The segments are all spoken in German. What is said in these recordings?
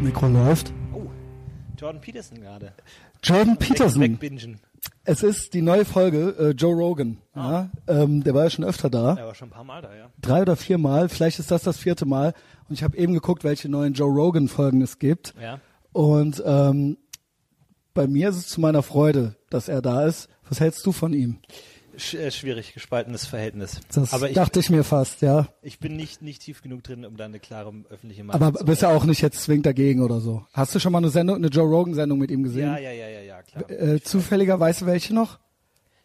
Mikro läuft. Oh, Jordan Peterson gerade. Jordan Peterson. Wegbingen. Es ist die neue Folge äh, Joe Rogan. Ja, ähm, der war ja schon öfter da. Er war schon ein paar Mal da, ja. Drei oder vier Mal. Vielleicht ist das das vierte Mal. Und ich habe eben geguckt, welche neuen Joe Rogan Folgen es gibt. Ja. Und ähm, bei mir ist es zu meiner Freude, dass er da ist. Was hältst du von ihm? Äh, schwierig gespaltenes Verhältnis. Das aber ich, dachte ich mir fast, ja. ich bin nicht, nicht tief genug drin, um da eine klare öffentliche Meinung Aber zu bist ja auch nicht jetzt zwingend dagegen oder so. Hast du schon mal eine Sendung, eine Joe Rogan Sendung mit ihm gesehen? Ja, ja, ja, ja, ja, klar. Äh, zufälliger, weißt du welche noch?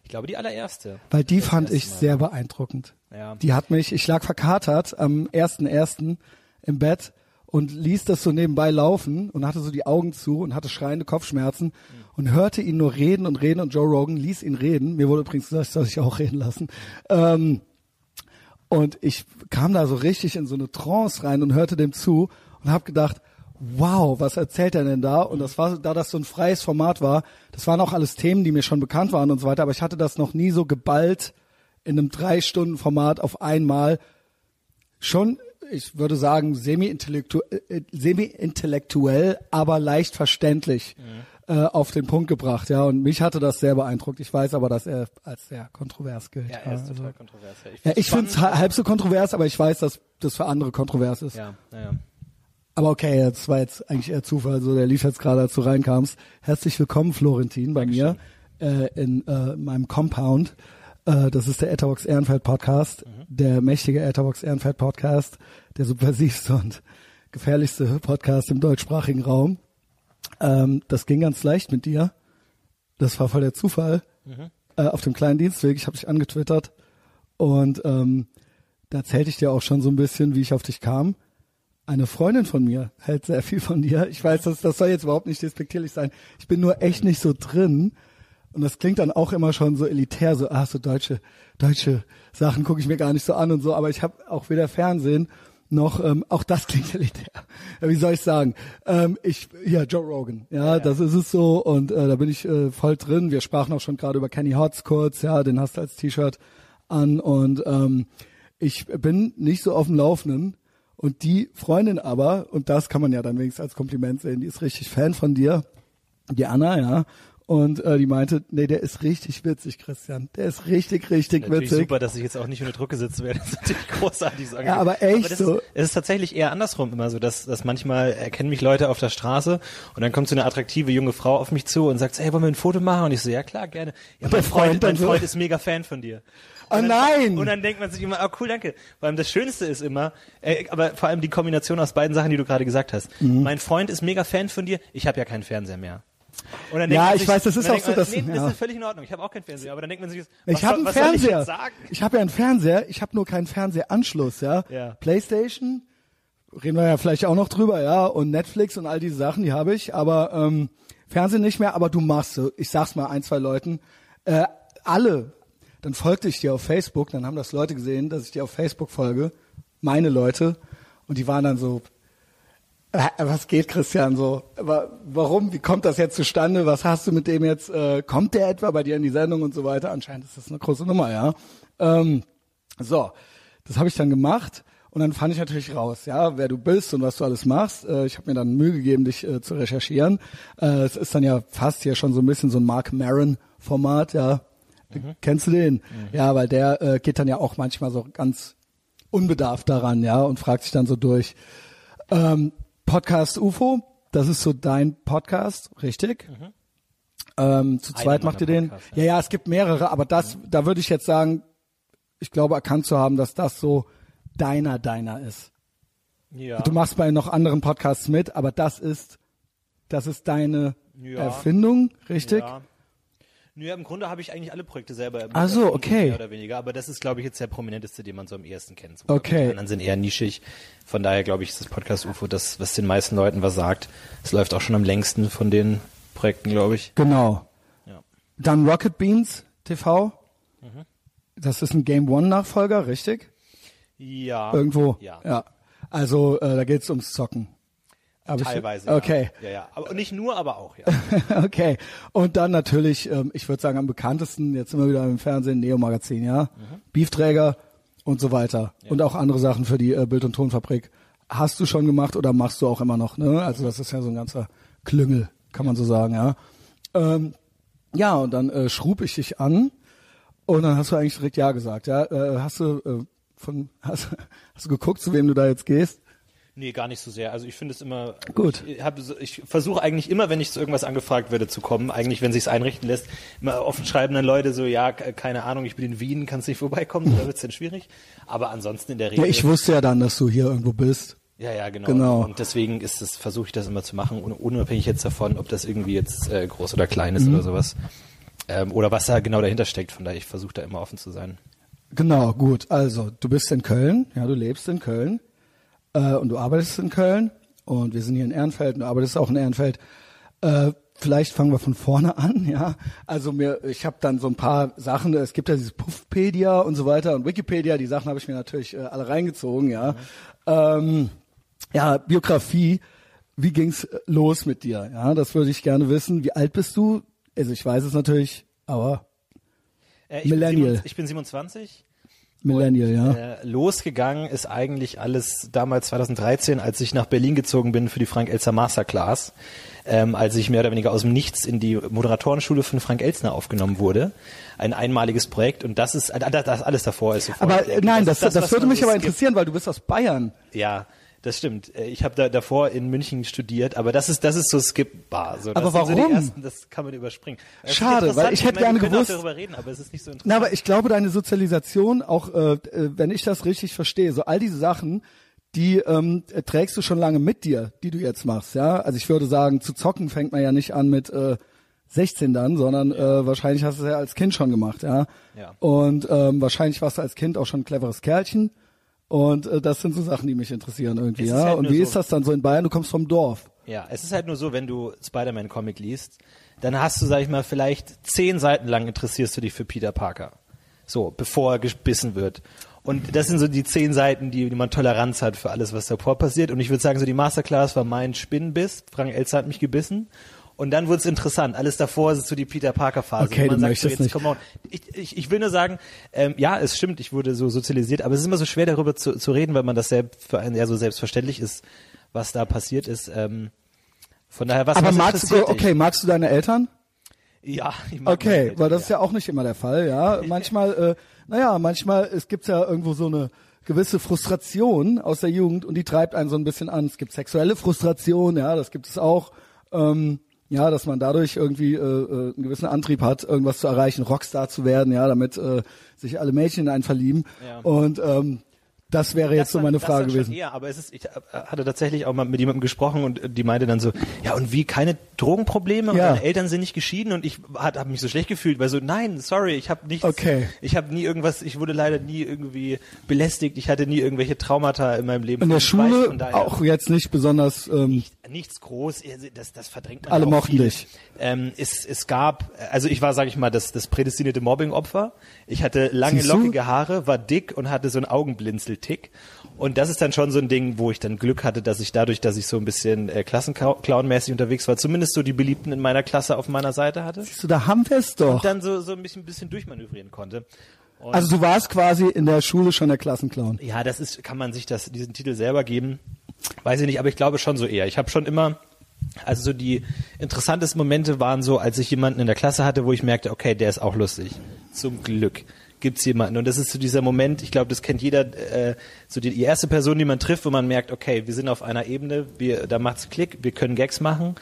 Ich glaube, die allererste. Weil die Das fand ich sehr beeindruckend. Ja. Die hat mich, ich lag verkatert am 1.1. im Bett und ließ das so nebenbei laufen und hatte so die Augen zu und hatte schreiende Kopfschmerzen und hörte ihn nur reden und reden und Joe Rogan ließ ihn reden. Mir wurde übrigens gesagt, ich soll sich auch reden lassen. Ähm, und ich kam da so richtig in so eine Trance rein und hörte dem zu und habe gedacht, wow, was erzählt er denn da? Und das war, da das so ein freies Format war, das waren auch alles Themen, die mir schon bekannt waren und so weiter, aber ich hatte das noch nie so geballt in einem drei Stunden Format auf einmal schon, ich würde sagen, äh, semi-intellektuell, aber leicht verständlich Mhm. äh, auf den Punkt gebracht, ja. Und mich hatte das sehr beeindruckt. Ich weiß aber, dass er als sehr kontrovers gilt. Ja, er ist also- total kontrovers. Ja, ja, ich finde es halb so kontrovers, aber ich weiß, dass das für andere kontrovers ist. Ja, naja. Aber okay, das war jetzt eigentlich eher Zufall, so der lief jetzt gerade, als du reinkamst. Herzlich willkommen, Florentin, bei mir äh, in äh, meinem Compound. Äh, das ist der Etherbox Ehrenfeld Podcast, der mächtige Etherbox Ehrenfeld Podcast, der subversivste und gefährlichste Podcast im deutschsprachigen Raum. Ähm, das ging ganz leicht mit dir. Das war voll der Zufall. Äh, auf dem kleinen Dienstweg, ich habe dich angetwittert und ähm, da erzählte ich dir auch schon so ein bisschen, wie ich auf dich kam. Eine Freundin von mir hält sehr viel von dir. Ich weiß, das, das soll jetzt überhaupt nicht despektierlich sein. Ich bin nur echt nicht so drin. Und das klingt dann auch immer schon so elitär, so, ah, so deutsche, deutsche Sachen gucke ich mir gar nicht so an und so. Aber ich habe auch weder Fernsehen noch, ähm, auch das klingt elitär. Ja, wie soll ich sagen? Ähm, ich, ja, Joe Rogan, ja, das ist es so. Und äh, da bin ich äh, voll drin. Wir sprachen auch schon gerade über Kenny Hotz kurz, ja, den hast du als T-Shirt an. Und ähm, ich bin nicht so auf dem Laufenden. Und die Freundin aber, und das kann man ja dann wenigstens als Kompliment sehen, die ist richtig Fan von dir, die Anna, ja. Und äh, die meinte, nee, der ist richtig witzig, Christian. Der ist richtig, richtig Natürlich witzig. super, dass ich jetzt auch nicht unter Druck gesetzt werde. Das ist natürlich großartig. So Ja, aber echt das so. Ist, es ist tatsächlich eher andersrum immer so, dass, dass manchmal erkennen mich Leute auf der Straße und dann kommt so eine attraktive junge Frau auf mich zu und sagt, hey, wollen wir ein Foto machen? Und ich so, ja klar, gerne. Ja, mein Freund mein Freund ist mega Fan von dir. Oh Und dann, nein! Und dann denkt man sich immer, oh cool, danke. Vor allem das Schönste ist immer, äh, aber vor allem die Kombination aus beiden Sachen, die du gerade gesagt hast. Mhm. Mein Freund ist mega Fan von dir, ich habe ja keinen Fernseher mehr. Ja, ich sich, weiß, das ist auch so, man, dass- nee, das ja. ist völlig in Ordnung. Ich habe auch keinen Fernseher, aber dann denkt man sich, was Ich habe einen ich Fernseher. sagen? Ich habe ja einen Fernseher. Ich habe nur keinen Fernsehanschluss, ja. Ja. PlayStation, reden wir ja vielleicht auch noch drüber, ja. Und Netflix und all diese Sachen, die habe ich. Aber ähm, Fernsehen nicht mehr. Aber du machst so. Ich sag's mal ein, zwei Leuten. Äh, alle. Dann folgte ich dir auf Facebook. Dann haben das Leute gesehen, dass ich dir auf Facebook folge. Meine Leute. Und die waren dann so, was geht, Christian, so? Wa- Warum? Wie kommt das jetzt zustande? Was hast du mit dem jetzt? Äh, kommt der etwa bei dir in die Sendung und so weiter? Anscheinend ist das eine große Nummer, ja. Ähm, so, das habe ich dann gemacht und dann fand ich natürlich raus, ja, wer du bist und was du alles machst. Äh, ich habe mir dann Mühe gegeben, dich äh, zu recherchieren. Äh, es ist dann ja fast hier schon so ein bisschen so ein Mark Maron Format, ja. Kennst du den? Ja, weil der äh, geht dann ja auch manchmal so ganz unbedarft daran, ja, und fragt sich dann so durch. Ähm, Podcast UFO, das ist so dein Podcast, richtig? Ähm, zu Einer zweit macht ihr den? Podcasts, Ja, ja, es gibt mehrere, aber das, da würde ich jetzt sagen, ich glaube erkannt zu haben, dass das so deiner, deiner ist. Ja. Du machst bei noch anderen Podcasts mit, aber das ist, das ist deine Ja. Erfindung, richtig? Ja. Nö, im Grunde habe ich eigentlich alle Projekte selber. Ach so, okay. Mehr oder weniger. Aber das ist, glaube ich, jetzt der prominenteste, den man so am ehesten kennt. So, Okay. Die anderen sind eher nischig. Von daher, glaube ich, ist das Podcast UFO das, was den meisten Leuten was sagt. Es läuft auch schon am längsten von den Projekten, glaube ich. Genau. Ja. Dann Rocket Beans TV. Mhm. Das ist ein Game One Nachfolger, richtig? Ja. Irgendwo. Ja. ja. Also äh, da geht's ums Zocken. Ich- Teilweise. Okay. Ja. ja, ja. Aber nicht nur, aber auch, ja. okay. Und dann natürlich, ähm, ich würde sagen, am bekanntesten, jetzt immer wieder im Fernsehen, Neo Magazin, ja. Beefträger und so weiter. Und auch andere Sachen für die äh, Bild- und Tonfabrik. hast du schon gemacht oder machst du auch immer noch, ne? Also das ist ja so ein ganzer Klüngel, kann man so sagen, ja. Ähm, ja, und dann äh, schrub ich dich an und dann hast du eigentlich direkt Ja gesagt, ja. Äh, hast du äh, von hast, hast du geguckt, zu wem du da jetzt gehst? Nee, gar nicht so sehr. Also ich finde es immer Gut. Ich, hab ich versuche eigentlich immer, wenn ich zu irgendwas angefragt werde, zu kommen. Eigentlich, wenn sich's einrichten lässt, immer offen schreiben dann Leute so, ja, ke- keine Ahnung, ich bin in Wien, kannst nicht vorbeikommen, da wird's dann schwierig. Aber ansonsten in der Regel. Ich wusste ja dann, dass du hier irgendwo bist. Ja, ja, genau. Genau. Und deswegen ist es, versuche ich das immer zu machen, un- unabhängig jetzt davon, ob das irgendwie jetzt äh, groß oder klein Mhm. ist oder sowas. Ähm, oder was da genau dahinter steckt. Von daher, ich versuche da immer offen zu sein. Genau, gut. Also, du bist in Köln, ja, du lebst in Köln äh, und du arbeitest in Köln und wir sind hier in Ehrenfeld und du arbeitest auch in Ehrenfeld. Äh, vielleicht fangen wir von vorne an, ja. Also mir, ich habe dann so ein paar Sachen. Es gibt ja dieses Puffpedia und so weiter und Wikipedia. Die Sachen habe ich mir natürlich äh, alle reingezogen, ja. Ähm, ja, Biografie. Wie ging's los mit dir? Ja, das würde ich gerne wissen. Wie alt bist du? Also ich weiß es natürlich, aber Äh, ich Millennial. Bin 27, ich bin 27. Millennial, ja. Äh, losgegangen ist eigentlich alles damals 2013, als ich nach Berlin gezogen bin für die Frank Elster Masterclass, ähm, als ich mehr oder weniger aus dem Nichts in die Moderatorenschule von Frank Elstner aufgenommen wurde. Ein einmaliges Projekt und das ist, äh, das, das alles davor ist sofort. Aber äh, nein, das, das, was würde man mich aber interessieren, weil du bist aus Bayern. Ja, das stimmt. Äh, Ich habe da davor in München studiert, aber das ist das ist so skippbar. So, Aber Sind so die warum? ersten, das kann man überspringen. Das Schade, weil ich hätte meine, gerne gewusst- auch darüber reden, aber es ist nicht so interessant. Na, aber ich glaube, deine Sozialisation, auch äh, äh, wenn ich das richtig verstehe, so all diese Sachen, die ähm, äh, trägst du schon lange mit dir, die du jetzt machst, ja. Also ich würde sagen, zu zocken fängt man ja nicht an mit äh, 16 dann, sondern äh, wahrscheinlich hast du es ja als Kind schon gemacht, ja. Ja. Und ähm, wahrscheinlich warst du als Kind auch schon ein cleveres Kerlchen. Und äh, das sind so Sachen, die mich interessieren irgendwie, ja. halt Und wie so- ist das dann so in Bayern? Du kommst vom Dorf. Ja, es ist halt nur so, wenn du Spider-Man-Comic liest, dann hast du, sag ich mal, vielleicht zehn Seiten lang interessierst du dich für Peter Parker. So, bevor er gebissen wird. Und das sind so die zehn Seiten, die, die man Toleranz hat für alles, was davor passiert. Und ich würde sagen, so die Masterclass war mein Spinnenbiss. Frank Elster hat mich gebissen. Und dann wurde es interessant. Alles davor ist so die Peter Parker Phase. Okay, man du sagt so, nicht. jetzt, come on. Ich, ich, ich will nur sagen, ähm, ja, es stimmt, ich wurde so sozialisiert, aber es ist immer so schwer darüber zu, zu reden, weil man das selbst für einen ja so selbstverständlich ist, was da passiert ist. Ähm, von daher, was, Aber was magst du, okay, magst du deine Eltern? Ja, ich mag Okay, Eltern, weil das ist ja auch nicht immer der Fall, ja. Manchmal, äh, naja, manchmal, es gibt ja irgendwo so eine gewisse Frustration aus der Jugend und die treibt einen so ein bisschen an. Es gibt sexuelle Frustration, ja, das gibt es auch. Ähm, ja, dass man dadurch irgendwie äh, äh, einen gewissen Antrieb hat, irgendwas zu erreichen, Rockstar zu werden, ja, damit äh, sich alle Mädchen in einen verlieben. Ja. Und ähm, das wäre jetzt so dann- meine das Frage gewesen. Eher, aber es ist, ich äh, hatte tatsächlich auch mal mit jemandem gesprochen und die meinte dann so, ja und wie keine Drogenprobleme Ja. meine Eltern sind nicht geschieden und ich habe mich so schlecht gefühlt, weil so nein, sorry, ich habe nichts, Okay. ich habe nie irgendwas, ich wurde leider nie irgendwie belästigt, ich hatte nie irgendwelche Traumata in meinem Leben. In der Schule auch jetzt nicht besonders ähm, nichts groß, das, das verdrängt man Alle auch mochten dich. Ähm, es, es gab, also ich war, sage ich mal, das, das prädestinierte Mobbing-Opfer. Ich hatte lange, lockige Haare, war dick und hatte so einen Augenblinzeltick. Und das ist dann schon so ein Ding, wo ich dann Glück hatte, dass ich dadurch, dass ich so ein bisschen äh, Klassenclown-mäßig unterwegs war, zumindest so die Beliebten in meiner Klasse auf meiner Seite hatte. so, da haben wir es doch. Und dann so, so ein bisschen, bisschen durchmanövrieren konnte. Und Also du warst quasi in der Schule schon der Klassenclown. ja, das ist, kann man sich das, diesen Titel selber geben? Weiß ich nicht, aber ich glaube schon so eher. Ich habe schon immer, also so die interessantesten Momente waren so, als ich jemanden in der Klasse hatte, wo ich merkte, okay, der ist auch lustig. Zum Glück gibt's jemanden. Und das ist so dieser Moment, ich glaube, das kennt jeder, äh, so die, die erste Person, die man trifft, wo man merkt, okay, wir sind auf einer Ebene, wir, da macht's Klick, wir können Gags machen.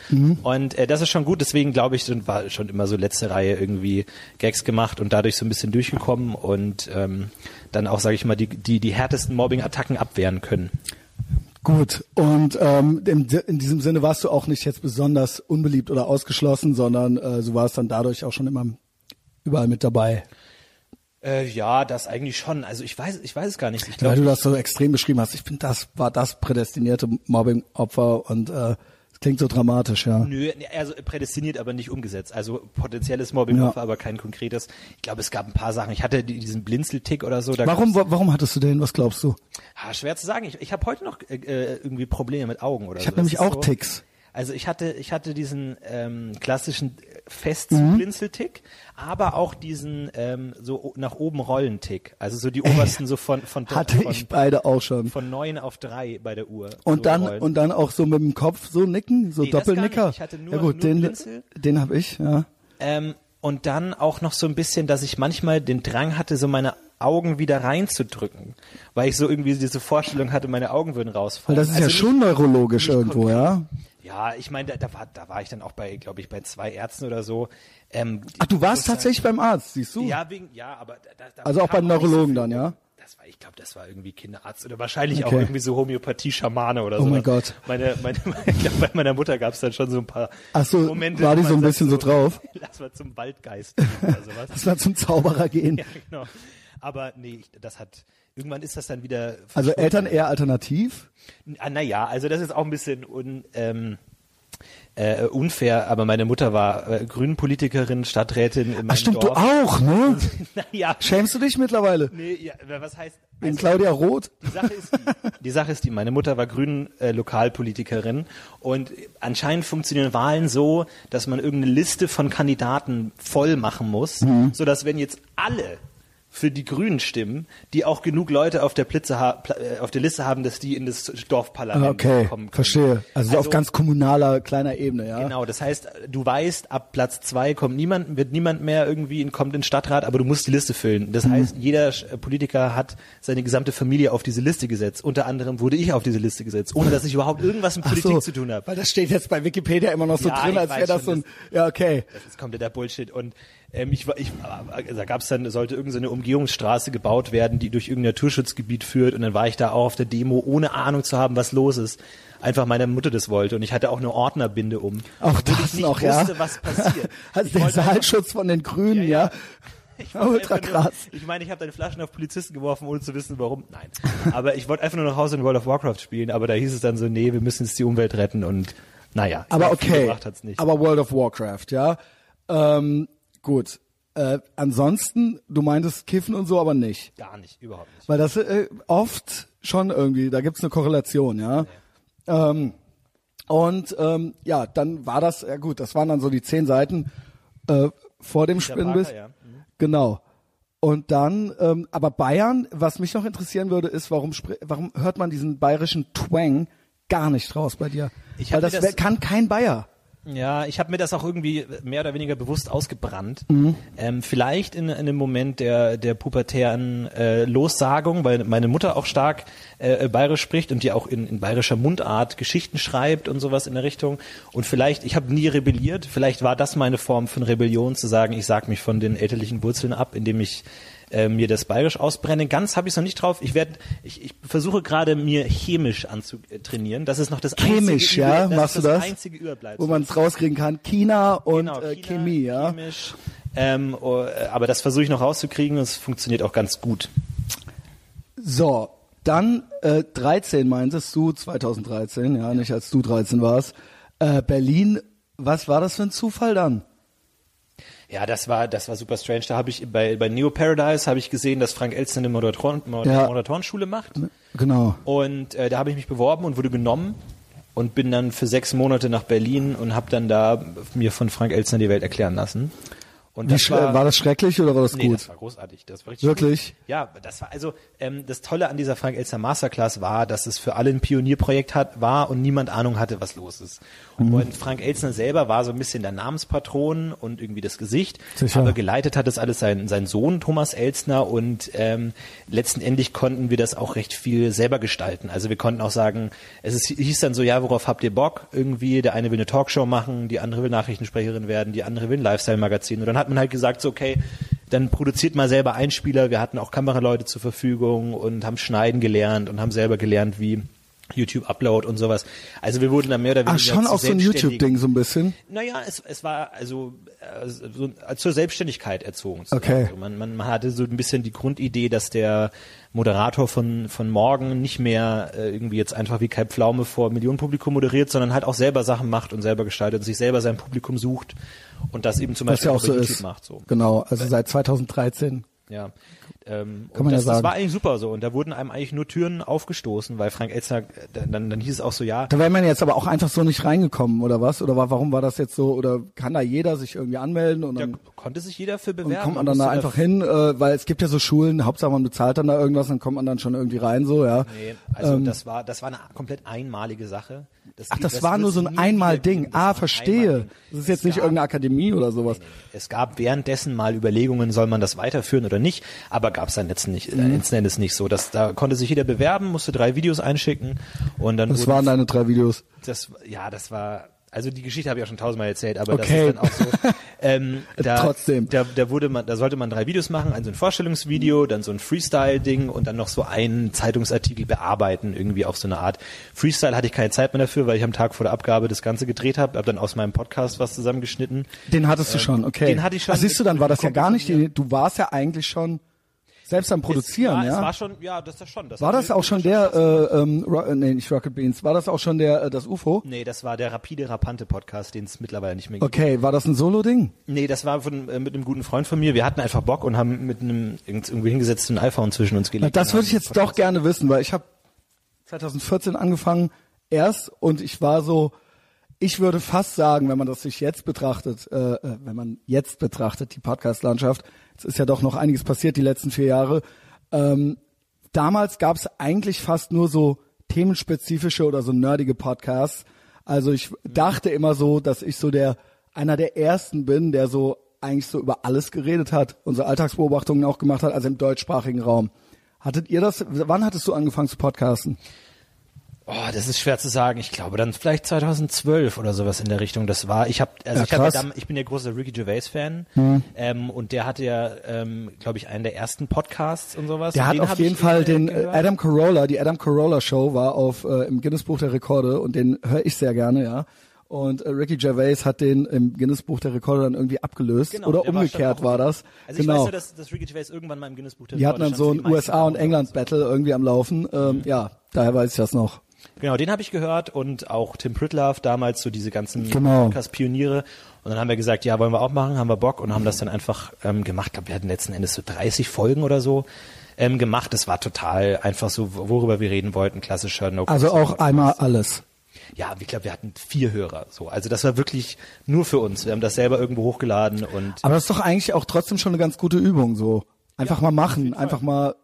Und äh, das ist schon gut, deswegen glaube ich, sind- war schon immer so letzte Reihe irgendwie Gags gemacht und dadurch so ein bisschen durchgekommen und ähm, dann auch, sage ich mal, die, die, die härtesten Mobbing-Attacken abwehren können. Gut, und ähm, in, in diesem Sinne warst du auch nicht jetzt besonders unbeliebt oder ausgeschlossen, sondern äh, du warst dann dadurch auch schon immer überall mit dabei. Äh, ja, das eigentlich schon. Also ich weiß, ich weiß es gar nicht. Ich Weil glaube, du das so extrem beschrieben hast. Ich finde, das war das prädestinierte Mobbing-Opfer und äh, es klingt so dramatisch, ja. Nö, nee, also prädestiniert, aber nicht umgesetzt. Also potenzielles Mobbing-Opfer, Ja. aber kein konkretes. Ich glaube, es gab ein paar Sachen. Ich hatte die- diesen Blinzeltick oder so. Da Warum, wa- warum hattest du den? Was glaubst du? Ah, schwer zu sagen. Ich, ich habe heute noch äh, äh, irgendwie Probleme mit Augen oder Ich so. habe nämlich auch so, Ticks. Also ich hatte, ich hatte diesen ähm, klassischen Festzublinzeltick, aber auch diesen ähm, so nach oben Rollentick. Also so die obersten so von von Hatte von, ich beide auch schon. von neun auf drei bei der Uhr. Und so dann rollen. und dann auch so mit dem Kopf so nicken, so Nee, Doppelnicker. Ich hatte nur- ja gut, nur den Blinzel. den habe ich, ja. Ähm, und dann auch noch so ein bisschen, dass ich manchmal den Drang hatte, so meine Augen wieder reinzudrücken, weil ich so irgendwie diese Vorstellung hatte, meine Augen würden Weil rausfallen. das ist ja Also schon neurologisch irgendwo, ja. Ja, ich meine, da, da, war, da war ich dann auch bei, glaube ich, bei zwei Ärzten oder so. Ähm, Ach, du warst tatsächlich beim Arzt, siehst du? Ja, wegen, ja, aber da, da, Also auch beim so Neurologen dann, ja? Das war, ich glaube, das war irgendwie Kinderarzt oder wahrscheinlich auch Okay. irgendwie so Homöopathie-Schamane oder Oh so. mein Gott. Meine, meine, ich glaube, bei meiner Mutter gab es dann schon so ein paar Ach so, Momente. war die so ein bisschen so drauf? Lass mal zum Waldgeist oder sowas. Das war zum Zauberer gehen. ja, genau. Aber nee, ich, das hat, irgendwann ist das dann wieder Also. Eltern eher alternativ? Ah, naja, also das ist auch ein bisschen un, ähm, äh, unfair, aber meine Mutter war äh, Grünenpolitikerin, Stadträtin in meinem Ach stimmt, Dorf. du auch, ne? naja, Schämst du dich mittlerweile? nee, ja, was heißt... In also- Claudia Roth? Die Sache ist die, die Sache ist die, meine Mutter war grünen äh, Lokalpolitikerin und anscheinend funktionieren Wahlen so, dass man irgendeine Liste von Kandidaten voll machen muss, Mhm. so dass wenn jetzt alle für die Grünen stimmen, die auch genug Leute auf der, ha äh, auf der Liste haben, dass die in das Dorfparlament Ah, Okay, kommen können. verstehe. Also, so auf ganz kommunaler, kleiner Ebene, ja? Genau, das heißt, du weißt, ab Platz zwei kommt niemand, wird niemand mehr irgendwie in, kommt in den Stadtrat, aber du musst die Liste füllen. Das heißt, jeder äh, Politiker hat seine gesamte Familie auf diese Liste gesetzt. Unter anderem wurde ich auf diese Liste gesetzt, ohne dass ich überhaupt irgendwas mit Politik so, zu tun habe. Weil das steht jetzt bei Wikipedia immer noch so Ja, drin, als wäre das so ein, ja, okay. Das ist kompletter Bullshit. Und ähm, ich, war- ich, äh, da gab's dann, sollte irgendeine so Umgehungsstraße gebaut werden, die durch irgendein Naturschutzgebiet führt. Und dann war ich da auch auf der Demo, ohne Ahnung zu haben, was los ist. Einfach meine Mutter das wollte. Und ich hatte auch eine Ordnerbinde um. Auch das ich nicht noch, wusste, ja. was passiert. Also der einfach- Saalschutz von den Grünen, Ja, ja. Ich Ultra nur- krass. Ich meine, ich habe deine Flaschen auf Polizisten geworfen, ohne zu wissen, warum. Nein. Aber ich wollte einfach nur nach Hause in World of Warcraft spielen, aber da hieß es dann so, nee, wir müssen jetzt die Umwelt retten und naja. Aber okay. Aber World of Warcraft, ja. Ähm, gut. Äh, ansonsten, du meintest Kiffen und so, aber nicht. Gar nicht, überhaupt nicht. Weil das äh, oft schon irgendwie, da gibt's eine Korrelation, ja. Ähm, und ähm, ja, dann war das, ja gut, das waren dann so die zehn Seiten äh, vor dem Spinnbiss. Ja. Mhm. Genau. Und dann, ähm, aber Bayern, was mich noch interessieren würde, ist, warum, warum hört man diesen bayerischen Twang gar nicht raus bei dir? Ich Weil das, das- kann kein Bayer. Ja, ich habe mir das auch irgendwie mehr oder weniger bewusst ausgebrannt. Mhm. Ähm, vielleicht in, in einem Moment der, der pubertären äh, Lossagung, weil meine Mutter auch stark äh, bayerisch spricht und die auch in, in bayerischer Mundart Geschichten schreibt und sowas in der Richtung. Und vielleicht, ich habe nie rebelliert, vielleicht war das meine Form von Rebellion, zu sagen, ich sag mich von den elterlichen Wurzeln ab, indem ich äh, mir das bayerisch ausbrenne. Ganz habe ich noch nicht drauf. Ich werde, ich, ich versuche gerade mir chemisch anzutrainieren. Das ist noch das Chemisch, einzige, ja, das machst ist du das das? einzige Überbleibsel. Wo man es rauskriegen kann. China und Genau, äh, China, Chemie, ja. Chemisch. Ähm, oh, äh, aber das versuche ich noch rauszukriegen. Es funktioniert auch ganz gut. So, dann äh, 13 meintest du, 2013, ja, nicht als du 13 warst. Äh, Berlin, was war das für ein Zufall dann? Ja, das war das war super strange. Da habe ich bei bei Neo Paradise habe ich gesehen, dass Frank Elstner eine Moderatoren. Moderatorenschule macht. Genau. Und äh, da habe ich mich beworben und wurde genommen und bin dann für sechs Monate nach Berlin und habe dann da mir von Frank Elstner die Welt erklären lassen. Und das war, war das schrecklich oder war das Nee, gut? das war großartig. Das war richtig Wirklich? Gut. Ja, das war also ähm, das Tolle an dieser Frank Elster Masterclass war, dass es für alle ein Pionierprojekt hat, war und niemand Ahnung hatte, was los ist. Mhm. Und Frank Elstner selber war so ein bisschen der Namenspatron und irgendwie das Gesicht, Sicher. aber geleitet hat das alles sein, sein Sohn Thomas Elstner und ähm, letztendlich konnten wir das auch recht viel selber gestalten. Also wir konnten auch sagen, es ist, hieß dann so, ja, worauf habt ihr Bock? Irgendwie, der eine will eine Talkshow machen, die andere will Nachrichtensprecherin werden, die andere will ein Lifestyle-Magazin. Und dann hat man halt gesagt, so, okay, dann produziert mal selber Einspieler. Wir hatten auch Kameraleute zur Verfügung und haben schneiden gelernt und haben selber gelernt, wie YouTube Upload und sowas. Also wir wurden dann mehr oder weniger Ach, schon auch so ein YouTube-Ding so ein bisschen? naja, es, es war also äh, so, zur Selbstständigkeit erzogen. Okay. Also man, man, hatte so ein bisschen die Grundidee, dass der Moderator von, von morgen nicht mehr äh, irgendwie jetzt einfach wie Kai Pflaume vor Millionenpublikum moderiert, sondern halt auch selber Sachen macht und selber gestaltet und sich selber sein Publikum sucht und das eben zum Beispiel ja auch so YouTube ist. macht. So. Genau, also seit 2013 Ja. Ähm, Kann und man ja das, das sagen. war eigentlich super so. Und da wurden einem eigentlich nur Türen aufgestoßen, weil Frank Elzner, dann, dann, dann hieß es auch so, ja, Da wäre man jetzt aber auch einfach so nicht reingekommen, oder was? Oder wa- warum war das jetzt so? Oder kann da jeder sich irgendwie anmelden und da dann konnte sich jeder für und bewerben. kommt man dann da einfach hin? Äh, weil es gibt ja so Schulen, Hauptsache man bezahlt dann da irgendwas, dann kommt man dann schon irgendwie rein, so, ja. Nee, also das war das war eine komplett einmalige Sache. Das. Ach, das, das war nur so ein Einmal-Ding. Ah, verstehe. Das ist jetzt Es nicht gab- irgendeine Akademie oder sowas. Es gab währenddessen mal Überlegungen, soll man das weiterführen oder nicht, aber gab es dann letzten, nicht, Mhm. letzten Endes nicht so. Das, da konnte sich jeder bewerben, musste drei Videos einschicken und dann Das wurden waren deine drei Videos. das, ja, das war, also die Geschichte habe ich auch schon tausendmal erzählt, aber Okay. das ist dann auch so. Ähm, da, Trotzdem. Da, da wurde man, da sollte man drei Videos machen, ein so ein Vorstellungsvideo, dann so ein Freestyle-Ding und dann noch so einen Zeitungsartikel bearbeiten, irgendwie auf so eine Art. Freestyle hatte ich keine Zeit mehr dafür, weil ich am Tag vor der Abgabe das Ganze gedreht habe, habe dann aus meinem Podcast was zusammengeschnitten. Den hattest du schon, okay. Ähm, den hatte ich schon. Ach, siehst du, dann war das ja gar nicht, die, du warst ja eigentlich schon selbst am Produzieren, es war, ja. Es war schon, ja, das ist schon. Das war das auch schon der, äh, ähm, Ro äh, nee, nicht Rocket Beans, war das auch schon der, äh, das UFO? Nee, das war der rapide Rapante Podcast, den es mittlerweile nicht mehr gibt. Okay, war das ein Solo-Ding? Nee, das war von, äh, mit einem guten Freund von mir. Wir hatten einfach Bock und haben mit einem irgend- irgendwie hingesetzt ein iPhone zwischen uns Na, gelegt. das und würde ich jetzt Podcast doch gerne wissen, weil ich habe 2014 angefangen erst und ich war so, ich würde fast sagen, wenn man das sich jetzt betrachtet, äh, äh, wenn man jetzt betrachtet, die Podcast-Landschaft, es ist ja doch noch einiges passiert die letzten vier Jahre. Ähm, damals gab es eigentlich fast nur so themenspezifische oder so nerdige Podcasts. Also ich dachte immer so, dass ich so der einer der ersten bin, der so eigentlich so über alles geredet hat so Alltagsbeobachtungen auch gemacht hat, also im deutschsprachigen Raum. Hattet ihr das? Wann hattest du angefangen zu podcasten? Oh, das ist schwer zu sagen. Ich glaube dann vielleicht 2012 oder sowas in der Richtung. Das war, ich habe, also Ja, ich, hab ja ich bin ja großer Ricky Gervais Fan ähm, und der hatte ja, ähm, glaube ich, einen der ersten Podcasts und sowas. Der Und hat auf jeden ich, Fall den äh, gehört. Adam Carolla, die Adam Carolla Show war auf äh, im Guinness Buch der Rekorde und den höre ich sehr gerne, ja. Und äh, Ricky Gervais hat den im Guinness Buch der Rekorde dann irgendwie abgelöst Genau, oder der war umgekehrt auch- war das. Also ich genau. weiß nur, dass, dass Ricky Gervais irgendwann mal im Guinness Buch der die hatten dann Rekorde so ein USA und Downloads. England Battle irgendwie am Laufen. Ähm, Mhm. Ja, daher weiß ich das noch. Genau, den habe ich gehört und auch Tim Pritlove damals, so diese ganzen Genau. Podcast-Pioniere. Und dann haben wir gesagt, ja, wollen wir auch machen, haben wir Bock und haben das dann einfach ähm, gemacht. Ich glaube, wir hatten letzten Endes so 30 Folgen oder so ähm, gemacht. Das war total einfach so, worüber wir reden wollten, klassischer no Also auch einmal alles. Ja, ich glaube, wir hatten vier Hörer. So, also das war wirklich nur für uns. Wir haben das selber irgendwo hochgeladen und Aber das ist doch eigentlich auch trotzdem schon eine ganz gute Übung so. Einfach mal machen, einfach mal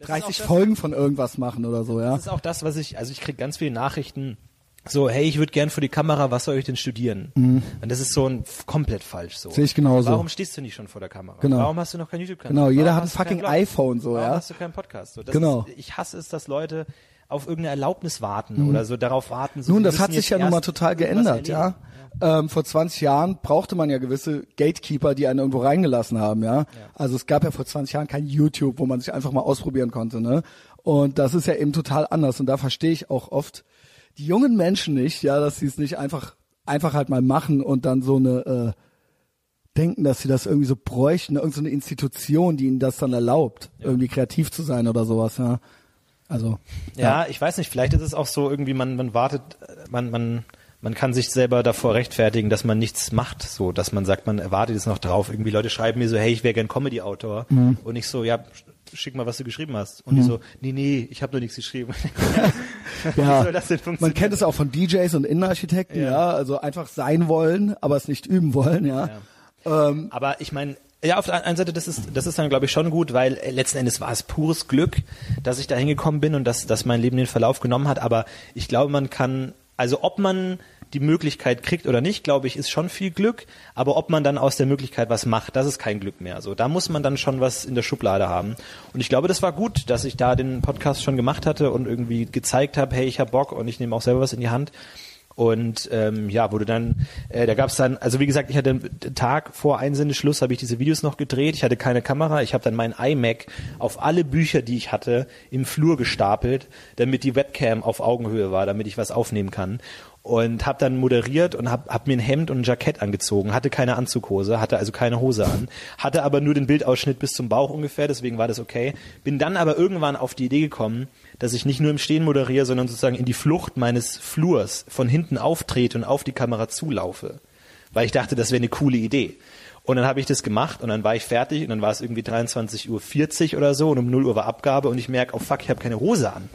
30 das- Folgen von irgendwas machen oder so, ja. Das ist auch das, was ich, also ich krieg ganz viele Nachrichten, so, hey, ich würde gern vor die Kamera, was soll ich denn studieren? Und das ist so ein komplett falsch so. Mhm. Sehe ich genauso. Warum stehst du nicht schon vor der Kamera? Genau. Warum hast du noch kein YouTube-Kanal? Genau, jeder Warum hat ein keinen fucking iPhone so, Warum ja. hast du keinen Podcast? So, Genau. Ist, ich hasse es, dass Leute auf irgendeine Erlaubnis warten oder so darauf warten. So, Mhm. Nun, das hat sich ja nun mal total geändert, ja. erleben. Ähm, vor 20 Jahren brauchte man ja gewisse Gatekeeper, die einen irgendwo reingelassen haben, ja? Also es gab ja vor 20 Jahren kein YouTube, wo man sich einfach mal ausprobieren konnte, ne? Und das ist ja eben total anders und da verstehe ich auch oft die jungen Menschen nicht, ja, dass sie es nicht einfach einfach halt mal machen und dann so eine äh, denken, dass sie das irgendwie so bräuchten, irgendeine so Institution, die ihnen das dann erlaubt, irgendwie kreativ zu sein oder sowas, ja. Also Ja, ich weiß nicht, vielleicht ist es auch so irgendwie, man, man wartet, äh, man, man, man kann sich selber davor rechtfertigen, dass man nichts macht, so, dass man sagt, man erwartet jetzt noch drauf. Irgendwie Leute schreiben mir so, hey, ich wäre gern Comedy-Autor. Mhm. Und ich so, ja, sch- schick mal, was du geschrieben hast. Und die so, nee, nee, ich habe noch nichts geschrieben. Ja, Wie soll das denn man kennt es auch von DJs und Innenarchitekten, ja. Ja. also einfach sein wollen, aber es nicht üben wollen, ja. Ähm, Aber ich meine, ja, auf der einen Seite, das ist, das ist dann, glaube ich, schon gut, weil letzten Endes war es pures Glück, dass ich da hingekommen bin und dass, dass mein Leben den Verlauf genommen hat. Aber ich glaube, man kann, also ob man die Möglichkeit kriegt oder nicht, glaube ich, ist schon viel Glück. Aber ob man dann aus der Möglichkeit was macht, das ist kein Glück mehr. So, da muss man dann schon was in der Schublade haben. Und ich glaube, das war gut, dass ich da den Podcast schon gemacht hatte und irgendwie gezeigt habe, hey, ich habe Bock und ich nehme auch selber was in die Hand. Und ähm, ja, wurde dann, äh, da gab es dann, also wie gesagt, ich hatte einen Tag vor Einsendeschluss, habe ich diese Videos noch gedreht. Ich hatte keine Kamera. Ich habe dann mein iMac auf alle Bücher, die ich hatte, im Flur gestapelt, damit die Webcam auf Augenhöhe war, damit ich was aufnehmen kann. Und habe dann moderiert und habe hab mir ein Hemd und ein Jackett angezogen, hatte keine Anzughose, hatte also keine Hose an, hatte aber nur den Bildausschnitt bis zum Bauch ungefähr, deswegen war das okay. Bin dann aber irgendwann auf die Idee gekommen, dass ich nicht nur im Stehen moderiere, sondern sozusagen in die Flucht meines Flurs von hinten auftrete und auf die Kamera zulaufe. Weil ich dachte, das wäre eine coole Idee. Und dann habe ich das gemacht und dann war ich fertig und dann war es irgendwie 23.40 Uhr oder so und um 0 Uhr war Abgabe und ich merke, oh fuck, ich habe keine Hose an.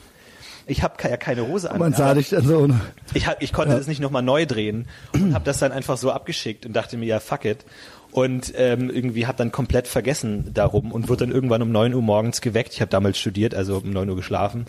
Ich habe ja keine Hose an. Man sah dich dann so. Ich, hab, ich konnte das nicht nochmal neu drehen und habe das dann einfach so abgeschickt und dachte mir, ja, fuck it. Und ähm, irgendwie habe dann komplett vergessen darum und wurde dann irgendwann um 9 Uhr morgens geweckt. Ich habe damals studiert, also um 9 Uhr geschlafen.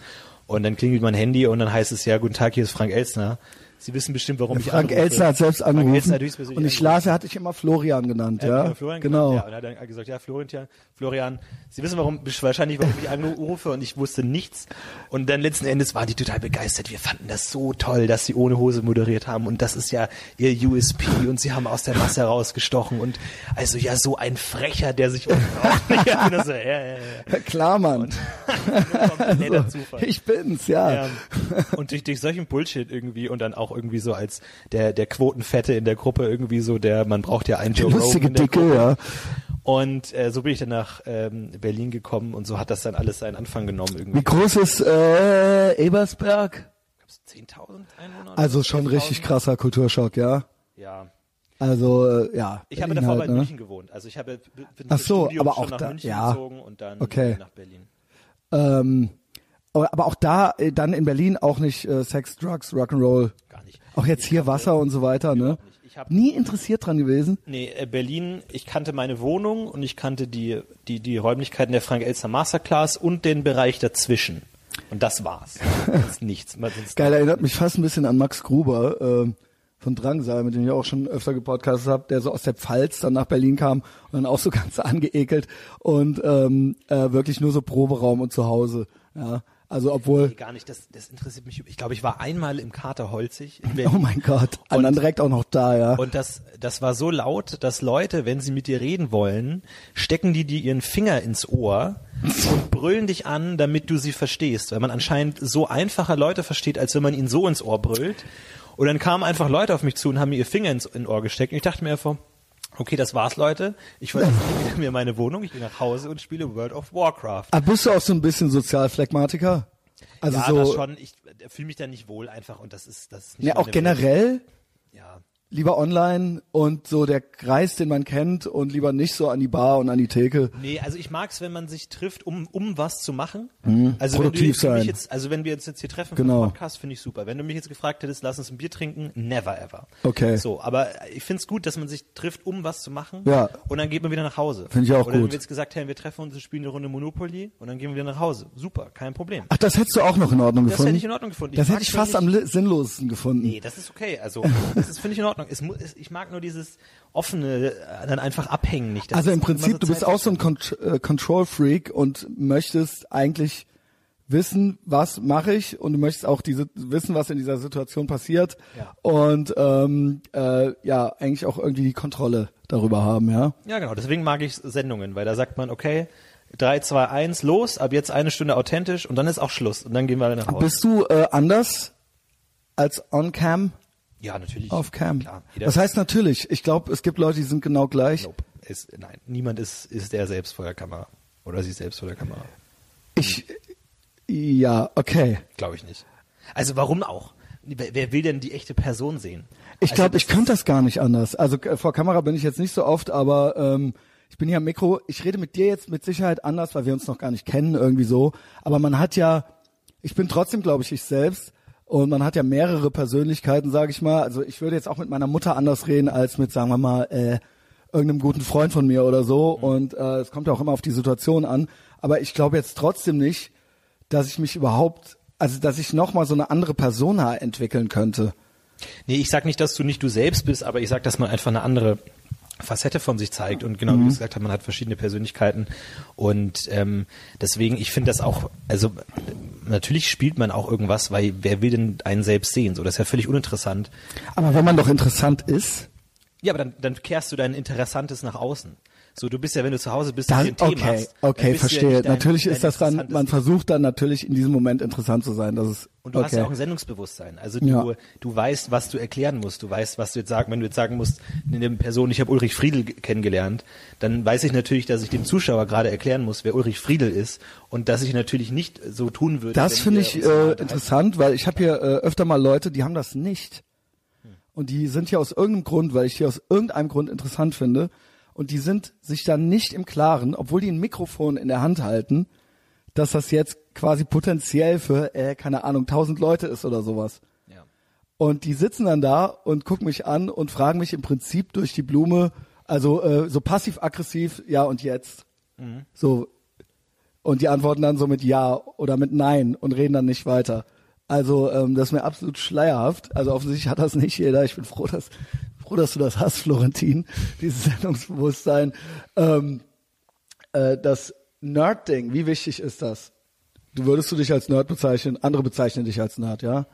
Und dann klingelt mein Handy und dann heißt es, ja, guten Tag, hier ist Frank Elsner. Sie wissen bestimmt, warum ich Frank anrufe. Elsner hat selbst Frank angerufen. Hat höchstpersönlich und ich angerufen. las, er hat dich immer Florian genannt, hat ja? Florian genau. genannt, Ja, und er hat dann gesagt, ja, Florian, Florian, Sie wissen warum, wahrscheinlich, warum ich anrufe und ich wusste nichts. Und dann letzten Endes waren die total begeistert. Wir fanden das so toll, dass Sie ohne Hose moderiert haben und das ist ja Ihr USP und Sie haben aus der Masse rausgestochen und also ja, so ein Frecher, der sich ja, und so, ja, ja, ja. Ja, Klar, Mann. Kompletter Zufall. Ich bin's, ja. Ja. Und durch, durch solchen Bullshit irgendwie und dann auch irgendwie so als der, der Quotenfette in der Gruppe irgendwie so der, man braucht ja einen Joe lustige Rogan in der Dicke, Gruppe. ja. Und äh, so bin ich dann nach ähm, Berlin gekommen und so hat das dann alles seinen Anfang genommen irgendwie. Wie groß ist äh, Ebersberg? Gab's 10.000 Einwohner? Also schon 11.000? richtig krasser Kulturschock, ja. Ja. Also, äh, ja. Ich habe davor halt, bei ne? München gewohnt. Also ich habe bin Ach so, Studium aber schon auch nach da- München ja. gezogen und dann Okay. nach Berlin. Ähm, aber aber auch da, äh, dann in Berlin auch nicht äh, Sex, Drugs, Rock'n'Roll. Auch jetzt hier Wasser und so weiter, ne? Ich hab- Nie interessiert dran gewesen. Nee, äh, Berlin, ich kannte meine Wohnung und ich kannte die, die, die Räumlichkeiten der Frank Elster Masterclass und den Bereich dazwischen. Und das war's. Sonst nichts. Man- sonst- Geil, erinnert mich fast ein bisschen an Max Gruber ähm, von Drangsal, mit dem ich auch schon öfter gepodcastet habe, der so aus der Pfalz dann nach Berlin kam und dann auch so ganz angeekelt und ähm, äh, wirklich nur so Proberaum und zu Hause. Ja, also obwohl, Nee, gar nicht, das, das interessiert mich. Ich glaube, ich war einmal im Kater Holzig oh mein Gott, und dann direkt auch noch da, ja. Und das, das war so laut, dass Leute, wenn sie mit dir reden wollen, stecken die dir ihren Finger ins Ohr und brüllen dich an, damit du sie verstehst. Weil man anscheinend so einfacher Leute versteht, als wenn man ihnen so ins Ohr brüllt. Und dann kamen einfach Leute auf mich zu und haben mir ihr Finger ins, in Ohr gesteckt. Und ich dachte mir einfach, okay, das war's, Leute. Ich wieder mir meine Wohnung, ich gehe nach Hause und spiele World of Warcraft. Ah, bist du auch so ein bisschen Sozialphlegmatiker? Also ja, so, das schon. Ich fühle mich da nicht wohl einfach und das ist das ist nicht ja, auch generell Welt. Ja. Lieber online und so der Kreis, den man kennt und lieber nicht so an die Bar und an die Theke. Nee, also ich mag's, wenn man sich trifft, um, um was zu machen. Also produktiv wenn du, wenn sein. mich jetzt, also wenn wir uns jetzt hier treffen für Genau. einen Podcast, finde ich super. Wenn du mich jetzt gefragt hättest, lass uns ein Bier trinken, never ever. Okay. So, aber ich find's gut, dass man sich trifft, um was zu machen. Ja. Und dann geht man wieder nach Hause. Find ich auch Oder wenn gut. wir jetzt gesagt hätten, wir treffen uns und spielen eine Runde Monopoly und dann gehen wir wieder nach Hause. Super, kein Problem. Ach, das hättest du auch noch in Ordnung Das gefunden? hätte ich in Ordnung gefunden. Ich Das hätte mag ich fast am sinnlosesten gefunden. Nee, das ist okay. Also, das finde ich in Ordnung. Es, mu- es, ich mag nur dieses offene, äh, dann einfach abhängen nicht. Das Also im Prinzip, du bist auch so ein Cont äh, Control-Freak und möchtest eigentlich wissen, was mache ich und du möchtest auch diese wissen, was in dieser Situation passiert Ja. und ähm, äh, ja, eigentlich auch irgendwie die Kontrolle darüber haben, ja. Ja, genau. Deswegen mag ich Sendungen, weil da sagt man, okay, 3, 2, 1, los, ab jetzt eine Stunde authentisch und dann ist auch Schluss und dann gehen wir nach Hause. Bist du äh, anders als on-cam, ja, natürlich. off-cam? Klar. Jeder Das heißt natürlich, ich glaube, es gibt Leute, die sind genau gleich. nope. ist, nein, niemand ist, ist der selbst vor der Kamera. Oder sie selbst vor der Kamera. Ich, ja, okay. Glaube ich nicht. Also warum auch? Wer, will denn die echte Person sehen? Ich Also glaube, ich das könnte das gar nicht anders. Also äh, vor Kamera bin ich jetzt nicht so oft, aber ähm, ich bin hier am Mikro. Ich rede mit dir jetzt mit Sicherheit anders, weil wir uns noch gar nicht kennen irgendwie so. Aber man hat ja, ich bin trotzdem, glaube ich, ich selbst. Und man hat ja mehrere Persönlichkeiten, sage ich mal. Also ich würde jetzt auch mit meiner Mutter anders reden als mit, sagen wir mal, äh, irgendeinem guten Freund von mir oder so. Und äh, es kommt ja auch immer auf die Situation an. Aber ich glaube jetzt trotzdem nicht, dass ich mich überhaupt, also dass ich noch mal so eine andere Persona entwickeln könnte. Nee, ich sag nicht, dass du nicht du selbst bist, aber ich sag, dass man einfach eine andere Facette von sich zeigt und genau wie du gesagt hast, man hat verschiedene Persönlichkeiten und ähm, deswegen, ich finde das auch, also natürlich spielt man auch irgendwas, weil wer will denn einen selbst sehen? So, das ist ja völlig uninteressant. Aber wenn man doch interessant ist, Ja, aber dann, dann kehrst du dein Interessantes nach außen. So, du bist ja, wenn du zu Hause bist, dann, ein Thema okay, hast, okay, ja verstehe. nicht dein- natürlich dein ist das dann, man versucht dann natürlich in diesem Moment interessant zu sein. Das ist Und du okay. hast ja auch ein Sendungsbewusstsein. Also du, Ja. du weißt, was du erklären musst. Du weißt, was du jetzt sagen, wenn du jetzt sagen musst, in der Person, ich habe Ulrich Friedel kennengelernt, dann weiß ich natürlich, dass ich dem Zuschauer gerade erklären muss, wer Ulrich Friedel ist und dass ich natürlich nicht so tun würde. Das finde ich äh, interessant, weil ich habe hier äh, öfter mal Leute, die haben das nicht. Und die sind hier aus irgendeinem Grund, weil ich die aus irgendeinem Grund interessant finde. Und die sind sich dann nicht im Klaren, obwohl die ein Mikrofon in der Hand halten, dass das jetzt quasi potenziell für, äh, keine Ahnung, tausend Leute ist oder sowas. Ja. Und die sitzen dann da und gucken mich an und fragen mich im Prinzip durch die Blume, also äh, so passiv-aggressiv, ja und jetzt. So. Und die antworten dann so mit Ja oder mit Nein und reden dann nicht weiter. Also ähm, das ist mir absolut schleierhaft. Also offensichtlich hat das nicht jeder. Ich bin froh, dass froh, dass du das hast, Florentin, dieses Sendungsbewusstsein. Ähm, äh, das Nerd-Ding, wie wichtig ist das? Du würdest du dich als Nerd bezeichnen, andere bezeichnen dich als Nerd, ja?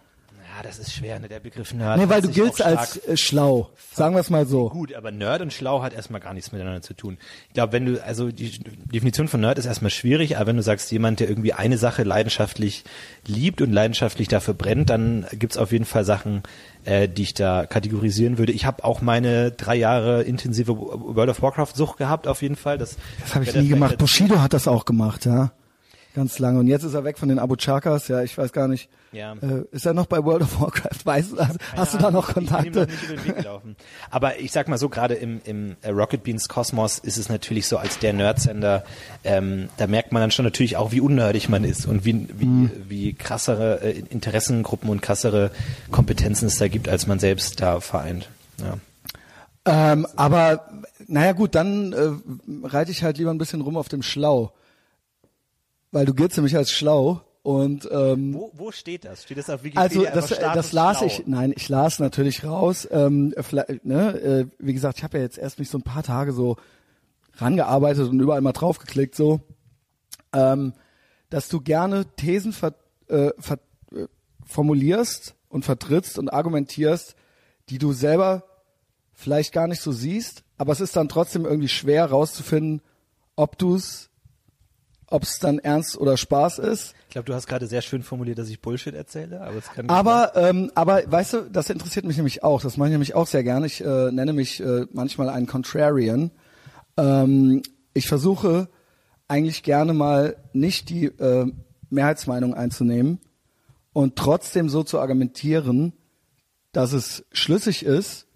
Ja, das ist schwer, ne? Der Begriff Nerd. Nee, weil du giltst als äh, schlau. Sagen wir es mal so. Gut, aber Nerd und schlau hat erstmal gar nichts miteinander zu tun. Ich glaube, wenn du, also die Definition von Nerd ist erstmal schwierig, aber wenn du sagst, jemand, der irgendwie eine Sache leidenschaftlich liebt und leidenschaftlich dafür brennt, dann gibt's auf jeden Fall Sachen, äh, die ich da kategorisieren würde. Ich habe auch meine drei Jahre intensive World of Warcraft-Sucht gehabt, auf jeden Fall. Das, Das habe ich nie gemacht. Bushido hat das auch gemacht, ja. Ganz lange. Und jetzt ist er weg von den Abu Chakas, ja, ich weiß gar nicht. Ja. Äh, ist er noch bei World of Warcraft? Weißt du, hast, hast du da noch noch Kontakte? nicht über den Weg gelaufen. Aber ich sag mal so, gerade im, im äh, Rocket Beans Kosmos ist es natürlich so als der Nerdsender, ähm, da merkt man dann schon natürlich auch, wie unnerdig man ist und wie, wie, Mhm. wie krassere äh, Interessengruppen und krassere Kompetenzen es da gibt, als man selbst da vereint. Ja. Ähm, aber naja gut, dann äh, reite ich halt lieber ein bisschen rum auf dem Schlau. Weil du giltst nämlich als schlau und ähm, Wo, wo steht das? Steht das auf Wikipedia? Also das, äh, das las schlau? ich, nein, ich las natürlich raus. Ähm, ne, äh, wie gesagt, ich habe ja jetzt erst mich so ein paar Tage so rangearbeitet und überall mal draufgeklickt so, ähm, dass du gerne Thesen ver, äh, ver, äh, formulierst und vertrittst und argumentierst, die du selber vielleicht gar nicht so siehst, aber es ist dann trotzdem irgendwie schwer rauszufinden, ob du's, ob es dann ernst oder Spaß ist. Ich glaube, du hast gerade sehr schön formuliert, dass ich Bullshit erzähle, aber es kann Aber, ähm, aber weißt du, das interessiert mich nämlich auch. Das mache ich nämlich auch sehr gerne. Ich äh, nenne mich äh, manchmal einen Contrarian. Ähm, ich versuche eigentlich gerne mal nicht die äh, Mehrheitsmeinung einzunehmen und trotzdem so zu argumentieren, dass es schlüssig ist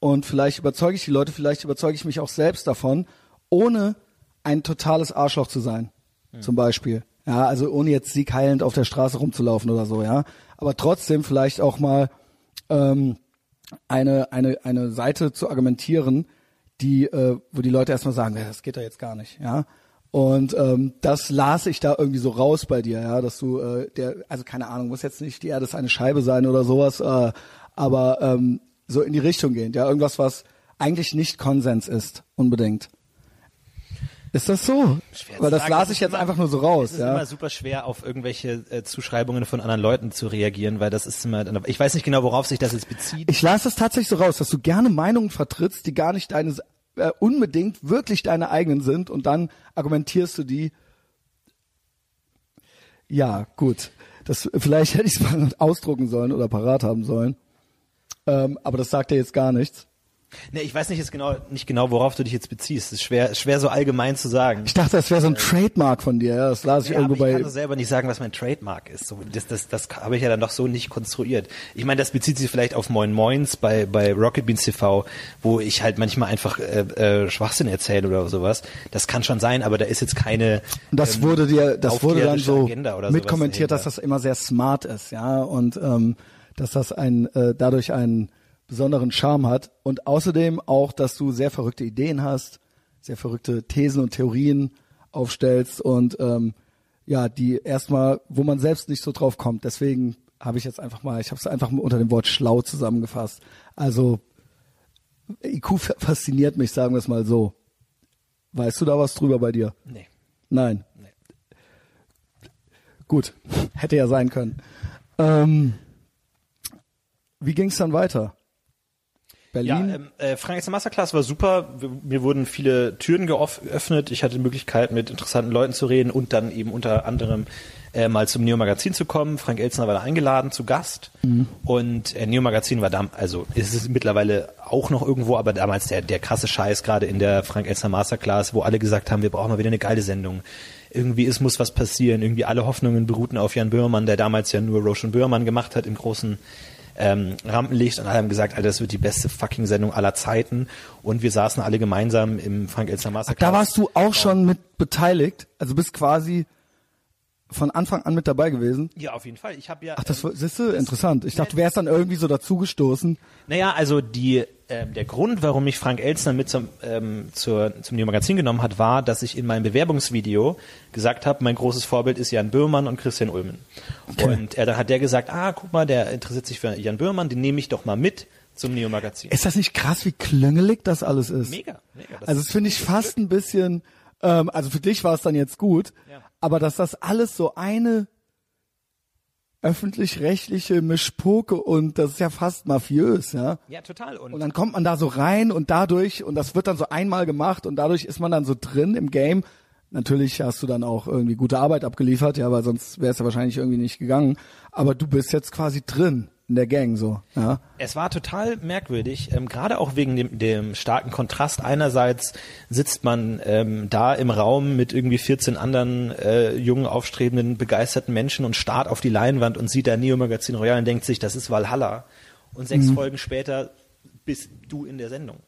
und vielleicht überzeuge ich die Leute, vielleicht überzeuge ich mich auch selbst davon, ohne ein totales Arschloch zu sein, zum Beispiel. Ja, also ohne jetzt siegheilend auf der Straße rumzulaufen oder so, ja. Aber trotzdem vielleicht auch mal ähm, eine, eine, eine Seite zu argumentieren, die, äh, wo die Leute erstmal sagen, das geht doch jetzt gar nicht, ja. Und ähm, das las ich da irgendwie so raus bei dir, ja, dass du äh, der, also keine Ahnung, muss jetzt nicht die Erde ist eine Scheibe sein oder sowas, äh, aber ähm, so in die Richtung gehend, ja, irgendwas, was eigentlich nicht Konsens ist, unbedingt. Ist das so? Schwer Weil das sagen. las ich ist jetzt immer- einfach nur so raus, Es ist ja. immer super schwer, auf irgendwelche äh, Zuschreibungen von anderen Leuten zu reagieren, weil das ist immer, ich weiß nicht genau, worauf sich das jetzt bezieht. Ich las das tatsächlich so raus, dass du gerne Meinungen vertrittst, die gar nicht deine, äh, unbedingt wirklich deine eigenen sind und dann argumentierst du die. Ja, gut. Das, vielleicht hätte ich es mal ausdrucken sollen oder parat haben sollen. Ähm, aber das sagt ja jetzt gar nichts. Nee, ich weiß nicht jetzt genau, nicht genau, worauf du dich jetzt beziehst. Es ist schwer, schwer so allgemein zu sagen. Ich dachte, das wäre so ein Trademark von dir. Ja, das las ich Ja, irgendwo ich kann bei. doch selber nicht sagen, was mein Trademark ist. So, das, das, das habe ich ja dann doch so nicht konstruiert. Ich meine, das bezieht sich vielleicht auf Moin Moins bei, bei Rocket Beans TV, wo ich halt manchmal einfach äh, äh, Schwachsinn erzähle oder sowas. Das kann schon sein, aber da ist jetzt keine Und das ähm, wurde dir, das wurde dann so mitkommentiert, sowas dass das immer sehr smart ist, ja, und ähm, dass das ein äh, dadurch einen besonderen Charme hat und außerdem auch, dass du sehr verrückte Ideen hast, sehr verrückte Thesen und Theorien aufstellst und ähm, ja, die erstmal, wo man selbst nicht so drauf kommt. Deswegen habe ich jetzt einfach mal, ich habe es einfach mal unter dem Wort schlau zusammengefasst. Also IQ fasziniert mich, sagen wir es mal so. Weißt du da was drüber bei dir? Nee. Nein. Nee. Gut, hätte ja sein können. Ähm, wie ging es dann weiter? Ja, Berlin? ähm, äh, Frank Extra Masterclass war super. Mir wurden viele Türen geöffnet. Ich hatte die Möglichkeit, mit interessanten Leuten zu reden und dann eben unter anderem äh, mal zum Neo Magazin zu kommen. Frank Elzner war da eingeladen zu Gast. Und äh, Neo Magazin war da, also ist es mittlerweile auch noch irgendwo, aber damals der, der krasse Scheiß, gerade in der Frank Elzner Masterclass, wo alle gesagt haben, wir brauchen mal wieder eine geile Sendung. Irgendwie, es muss was passieren. Irgendwie alle Hoffnungen beruhten auf Jan Böhmermann, der damals ja nur Roshan Böhmermann gemacht hat im großen ähm, Rampenlicht und alle haben gesagt, Alter, das wird die beste fucking Sendung aller Zeiten. Und wir saßen alle gemeinsam im Frank Elster Masterclass. Da warst du auch schon mit beteiligt, also bist quasi von Anfang an mit dabei gewesen. Ja, auf jeden Fall. Ich habe ja. Ach, das siehst du, interessant. Ich dachte, du wärst dann irgendwie so dazugestoßen. Naja, also die, ähm, der Grund, warum mich Frank Elstner mit zum, ähm, zur, zum Neo Magazin genommen hat, war, dass ich in meinem Bewerbungsvideo gesagt habe, mein großes Vorbild ist Jan Böhmermann und Christian Ulmen. Okay. Und er, dann hat der gesagt, ah, guck mal, der interessiert sich für Jan Böhmermann, den nehme ich doch mal mit zum Neo Magazin. Ist das nicht krass, wie klöngelig das alles ist? Mega, mega. Das Also das finde ich fast ein bisschen, ähm, also für dich war es dann jetzt gut, Ja. Aber dass das alles so eine öffentlich-rechtliche Mischpoke und das ist ja fast mafiös, ja. ja, total. Und, Und dann kommt man da so rein und dadurch, und das wird dann so einmal gemacht und dadurch ist man dann so drin im Game. Natürlich hast du dann auch irgendwie gute Arbeit abgeliefert, ja, weil sonst wäre es ja wahrscheinlich irgendwie nicht gegangen. Aber du bist jetzt quasi drin in der Gang so, ja. Es war total merkwürdig, ähm, gerade auch wegen dem, dem starken Kontrast. Einerseits sitzt man ähm, da im Raum mit irgendwie 14 anderen äh, jungen, aufstrebenden, begeisterten Menschen und starrt auf die Leinwand und sieht da Neo Magazin Royal und denkt sich, das ist Valhalla. Und sechs Mhm. Folgen später bist du in der Sendung.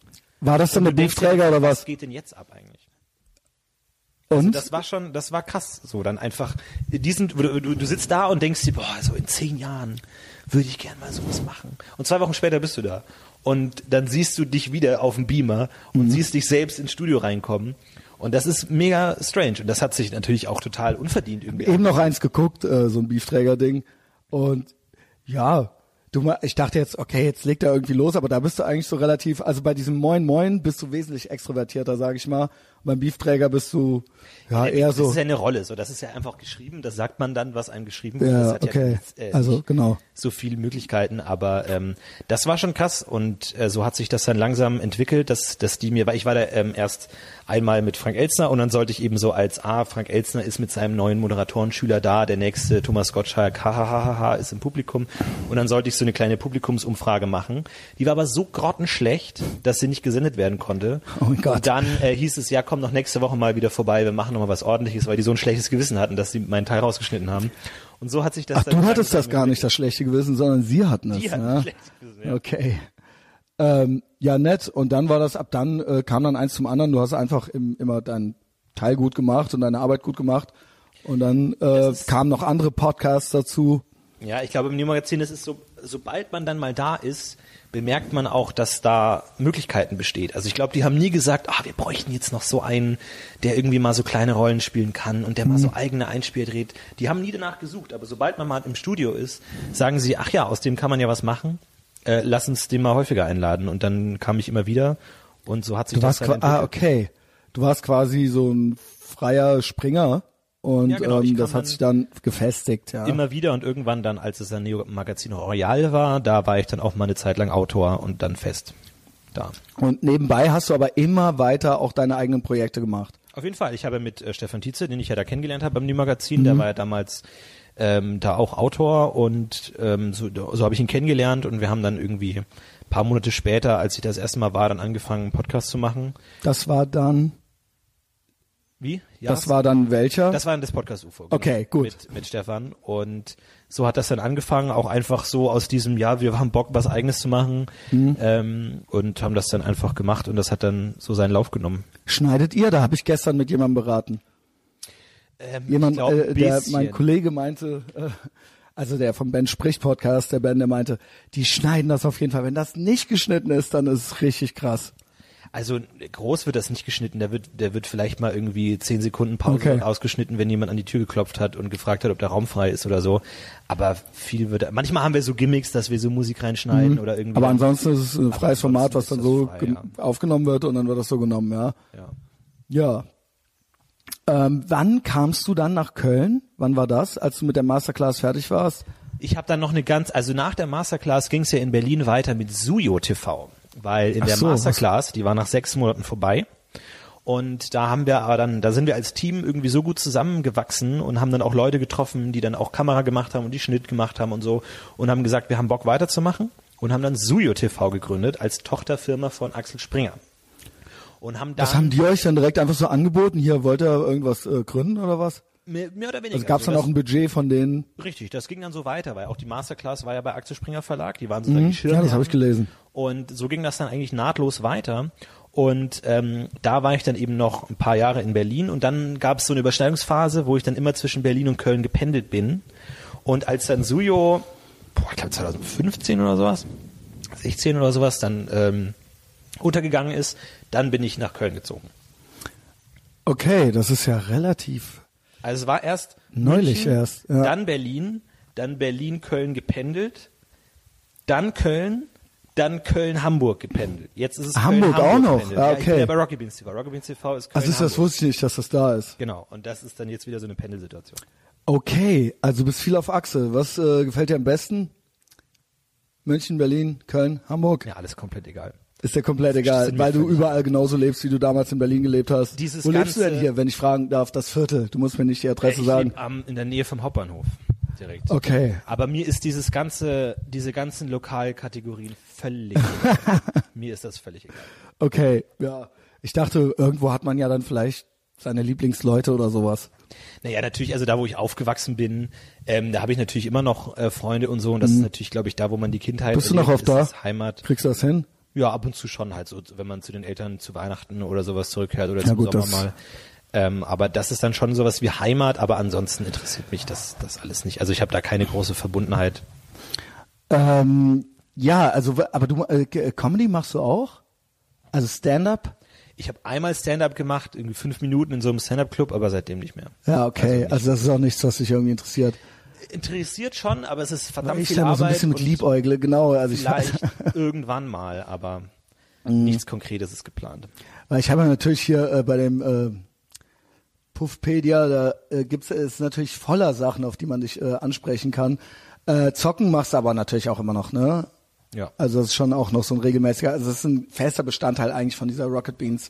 War das dann Und der Beefträger oder Was was? geht denn jetzt ab eigentlich? Also Und? das war schon, das war krass. So dann einfach, diesen, du, du, du sitzt da und denkst dir, boah, so in zehn Jahren würde ich gern mal sowas machen. Und zwei Wochen später bist du da. Und dann siehst du dich wieder auf dem Beamer und Mhm. siehst dich selbst ins Studio reinkommen. Und das ist mega strange. Und das hat sich natürlich auch total unverdient irgendwie. eben noch eins geguckt, äh, so ein Beefträger-Ding. Und ja, du mal, ich dachte jetzt, okay, jetzt legt er irgendwie los, aber da bist du eigentlich so relativ, also bei diesem Moin Moin bist du wesentlich extrovertierter, sag ich mal. Und beim Beefträger bist du ja eher das so. ist ja eine Rolle. So, das ist ja einfach geschrieben. Das sagt man dann, was einem geschrieben wird. Ja, das hat okay. ja äh, Also, genau. so viele Möglichkeiten, aber ähm, das war schon krass und äh, so hat sich das dann langsam entwickelt, dass, dass die mir, weil ich war da ähm, erst einmal mit Frank Elzner und dann sollte ich eben so als, ah, Frank Elzner ist mit seinem neuen Moderatorenschüler da, der nächste Thomas Gottschalk, hahaha, ist im Publikum und dann sollte ich so eine kleine Publikumsumfrage machen. Die war aber so grottenschlecht, dass sie nicht gesendet werden konnte. Oh mein Gott. Und dann äh, hieß es, ja, komm noch nächste Woche mal wieder vorbei, wir machen noch mal was ordentliches, weil die so ein schlechtes Gewissen hatten, dass sie meinen Teil rausgeschnitten haben. Und so hat sich das Ach, dann du hattest das gar nicht, das schlechte Gewissen, sondern sie hatten es. Die hatten ja? schlechtes Gewissen, ja. Okay. Ähm, ja, nett. Und dann war das, ab dann äh, kam dann eins zum anderen. Du hast einfach im, immer deinen Teil gut gemacht und deine Arbeit gut gemacht. Und dann äh, kamen noch andere Podcasts dazu. Ja, ich glaube im New Magazin ist es so, sobald man dann mal da ist, bemerkt man auch, dass da Möglichkeiten besteht. Also ich glaube, die haben nie gesagt, ah, wir bräuchten jetzt noch so einen, der irgendwie mal so kleine Rollen spielen kann und der mal so eigene Einspiel dreht. Die haben nie danach gesucht, aber sobald man mal im Studio ist, sagen sie, ach ja, aus dem kann man ja was machen. Äh, lass uns den mal häufiger einladen. Und dann kam ich immer wieder und so hat sich Du das warst ah, okay. Du warst quasi so ein freier Springer und Ja, genau, ähm, das hat sich dann gefestigt, ja. Immer wieder und irgendwann dann, als es ein Neo Magazin Royal war, da war ich dann auch mal eine Zeit lang Autor und dann fest da. Und nebenbei hast du aber immer weiter auch deine eigenen Projekte gemacht. Auf jeden Fall. Ich habe mit äh, Stefan Tietze, den ich ja da kennengelernt habe beim New Magazin, der war ja damals ähm, da auch Autor und ähm, so, so habe ich ihn kennengelernt und wir haben dann irgendwie ein paar Monate später, als ich das erste Mal war, dann angefangen, einen Podcast zu machen. Das war dann, Wie? Ja, das war dann welcher? das war dann das Podcast UFO. Genau, Okay, gut. Mit, mit Stefan. Und so hat das dann angefangen, auch einfach so aus diesem, ja, wir haben Bock, was eigenes zu machen Mhm. ähm, und haben das dann einfach gemacht und das hat dann so seinen Lauf genommen. Schneidet ihr? Da habe ich gestern mit jemandem beraten. Ähm, Jemand, glaub, äh, der, mein Kollege meinte, äh, also der vom Ben spricht Podcast, der Ben, der meinte, die schneiden das auf jeden Fall. Wenn das nicht geschnitten ist, dann ist es richtig krass. Also groß wird das nicht geschnitten, der wird, der wird vielleicht mal irgendwie zehn Sekunden Pause Okay. ausgeschnitten, wenn jemand an die Tür geklopft hat und gefragt hat, ob der Raum frei ist oder so. Aber viel wird, manchmal haben wir so Gimmicks, dass wir so Musik reinschneiden oder irgendwie. Mhm. Aber ansonsten ist es ein freies Format, was dann so frei, ja. aufgenommen wird und dann wird das so genommen, ja. ja. Ja. Ähm, wann kamst du dann nach Köln? Wann war das, als du mit der Masterclass fertig warst? Ich habe dann noch eine ganz, also nach der Masterclass ging es ja in Berlin weiter mit Suyo TV, weil in Ach der so, was- Masterclass, die war nach sechs Monaten vorbei. Und da haben wir aber dann, da sind wir als Team irgendwie so gut zusammengewachsen und haben dann auch Leute getroffen, die dann auch Kamera gemacht haben und die Schnitt gemacht haben und so und haben gesagt, wir haben Bock weiterzumachen und haben dann Suyo TV gegründet als Tochterfirma von Axel Springer. Und haben dann Was haben die euch dann direkt einfach so angeboten? Hier wollt ihr irgendwas äh, gründen oder was? Mehr, mehr oder weniger. Also gab es dann das- auch ein Budget von denen? Richtig, das ging dann so weiter, weil auch die Masterclass war ja bei Axel Springer Verlag, die waren die Mhm. Ja, das habe ich gelesen. Und so ging das dann eigentlich nahtlos weiter. Und ähm, da war ich dann eben noch ein paar Jahre in Berlin und dann gab es so eine Überschneidungsphase, wo ich dann immer zwischen Berlin und Köln gependelt bin. Und als dann Sujo, boah, ich glaube 2015 oder sowas, 16 oder sowas, dann ähm, untergegangen ist, dann bin ich nach Köln gezogen. Okay, das ist ja relativ. Also es war erst Neulich München, erst, ja. dann Berlin, dann Berlin, Köln gependelt, dann Köln, dann Köln, Hamburg gependelt. Jetzt ist es Hamburg Köln, auch Hamburg noch? gependelt. Ah, Ja, ich bin okay. ja bei Rocky Beans TV. Rocky Beans TV ist Köln, Also ist das wusste ich nicht, dass das da ist. Genau. Und das ist dann jetzt wieder so eine Pendelsituation. Okay, also du bist viel auf Achse. Was äh, gefällt dir am besten? München, Berlin, Köln, Hamburg? Ja, alles komplett egal. Ist dir komplett egal, weil du überall genauso lebst, wie du damals in Berlin gelebt hast. Dieses Wo lebst du denn hier, wenn ich fragen darf? Das Viertel. Du musst mir nicht die Adresse ich sagen. lebe am, in der Nähe vom Hauptbahnhof direkt. Okay. Aber mir ist dieses ganze, diese ganzen Lokalkategorien völlig egal. Mir ist das völlig egal. Okay, ja. Ich dachte, irgendwo hat man ja dann vielleicht seine Lieblingsleute oder sowas. Naja, natürlich, also da, wo ich aufgewachsen bin, ähm, da habe ich natürlich immer noch äh, Freunde und so. Und das ist natürlich, glaube ich, da, wo man die Kindheit Mhm. Bist du noch oft da? Heimat. Kriegst du das hin? Ja, ab und zu schon halt so, wenn man zu den Eltern zu Weihnachten oder sowas zurückkehrt oder Ja, zum gut, Sommer mal. Ähm, aber das ist dann schon sowas wie Heimat, aber ansonsten interessiert mich das, das alles nicht. Also ich habe da keine große Verbundenheit. Ähm, ja, also, aber du, äh, G- Comedy machst du auch? Also Stand-up? Ich habe einmal Stand-up gemacht, irgendwie fünf Minuten in so einem Stand-up-Club, aber seitdem nicht mehr. Ja, okay. nicht. Also, das ist auch nichts, was dich irgendwie interessiert. Interessiert schon, aber es ist verdammt ich viel da mal so ein Arbeit bisschen mit Liebäugle, genau. Also ich, vielleicht irgendwann mal, aber Mhm. nichts Konkretes ist geplant. weil ich habe ja natürlich hier äh, bei dem äh, Puffpedia, da äh, gibt's ist natürlich voller Sachen, auf die man dich äh, ansprechen kann. Äh, zocken machst du aber natürlich auch immer noch, ne? Ja. Also das ist schon auch noch so ein regelmäßiger, also das ist ein fester Bestandteil eigentlich von dieser Rocket Beans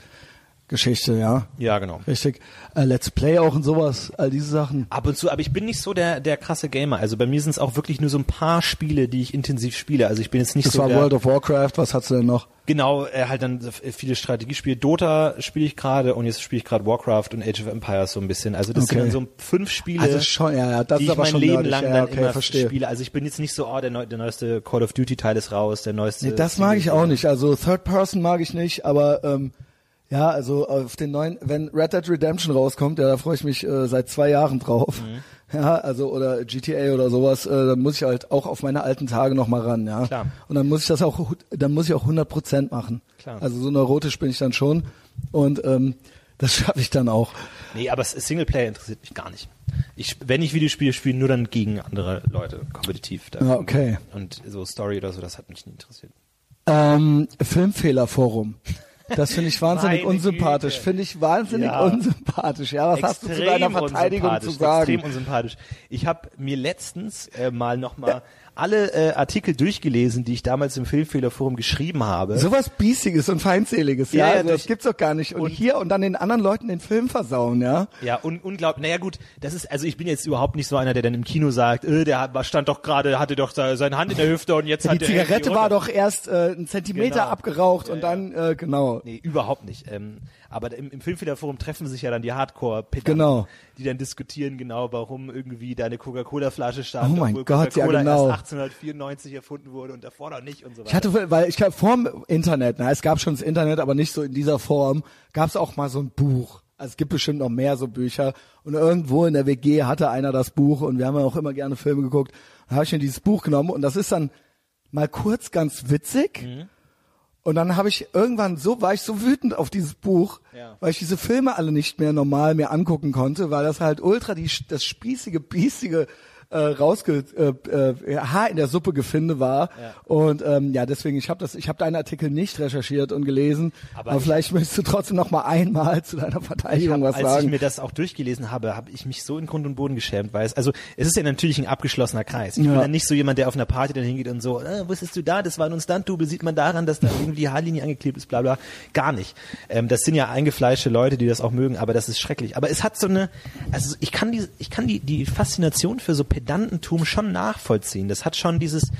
Geschichte, ja. Ja, genau. Richtig. Äh, Let's Play auch und sowas, all diese Sachen. Ab und zu, aber ich bin nicht so der, der krasse Gamer. Also bei mir sind es auch wirklich nur so ein paar Spiele, die ich intensiv spiele. Also ich bin jetzt nicht Das so war der, World of Warcraft, was hast du denn noch? Genau, äh, halt dann viele Strategiespiele. Dota spiele ich gerade und jetzt spiele ich gerade Warcraft und Age of Empires so ein bisschen. Also das Okay. sind dann so fünf Spiele, Also schon, ja, ja, das die ist ich aber mein schon Leben nerdig. lang ja, dann okay, immer verstehe. spiele. Also ich bin jetzt nicht so, oh, der, neu, der neueste Call of Duty Teil ist raus, der neueste. Nee, das mag ich auch nicht. Also Third Person mag ich nicht, aber ähm, ja, also auf den neuen, wenn Red Dead Redemption rauskommt, ja, da freue ich mich äh, seit zwei Jahren drauf. Mhm. Ja, also oder GTA oder sowas, äh, dann muss ich halt auch auf meine alten Tage noch mal ran, ja. Klar. Und dann muss ich das auch, dann muss ich auch 100 Prozent machen. Klar. Also so neurotisch bin ich dann schon und ähm, das schaffe ich dann auch. Nee, aber Singleplayer interessiert mich gar nicht. Ich, wenn ich Videospiele spiele, nur dann gegen andere Leute, kompetitiv. Ja, okay. Und so Story oder so, das hat mich nie interessiert. Ähm, Filmfehlerforum. Das finde ich wahnsinnig unsympathisch. Finde ich wahnsinnig Ja. unsympathisch. Ja, was hast du zu deiner Verteidigung zu sagen? Extrem unsympathisch. Ich habe mir letztens äh, mal nochmal alle äh, Artikel durchgelesen, die ich damals im Filmfehlerforum geschrieben habe. Sowas Biestiges und Feindseliges, ja, Ja, ja, also das gibt's doch gar nicht. Und, und- hier und dann den anderen Leuten den Film versauen, ja. Ja, un unglaublich. Naja gut, das ist, also ich bin jetzt überhaupt nicht so einer, der dann im Kino sagt, äh, der stand doch gerade, hatte doch se- seine Hand in der Hüfte und jetzt Die hat der Zigarette die war doch erst äh, ein Zentimeter Genau. abgeraucht Ja, und dann, äh, genau. Nee, überhaupt nicht. Ähm, aber im, im Filmfehlerforum treffen sich ja dann die Hardcore-Pedanten, Genau. die dann diskutieren genau, warum irgendwie deine Coca-Cola-Flasche stand, Oh mein obwohl Gott, ja, genau. erst 1894 erfunden wurde und davor noch nicht und so weiter. Ich hatte, weil ich glaube, vorm Internet, na, es gab schon das Internet, aber nicht so in dieser Form, gab's auch mal so ein Buch. Also es gibt bestimmt noch mehr so Bücher. Und irgendwo in der WG hatte einer das Buch und wir haben ja auch immer gerne Filme geguckt. Dann habe ich mir dieses Buch genommen und das ist dann mal kurz ganz witzig. Mhm. Und dann habe ich irgendwann so, war ich so wütend auf dieses Buch, Ja. weil ich diese Filme alle nicht mehr normal mir angucken konnte, weil das halt ultra die, das spießige, biestige äh, rausge äh, äh, Haar in der Suppe gefinde war Ja. und ähm, ja deswegen ich habe das ich habe deinen Artikel nicht recherchiert und gelesen Aber aber, ich- vielleicht möchtest du trotzdem noch mal einmal zu deiner ich Verteidigung hab, was als ich sagen mir das auch durchgelesen habe, habe ich mich so in Grund und Boden geschämt, weil es, also es ist ja natürlich ein abgeschlossener Kreis. Ich bin Ja. dann nicht so jemand, der auf einer Party dann hingeht und so, äh, wusstest du da, das war nur ein Stunt-Double, sieht man daran, dass da irgendwie die Haarlinie angeklebt ist, bla bla. Gar nicht. Ähm, das sind ja eingefleischte Leute, die das auch mögen, aber das ist schrecklich. Aber es hat so eine, also ich kann die, ich kann die, die Faszination für so Pedantentum schon nachvollziehen. Das hat schon dieses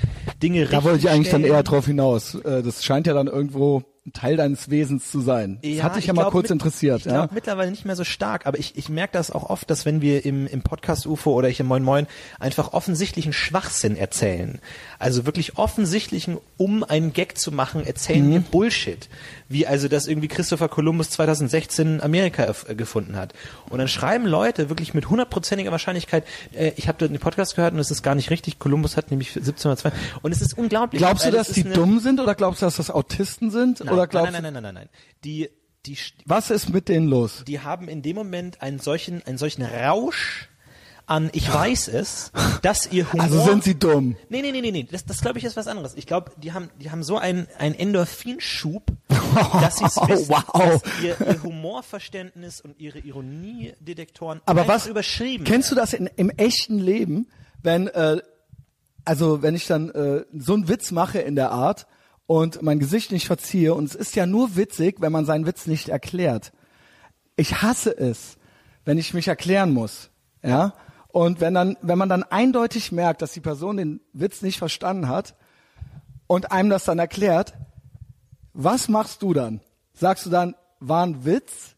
Dinge da wollte ich eigentlich dann eher drauf hinaus äh, das scheint ja dann irgendwo ein Teil deines Wesens zu sein. Das hat dich ich ja mal glaub, kurz mit, interessiert. Ich ja? glaube mittlerweile nicht mehr so stark, aber ich, ich merke das auch oft, dass wenn wir im, im Podcast UFO oder ich im Moin Moin einfach offensichtlichen Schwachsinn erzählen, also wirklich offensichtlichen, um einen Gag zu machen, erzählen Mhm. wir Bullshit. Wie also, dass irgendwie Christopher Columbus 2016 Amerika äh, gefunden hat. Und dann schreiben Leute wirklich mit hundertprozentiger Wahrscheinlichkeit, äh, ich habe dort den Podcast gehört und es ist gar nicht richtig, Columbus hat nämlich 1702 und es ist unglaublich. Glaubst du, weil dass die dumm sind oder glaubst du, dass das Autisten sind? Nein, oder glaubst nein, nein, nein, nein, nein, nein. Die, die, was ist mit denen los? die haben in dem Moment einen solchen, einen solchen Rausch an ich weiß es, dass ihr Humor. Also sind sie dumm. Nee, nee, nee, nee, nee. Das, das glaube ich ist was anderes. Ich glaube, die haben, die haben so einen, einen Endorphinschub, dass sie es wissen, Wow. dass ihr, ihr Humorverständnis und ihre Ironiedetektoren Aber was überschrieben kennst du das in, im echten Leben, wenn äh, also wenn ich dann äh, so einen Witz mache in der Art und mein Gesicht nicht verziehe und es ist ja nur witzig, wenn man seinen Witz nicht erklärt. Ich hasse es, wenn ich mich erklären muss, ja? Und wenn dann wenn man dann eindeutig merkt, dass die Person den Witz nicht verstanden hat und einem das dann erklärt, was machst du dann? Sagst du dann war ein Witz?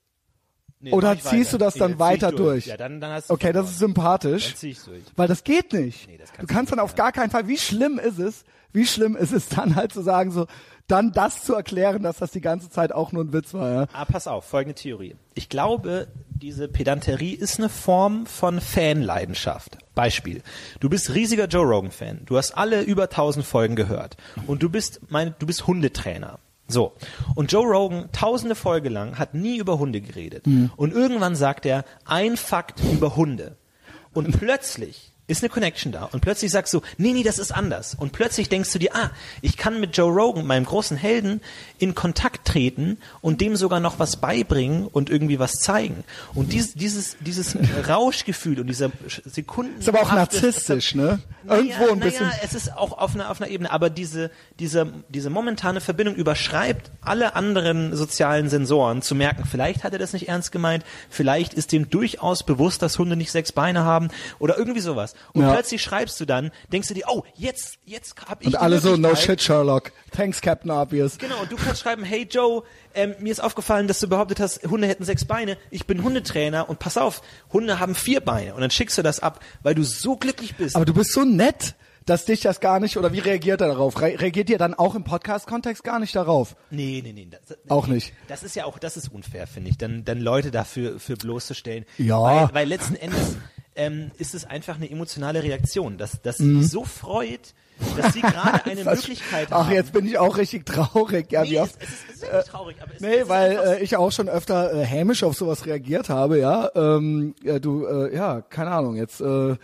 Nee, Oder ich ziehst weiter. du das Nee, dann ich weiter durch? Ja, dann, dann hast du Okay, das ist sympathisch. Dann zieh ich's durch. Weil das geht nicht. Nee, das du kannst du kannst dann auf gar keinen Fall, wie schlimm ist es, wie schlimm ist es dann halt zu sagen, so, dann das zu erklären, dass das die ganze Zeit auch nur ein Witz war, ja. Ah, pass auf, folgende Theorie. Ich glaube, diese Pedanterie ist eine Form von Fanleidenschaft. Beispiel. Du bist riesiger Joe Rogan-Fan. Du hast alle über 1000 Folgen gehört. Und du bist, mein, du bist Hundetrainer. So. Und Joe Rogan, tausende Folge lang, hat nie über Hunde geredet. Und irgendwann sagt er, ein Fakt über Hunde. Und plötzlich ist eine Connection da. Und plötzlich sagst du, nee, nee, das ist anders. Und plötzlich denkst du dir, ah, ich kann mit Joe Rogan, meinem großen Helden, in Kontakt treten und dem sogar noch was beibringen und irgendwie was zeigen. Und dieses, dieses, dieses Rauschgefühl und dieser Sekunden. Ist aber auch narzisstisch, ne? Irgendwo ein bisschen. Naja, es ist auch auf einer, auf einer Ebene, aber diese, diese, diese momentane Verbindung überschreibt alle anderen sozialen Sensoren, zu merken, vielleicht hat er das nicht ernst gemeint, vielleicht ist dem durchaus bewusst, dass Hunde nicht sechs Beine haben oder irgendwie sowas. Und Ja. plötzlich schreibst du dann, denkst du dir, oh, jetzt, jetzt hab ich Und alle so, no shit, Sherlock. Thanks, Captain Obvious. Genau, und du kannst schreiben, hey Joe, ähm, mir ist aufgefallen, dass du behauptet hast, Hunde hätten sechs Beine. Ich bin Hundetrainer und pass auf, Hunde haben vier Beine. Und dann schickst du das ab, weil du so glücklich bist. Aber du bist so nett, dass dich das gar nicht, oder wie reagiert er darauf? Re reagiert ihr dann auch im Podcast-Kontext gar nicht darauf? Nee, nee, nee. Das, Auch nicht. Das ist ja auch, das ist unfair, finde ich, dann, dann Leute dafür für bloßzustellen. Ja. Weil, weil letzten Endes ähm, ist es einfach eine emotionale Reaktion, dass, dass sie sich so freut, dass sie gerade eine Mhm. Möglichkeit Ach, haben. jetzt bin ich auch richtig traurig. Ja, nee, wie es, oft, es, ist, es ist wirklich traurig, aber es, es Nee, ist weil äh, ich auch schon öfter äh, hämisch auf sowas reagiert habe, ja. Ähm, ja du, äh, ja, keine Ahnung, jetzt, äh,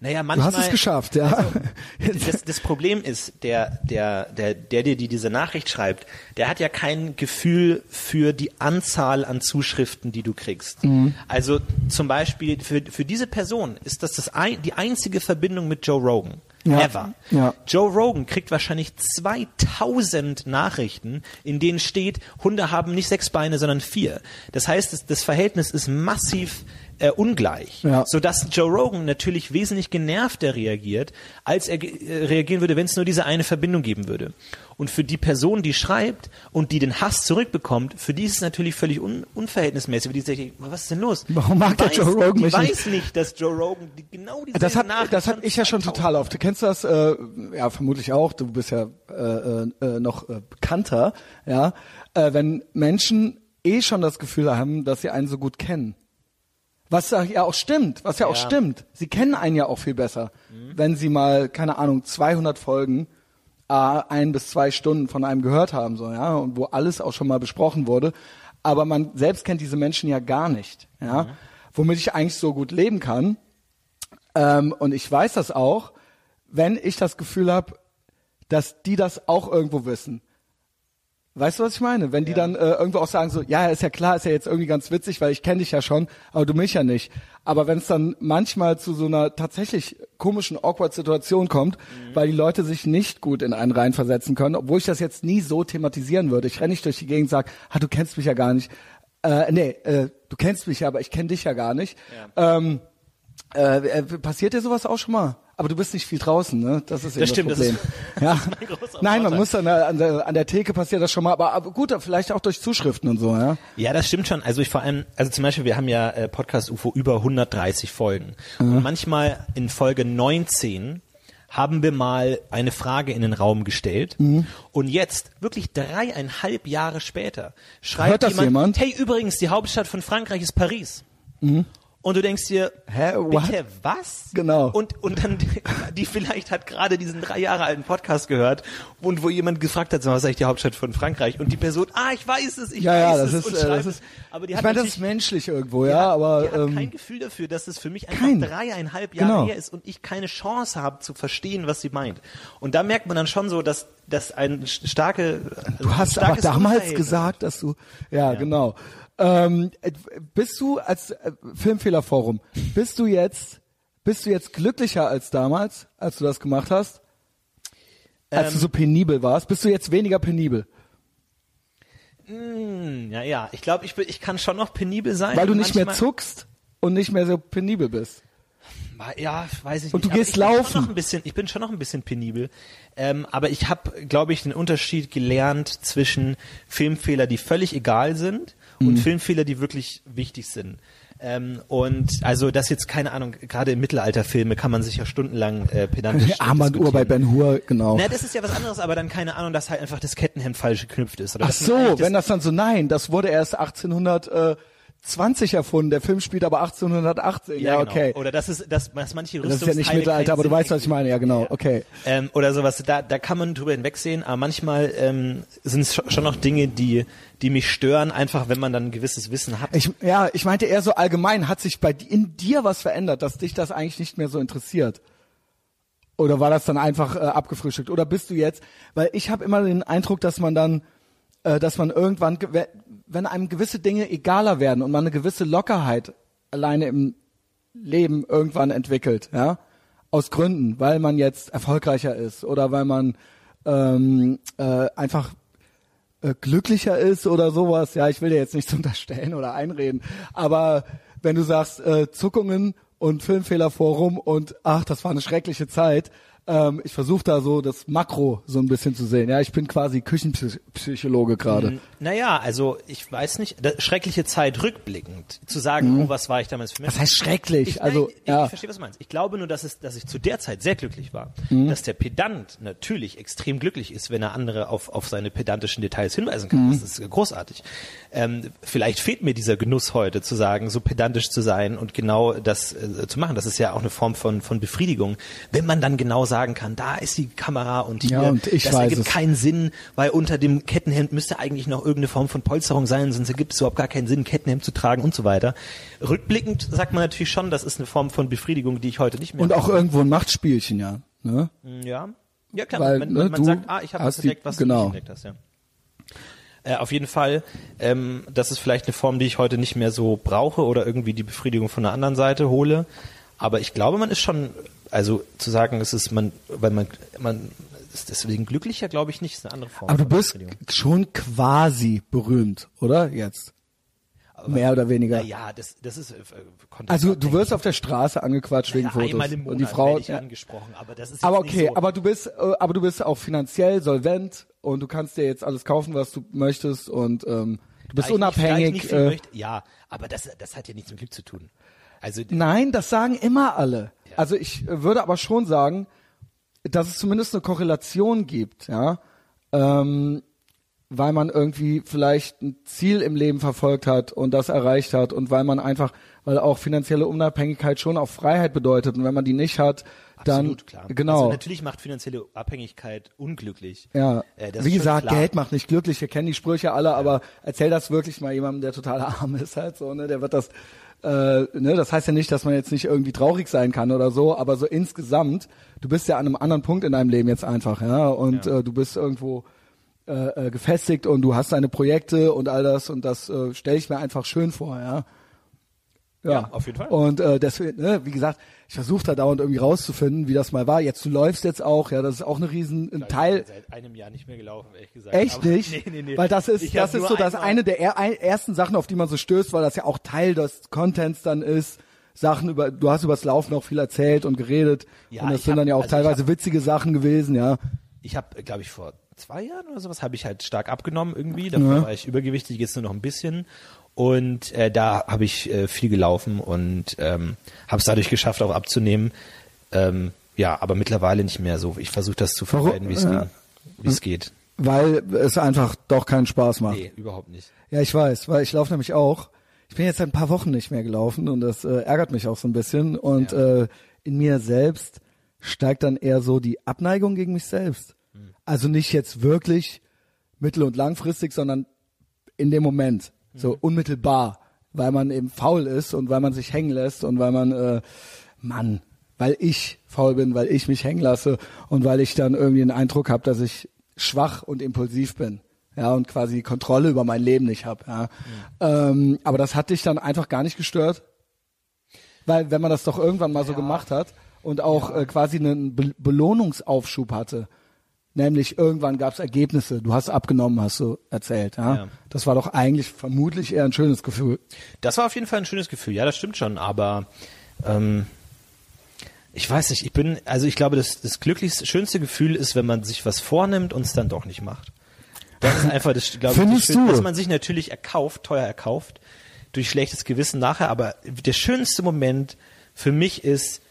Naja, du manchmal, hast es geschafft, ja. das, das Problem ist, der, der, der, der dir die diese Nachricht schreibt, der hat ja kein Gefühl für die Anzahl an Zuschriften, die du kriegst. Mhm. Also zum Beispiel für, für diese Person ist das, das ein, die einzige Verbindung mit Joe Rogan. Ja. Ever. Ja. Joe Rogan kriegt wahrscheinlich 2000 Nachrichten, in denen steht, Hunde haben nicht sechs Beine, sondern vier. Das heißt, das, das Verhältnis ist massiv äh, ungleich, Ja. sodass Joe Rogan natürlich wesentlich genervter reagiert, als er äh, reagieren würde, wenn es nur diese eine Verbindung geben würde. Und für die Person, die schreibt und die den Hass zurückbekommt, für die ist es natürlich völlig un unverhältnismäßig. Die sagt, was ist denn los? Warum mag der Joe Rogan die mich nicht? weiß nicht, dass Joe Rogan die, genau diese Das hab, Nachricht das von ich ja schon 2000 total oft. Du kennst das, äh, ja vermutlich auch. Du bist ja äh, äh, äh, noch äh, bekannter, ja. Äh, wenn Menschen eh schon das Gefühl haben, dass sie einen so gut kennen. Was ja auch stimmt, was ja, auch Ja. stimmt. Sie kennen einen ja auch viel besser, wenn sie mal keine Ahnung 200 Folgen äh, ein bis zwei Stunden von einem gehört haben, so ja, und wo alles auch schon mal besprochen wurde. Aber man selbst kennt diese Menschen ja gar nicht, ja. Womit ich eigentlich so gut leben kann, ähm, und ich weiß das auch, wenn ich das Gefühl habe, dass die das auch irgendwo wissen. Weißt du, was ich meine? Wenn die dann äh, irgendwo auch sagen so, ja, ist ja klar, ist ja jetzt irgendwie ganz witzig, weil ich kenne dich ja schon, aber du mich ja nicht. Aber wenn es dann manchmal zu so einer tatsächlich komischen Awkward-Situation kommt, weil die Leute sich nicht gut in einen reinversetzen können, obwohl ich das jetzt nie so thematisieren würde. Ich renne nicht durch die Gegend und sage, ah, du kennst mich ja gar nicht. Äh, nee, äh, du kennst mich ja, aber ich kenne dich ja gar nicht. Ähm, äh, äh, passiert dir sowas auch schon mal? Aber du bist nicht viel draußen, ne? Das ist eben Das stimmt, das das Problem. ist- ja. das ist großer Nein, man Vorteil. muss an der, an, der, an der Theke passiert das schon mal, aber, aber gut, vielleicht auch durch Zuschriften und so, ja. Ja, das stimmt schon. Also ich vor allem, also zum Beispiel, wir haben ja äh, Podcast UFO über 130 Folgen. Und manchmal in Folge 19 haben wir mal eine Frage in den Raum gestellt. Und jetzt, wirklich dreieinhalb Jahre später, schreibt jemand, jemand? hey, übrigens, die Hauptstadt von Frankreich ist Paris. Und du denkst dir, Hä, what? bitte was? Genau. Und, und dann, die vielleicht hat gerade diesen drei Jahre alten Podcast gehört und wo jemand gefragt hat, mal, was ist eigentlich die Hauptstadt von Frankreich? Und die Person, ah, ich weiß es, ich Ja, weiß ja, es. das ist, und äh, das es. ist, aber die ich hat meine, das ist menschlich irgendwo, ja, hat, aber, die hat ähm, kein Gefühl dafür, dass es für mich einfach kein. dreieinhalb Jahre Genau. her ist und ich keine Chance habe zu verstehen, was sie meint. Und da merkt man dann schon so, dass, dass ein starke, Du hast aber damals gesagt, dass du, ja, genau. Ähm, äh, bist du als äh, Filmfehlerforum, bist du jetzt, bist du jetzt glücklicher als damals, als du das gemacht hast? Als Ähm, du so penibel warst? Bist du jetzt weniger penibel? Hm, ja, ja, ich glaube, ich, bin- ich kann schon noch penibel sein. Weil du und nicht mehr zuckst und nicht mehr so penibel bist. Ja, weiß ich Und nicht. du gehst ich Bin laufen. schon noch ein bisschen, ich bin schon noch ein bisschen penibel. Ähm, aber ich habe, glaube ich, den Unterschied gelernt zwischen Filmfehler, die völlig egal sind Mhm. und Filmfehler, die wirklich wichtig sind. Ähm, und also das jetzt, keine Ahnung, gerade im Mittelalterfilme kann man sich ja stundenlang äh, pedantisch Armbanduhr bei. Ben Hur, genau. Na, das ist ja was anderes, aber dann keine Ahnung, dass halt einfach das Kettenhemd falsch geknüpft ist. Ach so, wenn das dann so, nein, das wurde erst 1820 erfunden, der Film spielt aber 1818, ja, genau. okay. Oder dass es, dass, dass manche Das ist ja nicht Rüstungsteile Mittelalter, aber du weißt, was ich meine, ja genau, okay. ähm, oder sowas. Da, da kann man drüber hinwegsehen, aber manchmal ähm, sind es schon noch Dinge, die, die mich stören, einfach wenn man dann ein gewisses Wissen hat. Ich, ja, ich meinte eher so allgemein, hat sich bei in dir was verändert, dass dich das eigentlich nicht mehr so interessiert? Oder war das dann einfach äh, abgefrühstückt? Oder bist du jetzt, weil ich habe immer den Eindruck, dass man dann, dass man irgendwann, ge- we- wenn einem gewisse Dinge egaler werden und man eine gewisse Lockerheit alleine im Leben irgendwann entwickelt, ja, aus Gründen, weil man jetzt erfolgreicher ist oder weil man ähm, äh, einfach äh, glücklicher ist oder sowas. Ja, ich will dir jetzt nichts unterstellen oder einreden, aber wenn du sagst äh, Zuckungen und Filmfehlerforum und ach, das war eine schreckliche Zeit, ähm, ich versuche da so das Makro so ein bisschen zu sehen. Ja, ich bin quasi Küchenpsychologe gerade. Naja, also ich weiß nicht, da, schreckliche Zeit rückblickend, zu sagen, oh, was war ich damals für Mensch? Was heißt schrecklich? Ich, also nein, ich, ja, ich verstehe, was du meinst. Ich glaube nur, dass, es, dass ich zu der Zeit sehr glücklich war. Mhm. Dass der Pedant natürlich extrem glücklich ist, wenn er andere auf, auf seine pedantischen Details hinweisen kann. Mhm. Das ist großartig. Ähm, vielleicht fehlt mir dieser Genuss heute, zu sagen, so pedantisch zu sein und genau das äh, zu machen. Das ist ja auch eine Form von, von Befriedigung. Wenn man dann genau sagen kann, da ist die Kamera und hier, Ja, und ich das ergibt es. keinen Sinn, weil unter dem Kettenhemd müsste eigentlich noch irgendeine Form von Polsterung sein, sonst ergibt es überhaupt gar keinen Sinn, Kettenhemd zu tragen und so weiter. Rückblickend sagt man natürlich schon, das ist eine Form von Befriedigung, die ich heute nicht mehr und auch irgendwo ein Machtspielchen, ja. Ne? Ja, ja klar, Weil, man, ne, man, sagt, ah, ich habe entdeckt, was genau. du nicht entdeckt hast, ja. Äh, auf jeden Fall, ähm, das ist vielleicht eine Form, die ich heute nicht mehr so brauche oder irgendwie die Befriedigung von der anderen Seite hole. Aber ich glaube, man ist schon, also zu sagen, es ist man, weil man, man ist deswegen glücklicher, glaube ich nicht, ist eine andere Form. Aber du bist schon quasi berühmt, oder? Jetzt. Mehr oder weniger. Naja, das, das ist äh. Also du wirst auf der Straße angequatscht wegen ja, Fotos. einmal im Monat und die Frau, ich ja. angesprochen, aber das ist aber okay, so. aber du bist, äh, aber du bist auch finanziell solvent und du kannst dir jetzt alles kaufen, was du möchtest und ähm, du bist Da unabhängig. nicht äh, möchte, ja, aber das, das hat ja nichts mit Glück zu tun. Also Nein, das sagen immer alle. Also ich äh, würde aber schon sagen, dass es zumindest eine Korrelation gibt, ja, ähm, weil man irgendwie vielleicht ein Ziel im Leben verfolgt hat und das erreicht hat und weil man einfach, weil auch finanzielle Unabhängigkeit schon auch Freiheit bedeutet und wenn man die nicht hat, dann Absolut, klar. genau. Also natürlich macht finanzielle Abhängigkeit unglücklich. Ja, Äh, wie gesagt, klar. Geld macht nicht glücklich. Wir kennen die Sprüche alle, aber erzähl das wirklich mal jemandem, der total arm ist, halt so, ne? Der wird das, äh, ne? Das heißt ja nicht, dass man jetzt nicht irgendwie traurig sein kann oder so, aber so insgesamt, du bist ja an einem anderen Punkt in deinem Leben jetzt einfach, ja, und Ja. Äh, du bist irgendwo äh, äh, gefestigt und du hast deine Projekte und all das und das äh, stelle ich mir einfach schön vor, ja. Ja, auf jeden Fall. Und äh, deswegen, ne, wie gesagt, ich versuche da dauernd irgendwie rauszufinden, wie das mal war. Jetzt, du läufst jetzt auch, ja, das ist auch eine riesen ein Teil. seit einem Jahr nicht mehr gelaufen, ehrlich gesagt. Echt Aber- nicht? Nee, nee, nee. Weil das ist, Ich das ist so das eine der er, ein, ersten Sachen, auf die man so stößt, weil das ja auch Teil des Contents dann ist. Sachen über, du hast übers Laufen auch viel erzählt und geredet Ja, und das sind hab- dann ja auch also teilweise hab- witzige Sachen gewesen, ja. Ich habe, glaube ich, vor zwei Jahren oder sowas habe ich halt stark abgenommen irgendwie. Davor Ja. war ich übergewichtig, jetzt nur noch ein bisschen. Und äh, da habe ich äh, viel gelaufen und ähm, habe es dadurch geschafft, auch abzunehmen. Ähm, ja, aber mittlerweile nicht mehr so. Ich versuche das zu vermeiden, wie es Ja. es geht. Weil es einfach doch keinen Spaß macht. Nee, überhaupt nicht. Ja, ich weiß, weil ich laufe nämlich auch. Ich bin jetzt seit ein paar Wochen nicht mehr gelaufen und das äh, ärgert mich auch so ein bisschen. Und äh, in mir selbst steigt dann eher so die Abneigung gegen mich selbst. Also nicht jetzt wirklich mittel- und langfristig, sondern in dem Moment, so unmittelbar, weil man eben faul ist und weil man sich hängen lässt und weil man, äh, Mann, weil ich faul bin, weil ich mich hängen lasse und weil ich dann irgendwie den Eindruck habe, dass ich schwach und impulsiv bin. Ja, und quasi Kontrolle über mein Leben nicht habe. Ja. Ähm, aber das hat dich dann einfach gar nicht gestört? Weil wenn man das doch irgendwann mal so gemacht hat und auch äh, quasi einen Be Belohnungsaufschub hatte, nämlich irgendwann gab es Ergebnisse, du hast abgenommen, hast du erzählt. Ja? Ja. Das war doch eigentlich vermutlich eher ein schönes Gefühl. Das war auf jeden Fall ein schönes Gefühl. Ja, das stimmt schon. Aber ähm, ich weiß nicht. Ich bin, also ich glaube, das, das glücklichste, schönste Gefühl ist, wenn man sich was vornimmt und es dann doch nicht macht. Das ist einfach das, glaube ich, das Schön, dass man sich natürlich erkauft, teuer erkauft, durch schlechtes Gewissen nachher. Aber der schönste Moment für mich ist,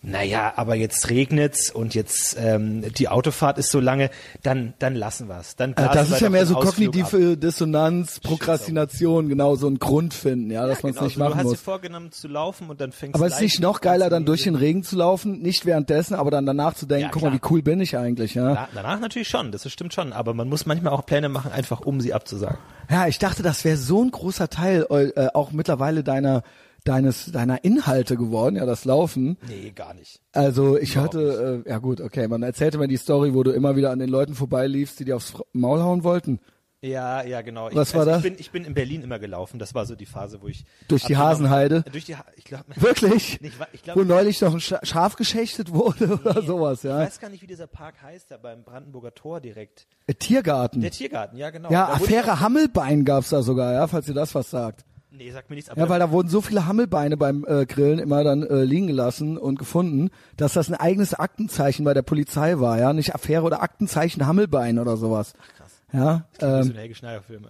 naja, aber jetzt regnet's und jetzt ähm, die Autofahrt ist so lange, dann dann lassen wir's. Dann Äh, das ist ja mehr so kognitive Dissonanz, Prokrastination, genau so ein Grund finden, ja, dass man es Genau, nicht so, du machen hast dir muss. vorgenommen zu laufen und dann fängst Aber du es ist nicht noch geiler, dann durch den Regen zu laufen, nicht währenddessen, aber dann danach zu denken, Ja, guck mal, wie cool bin ich eigentlich, ja. Da, danach natürlich schon, das stimmt schon, aber man muss manchmal auch Pläne machen, einfach um sie abzusagen. Ja, ich dachte, das wäre so ein großer Teil äh, auch mittlerweile deiner deines deiner Inhalte geworden, ja, das Laufen. Nee, gar nicht. Also ich Überhaupt hatte, äh, ja gut, okay, man erzählte mir die Story, wo du immer wieder an den Leuten vorbeiliefst, die dir aufs Maul hauen wollten. Ja, ja, genau. Was ich, war also das? Ich bin, ich bin in Berlin immer gelaufen. Das war so die Phase, wo ich Durch die Hasenheide? Durch die, Ha- ich glaube, Wirklich? Nee, ich ich glaub- wo neulich noch ein Scha Schaf geschächtet wurde oder sowas, Ich ja. weiß gar nicht, wie dieser Park heißt, da beim Brandenburger Tor direkt. Tiergarten. Der Tiergarten, ja genau. ja, Da ich Affäre Hammelbein gab's da sogar, ja, falls ihr das was sagt. Nee, sagt mir nichts. Aber Ja, weil da wurden so viele Hammelbeine beim äh, Grillen immer dann äh, liegen gelassen und gefunden, dass das ein eigenes Aktenzeichen bei der Polizei war, ja, nicht Affäre oder Aktenzeichen Hammelbein oder sowas. krass. Ja, so ähm, ein Helge Schneider Film.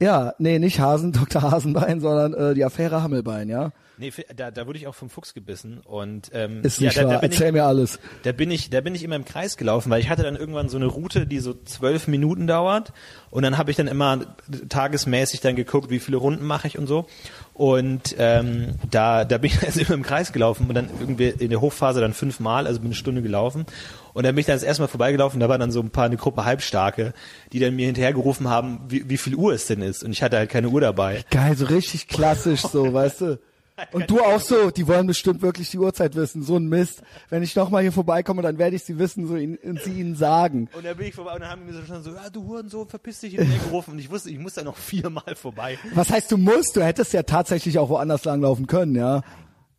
ja, nee, nicht Hasen, Dr. Hasenbein, sondern äh, die Affäre Hammelbein, ja. Nee, da, da wurde ich auch vom Fuchs gebissen und ähm, Ist ja, nicht da, wahr. da bin ich, Erzähl mir alles. Da bin ich, da bin ich immer im Kreis gelaufen, weil ich hatte dann irgendwann so eine Route, die so zwölf Minuten dauert. Und dann habe ich dann immer tagesmäßig dann geguckt, wie viele Runden mache ich und so. Und ähm, da, da bin ich also immer im Kreis gelaufen und dann irgendwie in der Hochphase dann fünfmal, also bin eine Stunde gelaufen. Und dann bin ich dann das erste Mal vorbeigelaufen, da war dann so ein paar, eine Gruppe Halbstarke, die dann mir hinterhergerufen haben, wie, wie viel Uhr es denn ist. Und ich hatte halt keine Uhr dabei. Geil, so richtig klassisch so, weißt du. Und du auch so, die wollen bestimmt wirklich die Uhrzeit wissen, so ein Mist. Wenn ich noch mal hier vorbeikomme, dann werde ich sie wissen, so ihnen, und sie ihnen sagen. Und dann bin ich vorbei und dann haben die mir so schon so, ja, du Hurensohn, verpiss dich hinterher gerufen. Und ich wusste, ich muss da noch viermal vorbei. Was heißt, du musst? Du hättest ja tatsächlich auch woanders langlaufen können, ja.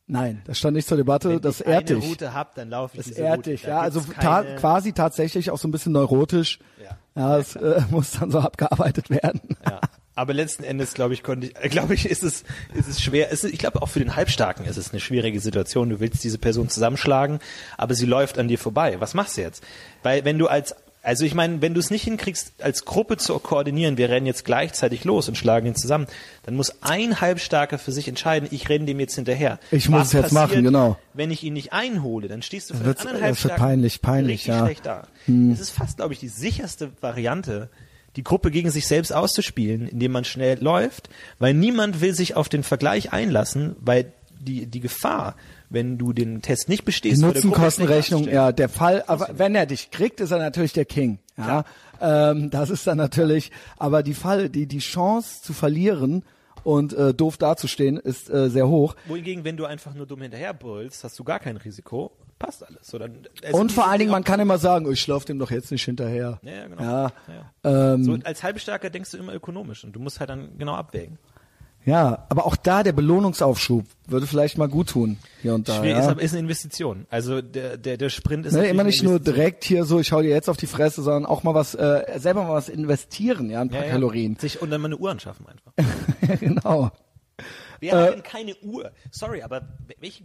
Nein, das stand nicht zur Debatte, Wenn das ich ehrt eine dich. Route hab, dann laufe ich Das diese ehrt Route. dich, ja. Also ta quasi tatsächlich auch so ein bisschen neurotisch. Ja. Ja, es äh, muss dann so abgearbeitet werden. Ja. Aber letzten Endes, glaube ich, konnte ich, äh, glaube ich, ist es, ist es schwer. Ist ich glaube, auch für den Halbstarken ist es eine schwierige Situation. Du willst diese Person zusammenschlagen, aber sie läuft an dir vorbei. Was machst du jetzt? Weil wenn du als, also ich meine, wenn du es nicht hinkriegst, als Gruppe zu koordinieren, wir rennen jetzt gleichzeitig los und schlagen ihn zusammen, dann muss ein Halbstarker für sich entscheiden, ich renne dem jetzt hinterher. Ich muss Was es jetzt machen, passiert, genau. Wenn ich ihn nicht einhole, dann stehst du für wird's- den anderen das Halbstarken peinlich, peinlich, richtig ja. Hm. schlecht da. Es ist fast, glaube ich, die sicherste Variante, die Gruppe gegen sich selbst auszuspielen, indem man schnell läuft, weil niemand will sich auf den Vergleich einlassen, weil die, die Gefahr, wenn du den Test nicht Die bestehst, Gruppe Nutzenkostenrechnung, ja, der Fall, aber wenn er dich kriegt, ist er natürlich der King. Ja, ähm, das ist dann natürlich, aber die Fall, die die Chance zu verlieren und äh, doof dazustehen, ist äh, sehr hoch. Wohingegen, wenn du einfach nur dumm hinterherbrüllst, hast du gar kein Risiko, passt alles. So, dann, also Und vor allen Dingen, man kann immer sagen, oh, ich laufe dem doch jetzt nicht hinterher. Ja, genau. Ja, Ja. ähm, So, als Halbstarker denkst du immer ökonomisch und du musst halt dann genau abwägen. ja, aber auch da der Belohnungsaufschub würde vielleicht mal gut tun hier und da. Schwer ja. ist, aber ist eine Investition. Also der, der, der Sprint ist Ne, immer nicht nur direkt hier so, ich hau dir jetzt auf die Fresse, sondern auch mal was, äh, selber mal was investieren, ja, ein paar ja. Kalorien. Sich und dann mal eine Uhr anschaffen einfach. genau. Wer hat denn keine Uhr? Sorry, aber welche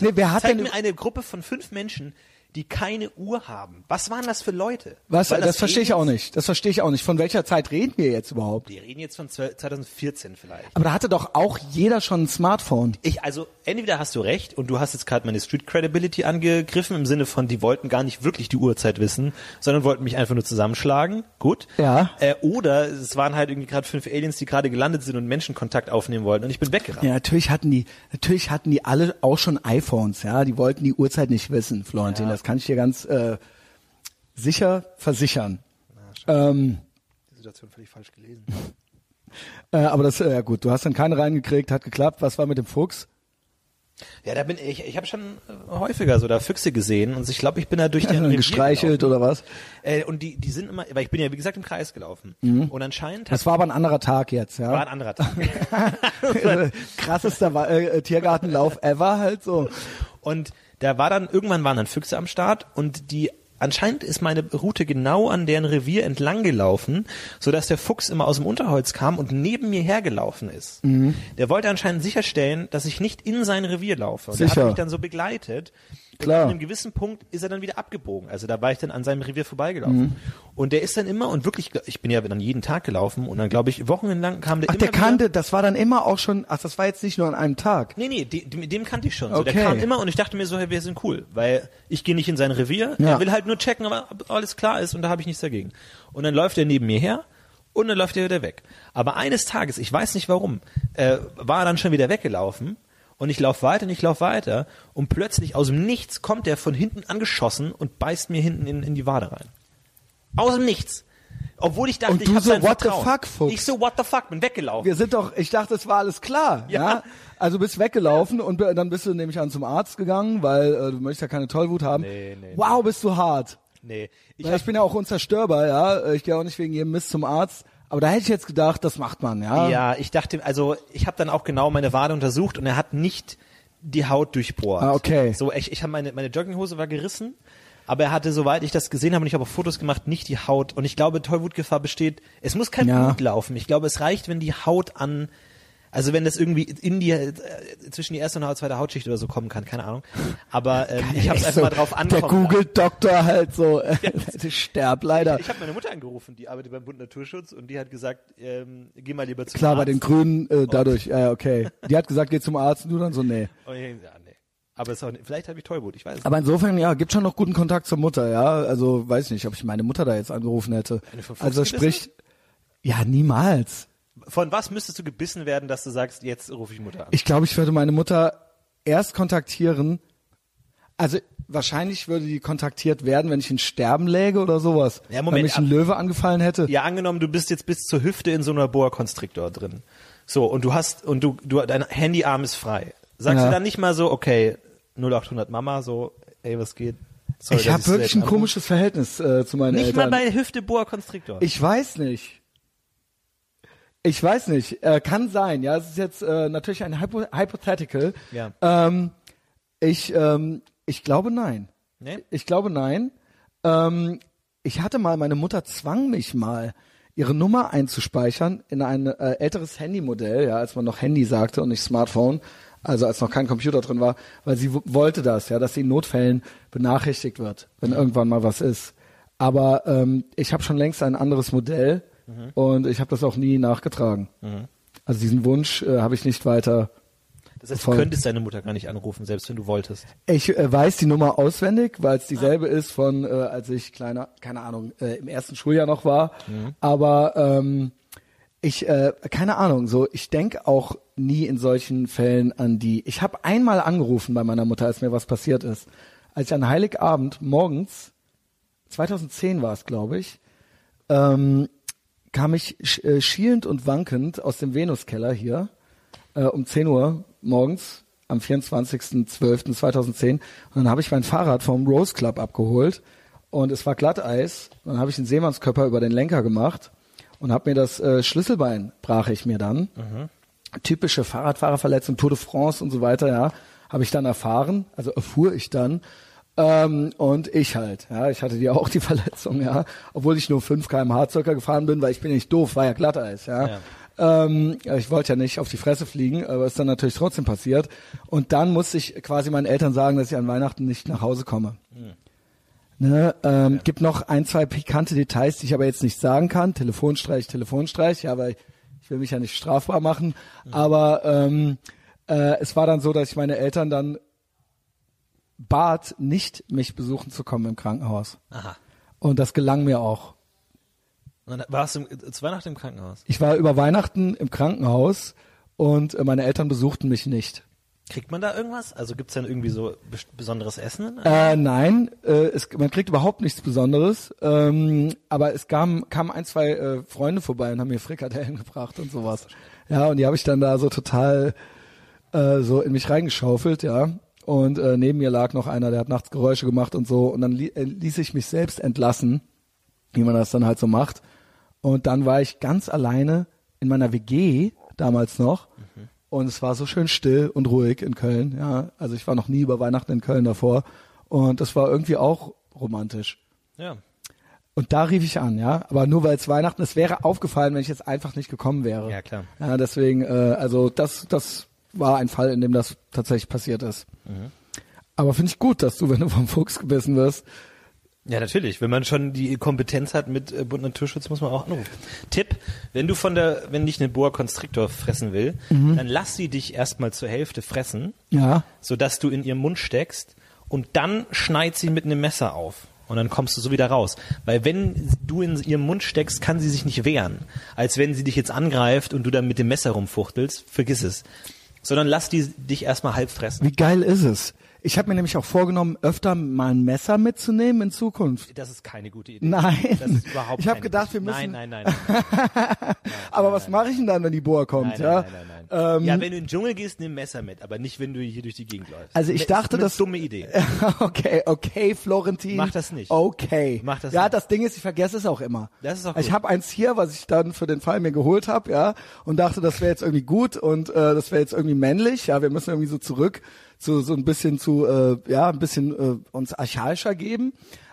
Nee, wer hat Zeig denn- mir eine Gruppe von fünf Menschen, die keine Uhr haben. Was waren das für Leute? Was, War das, verstehe ich auch nicht. Das verstehe ich auch nicht. Von welcher Zeit reden wir jetzt überhaupt? Wir reden jetzt von 12 2014 vielleicht. Aber da hatte doch auch jeder schon ein Smartphone. Ich, also, entweder hast du recht und du hast jetzt gerade meine Street Credibility angegriffen im Sinne von, die wollten gar nicht wirklich die Uhrzeit wissen, sondern wollten mich einfach nur zusammenschlagen. Gut. Ja. Äh, oder es waren halt irgendwie gerade fünf Aliens, die gerade gelandet sind und Menschenkontakt aufnehmen wollten und ich bin weggerannt. Ja, natürlich hatten die, natürlich hatten die alle auch schon iPhones, ja. Die wollten die Uhrzeit nicht wissen, Florentin. Ja. Das kann ich dir ganz äh, sicher versichern. Ähm, Die Situation völlig falsch gelesen. äh, aber das, äh, ja gut, du hast dann keine reingekriegt, hat geklappt. Was war mit dem Fuchs? Ja, da bin ich, ich habe schon äh, häufiger so da Füchse gesehen und ich glaube, ich bin da durch Ja, den gestreichelt gelaufen. oder was? Äh, und die, die sind immer, weil ich bin ja wie gesagt im Kreis gelaufen und anscheinend hat, Das war aber ein anderer Tag jetzt, war ja. ein anderer Tag. Krassester äh, Tiergartenlauf ever halt so. Und da war dann, irgendwann waren dann Füchse am Start und die, anscheinend ist meine Route genau an deren Revier entlang gelaufen, sodass der Fuchs immer aus dem Unterholz kam und neben mir hergelaufen ist. Mhm. Der wollte anscheinend sicherstellen, dass ich nicht in sein Revier laufe. Und der Sicher. hat mich dann so begleitet. Klar. Und an einem gewissen Punkt ist er dann wieder abgebogen. Also da war ich dann an seinem Revier vorbeigelaufen. Mhm. Und der ist dann immer, und wirklich, ich bin ja dann jeden Tag gelaufen und dann glaube ich, wochenlang kam der Ach, immer der wieder. kannte, das war dann immer auch schon, ach, das war jetzt nicht nur an einem Tag. Nee, nee, de, dem, dem kannte ich schon. So, Okay. Der kam immer und ich dachte mir so, hey, wir sind cool, weil ich gehe nicht in sein Revier. Ja. Er will halt nur checken, ob alles klar ist und da habe ich nichts dagegen. Und dann läuft er neben mir her und dann läuft er wieder weg. Aber eines Tages, ich weiß nicht warum, äh, war er dann schon wieder weggelaufen und ich laufe weiter und ich laufe weiter und plötzlich aus dem Nichts kommt er von hinten angeschossen und beißt mir hinten in, in die Wade rein. Aus dem Nichts. Obwohl ich dachte, Und ich du habe so, sein what the Vertrauen. fuck, Fuchs? Ich so, what the fuck, bin weggelaufen. Wir sind doch, ich dachte, es war alles klar, ja. Ja. Also bist weggelaufen und dann bist du nämlich an zum Arzt gegangen, weil äh, du möchtest ja keine Tollwut haben. Nee, nee, wow, bist du hart. Nee, ich ich bin ja auch unzerstörbar, ja. Äh, Ich gehe auch nicht wegen jedem Mist zum Arzt. Aber da hätte ich jetzt gedacht, das macht man, ja. Ja, ich dachte, also ich habe dann auch genau meine Wade untersucht und er hat nicht die Haut durchbohrt. Ah, okay. So, ich, ich habe meine meine Jogginghose war gerissen, aber er hatte, soweit ich das gesehen habe, und ich habe auch Fotos gemacht, nicht die Haut. Und ich glaube, Tollwutgefahr besteht. Es muss kein Ja. Blut laufen. Ich glaube, es reicht, wenn die Haut an also wenn das irgendwie in die äh, zwischen die erste und die zweite Hautschicht oder so kommen kann, keine Ahnung. Aber ähm, ich habe es einfach so, mal drauf Der ankommen. lassen. Google-Doktor halt so, äh, sterb leider. Ich habe meine Mutter angerufen, die arbeitet beim Bund Naturschutz und die hat gesagt, ähm, geh mal lieber zum Klar, Arzt. bei den Grünen äh, dadurch, ja, okay. Die hat gesagt, geh zum Arzt, und du dann so, nee. Und ich, ja, nee. Aber es ist auch, nicht- vielleicht habe ich Tollwut, ich weiß es Aber insofern, ja, gibt schon noch guten Kontakt zur Mutter, ja. Also, weiß nicht, ob ich meine Mutter da jetzt angerufen hätte. Also sprich, ja, niemals. Von was müsstest du gebissen werden, dass du sagst, jetzt rufe ich Mutter an? Ich glaube, ich würde meine Mutter erst kontaktieren. Also wahrscheinlich würde die kontaktiert werden, wenn ich in Sterben läge oder sowas. Ja, Moment, wenn mich ein ab- Löwe angefallen hätte. ja, angenommen, du bist jetzt bis zur Hüfte in so einer Boa Constrictor drin. So, und du hast, und du, du, dein Handyarm ist frei. Sagst Ja. du dann nicht mal so, okay, 0800 Mama, so, ey, was geht? Sorry, ich habe wirklich ein komisches Verhältnis äh, zu meinen Nicht Eltern. mal bei Hüfte Boa Constrictor. ich weiß nicht. Ich weiß nicht. Äh, kann sein. Ja, es ist jetzt äh, natürlich ein Hypo Hypothetical. Ja. Ähm, ich, ähm, ich glaube nein. Nee? Ich glaube nein. Ähm, ich hatte mal, meine Mutter zwang mich mal, ihre Nummer einzuspeichern in ein äh, älteres Handymodell, ja, als man noch Handy sagte und nicht Smartphone, also als noch kein Computer drin war, weil sie wollte das, ja, dass sie in Notfällen benachrichtigt wird, wenn irgendwann mal was ist. Aber ähm, ich habe schon längst ein anderes Modell und ich habe das auch nie nachgetragen. Also diesen Wunsch äh, habe ich nicht weiter Das heißt, du könntest deine Mutter gar nicht anrufen, selbst wenn du wolltest. Ich äh, weiß die Nummer auswendig, weil es dieselbe ist von, äh, als ich kleiner, keine Ahnung, äh, im ersten Schuljahr noch war. Aber ähm, ich, äh, keine Ahnung, so ich denk auch nie in solchen Fällen an die. Ich habe einmal angerufen bei meiner Mutter, als mir was passiert ist. Als ich an Heiligabend morgens, 2010 war es, glaube ich, ähm, kam ich sch äh, schielend und wankend aus dem Venuskeller hier äh, um 10 Uhr morgens am 24.12.2010 und dann habe ich mein Fahrrad vom Rose Club abgeholt und es war Glatteis. Und dann habe ich den Seemannskörper über den Lenker gemacht und habe mir das äh, Schlüsselbein brach ich mir dann. Typische Fahrradfahrerverletzung, Tour de France und so weiter, ja, habe ich dann erfahren, also erfuhr ich dann. Ähm, und ich halt, ja, ich hatte die auch die Verletzung, ja, obwohl ich nur 5 km/h circa gefahren bin, weil ich bin nicht doof, war ja Glatteis, ja. Ja. Ähm, ja, ich wollte ja nicht auf die Fresse fliegen, aber ist dann natürlich trotzdem passiert. Und dann musste ich quasi meinen Eltern sagen, dass ich an Weihnachten nicht nach Hause komme. Ne, ähm, Gibt noch ein, zwei pikante Details, die ich aber jetzt nicht sagen kann. Telefonstreich, Telefonstreich, ja, weil ich will mich ja nicht strafbar machen. Aber ähm, äh, es war dann so, dass ich meine Eltern dann bat, nicht mich besuchen zu kommen im Krankenhaus. Aha. Und das gelang mir auch. Und warst du im, zu Weihnachten im Krankenhaus. Ich war über Weihnachten im Krankenhaus und äh, meine Eltern besuchten mich nicht. Kriegt man da irgendwas? Also gibt's dann irgendwie so bes- besonderes Essen? Äh, nein, äh, es, man kriegt überhaupt nichts Besonderes. Ähm, aber es kam, kamen ein, zwei äh, Freunde vorbei und haben mir Frikadellen gebracht und sowas. Ja, und die habe ich dann da so total äh, so in mich reingeschaufelt, ja. Und äh, neben mir lag noch einer, der hat nachts Geräusche gemacht und so. Und dann li äh, ließ ich mich selbst entlassen, wie man das dann halt so macht. Und dann war ich ganz alleine in meiner WG damals noch. Und es war so schön still und ruhig in Köln. Ja, also ich war noch nie über Weihnachten in Köln davor. Und das war irgendwie auch romantisch. Ja. Und da rief ich an, ja. Aber nur weil es Weihnachten ist, wäre aufgefallen, wenn ich jetzt einfach nicht gekommen wäre. Ja, klar. Ja, deswegen, äh, also das, das war ein Fall, in dem das tatsächlich passiert ist. Aber finde ich gut, dass du, wenn du vom Fuchs gebissen wirst, Ja, natürlich. Wenn man schon die Kompetenz hat mit äh, Bund Naturschutz, muss man auch anrufen. Tipp, wenn du von der, wenn dich eine Boa Constrictor fressen will, dann lass sie dich erstmal zur Hälfte fressen, ja, sodass du in ihren Mund steckst und dann schneid sie mit einem Messer auf. Und dann kommst du so wieder raus. Weil wenn du in ihrem Mund steckst, kann sie sich nicht wehren. Als wenn sie dich jetzt angreift und du dann mit dem Messer rumfuchtelst, vergiss es. Sondern lass die dich erstmal halb fressen. wie geil ist es? Ich habe mir nämlich auch vorgenommen, öfter mal ein Messer mitzunehmen in Zukunft. Das ist keine gute Idee. Nein. Das ist überhaupt Ich hab keine gedacht, wir müssen- Nein, nein, nein. nein. Aber was mache ich denn dann, wenn die Boa kommt? Nein, ja? nein, nein, nein, nein. Ähm, ja, wenn du in den Dschungel gehst, nimm Messer mit, aber nicht, wenn du hier durch die Gegend läufst. Also ich Das dachte, ist eine das- dumme Idee. okay, okay, Florentin. Mach das nicht. Okay. Mach das ja, nicht. das Ding ist, ich vergesse es auch immer. Das ist auch Ich gut. habe eins hier, was ich dann für den Fall mir geholt habe, ja, und dachte, das wäre jetzt irgendwie gut und äh, das wäre jetzt irgendwie männlich. Ja, wir müssen irgendwie so zurück zu so ein bisschen zu, äh, ja, ein bisschen äh, uns archaischer geben.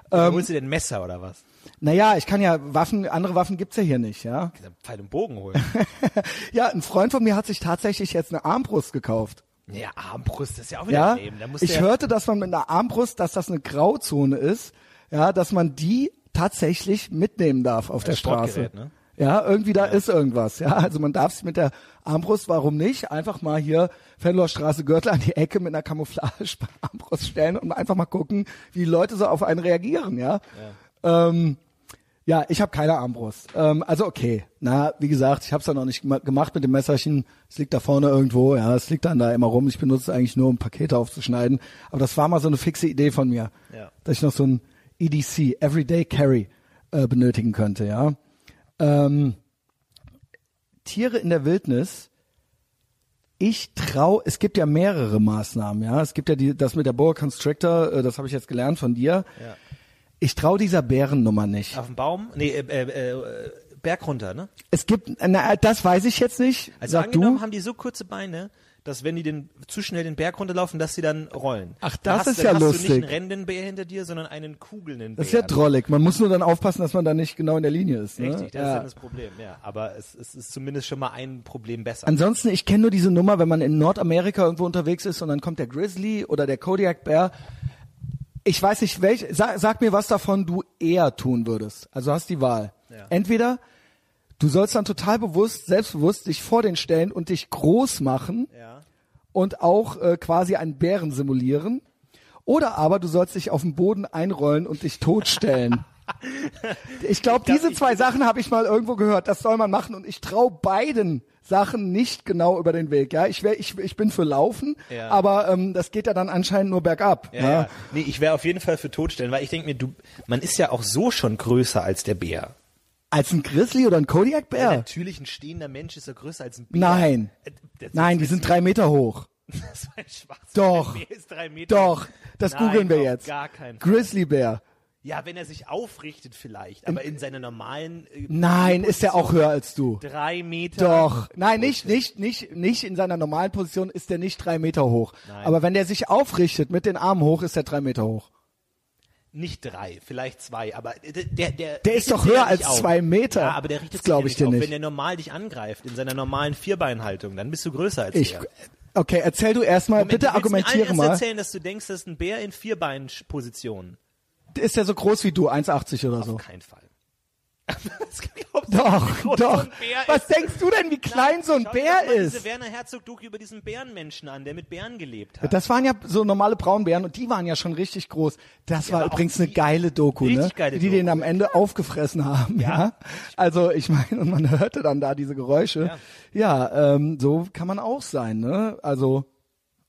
Dann holst du dir ein Messer oder was? Naja, ich kann ja Waffen, andere Waffen gibt's ja hier nicht, ja. Kannst du Pfeil und Bogen holen. Ja, ein Freund von mir hat sich tatsächlich jetzt eine Armbrust gekauft. ja, Armbrust, ist ja auch wieder Ja, Leben. Da ich ja, hörte, dass man mit einer Armbrust, dass das eine Grauzone ist, ja, dass man die tatsächlich mitnehmen darf auf der Straße. Ne? Ja, irgendwie da ist irgendwas. Ja, also man darf sich mit der Armbrust, warum nicht, einfach mal hier Fenloerstraße Gürtel an die Ecke mit einer Camouflage-Armbrust stellen und einfach mal gucken, wie die Leute so auf einen reagieren. Ja, ja. Ähm, ja ich habe keine Armbrust. Ähm, also okay, na, wie gesagt, ich habe es dann noch nicht gema- gemacht mit dem Messerchen. Es liegt da vorne irgendwo. Ja, es liegt dann da immer rum. Ich benutze es eigentlich nur, um Pakete aufzuschneiden. Aber das war mal so eine fixe Idee von mir, Ja. dass ich noch so ein EDC, Everyday Carry, äh, benötigen könnte. Ja. Ähm, Tiere in der Wildnis. Ich trau, es gibt ja mehrere Maßnahmen, ja. Es gibt ja die, das mit der Boa Constrictor, äh, das habe ich jetzt gelernt von dir. Ja. Ich trau dieser Bärennummer nicht. auf dem Baum, nee, äh, äh, äh, Berg runter, ne? Es gibt, na, das weiß ich jetzt nicht. Also Sag angenommen du. haben die so kurze Beine, dass wenn die den zu schnell den Berg runterlaufen, dass sie dann rollen. Ach, das hast, ist ja hast lustig. du nicht einen rennenden Bär hinter dir, sondern einen kugelnden Bär. Das ist ja drollig. Man muss nur dann aufpassen, dass man da nicht genau in der Linie ist. Ne? Richtig, das ja. ist dann das Problem, ja. Aber es, es ist zumindest schon mal ein Problem besser. Ansonsten, ich kenne nur diese Nummer, wenn man in Nordamerika irgendwo unterwegs ist und dann kommt der Grizzly oder der Kodiak Bär. Ich weiß nicht, welch, sag, sag mir, was davon du eher tun würdest. Also hast die Wahl. Ja. Entweder du sollst dann total bewusst, selbstbewusst dich vor den stellen und dich groß machen ja. und auch äh, quasi einen Bären simulieren. Oder aber du sollst dich auf den Boden einrollen und dich totstellen. ich glaube, glaub, diese zwei Sachen habe ich mal irgendwo gehört. Das soll man machen und ich traue beiden Sachen nicht genau über den Weg. Ja, ich, wär, ich, ich bin für Laufen, Ja. aber ähm, das geht ja dann anscheinend nur bergab. Ja, ja. Nee, ich wäre auf jeden Fall für totstellen, weil ich denke mir, du, man ist ja auch so schon größer als der Bär. Als ein Grizzly oder ein Kodiak-Bär? Natürlich, ein stehender Mensch ist ja größer als ein Bär. Nein. Äh, das- Nein, die sind drei Meter hoch. Das war ein Schwachsinn. Doch. Doch, das Nein, googeln wir jetzt. Gar Fall. Grizzlybär. Ja, wenn er sich aufrichtet vielleicht, aber in seiner normalen. Äh, Nein, ist der auch höher als du. Drei Meter. Doch. Nein, nicht, nicht, nicht, nicht in seiner normalen Position ist der nicht drei Meter hoch. Nein. Aber wenn der sich aufrichtet mit den Armen hoch, ist er drei Meter hoch. Nicht drei, vielleicht zwei, aber der, der, der, Der ist doch höher als auf. zwei Meter. Ja, aber der richtet sich ja ich nicht dir auf. nicht. Wenn der normal dich angreift in seiner normalen Vierbeinhaltung, dann bist du größer als Ich, er. okay, erzähl du erstmal, Moment, bitte argumentiere mal. erst erzählen, dass du denkst, das ist ein Bär in Vierbeinposition. Ist der so groß wie du, 1,80 oder so? Auf keinen Fall. Doch, doch. Was ist? denkst du denn, wie klein so ein dir Bär mal ist? diese Werner Herzog-Doku über diesen Bärenmenschen an, der mit Bären gelebt hat. Das waren ja so normale Braunbären und die waren ja schon richtig groß. Das war aber auch übrigens eine geile Doku, ne? geile die Doku. den am Ende aufgefressen haben. Ja. Ja. Also ich meine, und man hörte dann da diese Geräusche. Ja, ähm, so kann man auch sein, ne? Also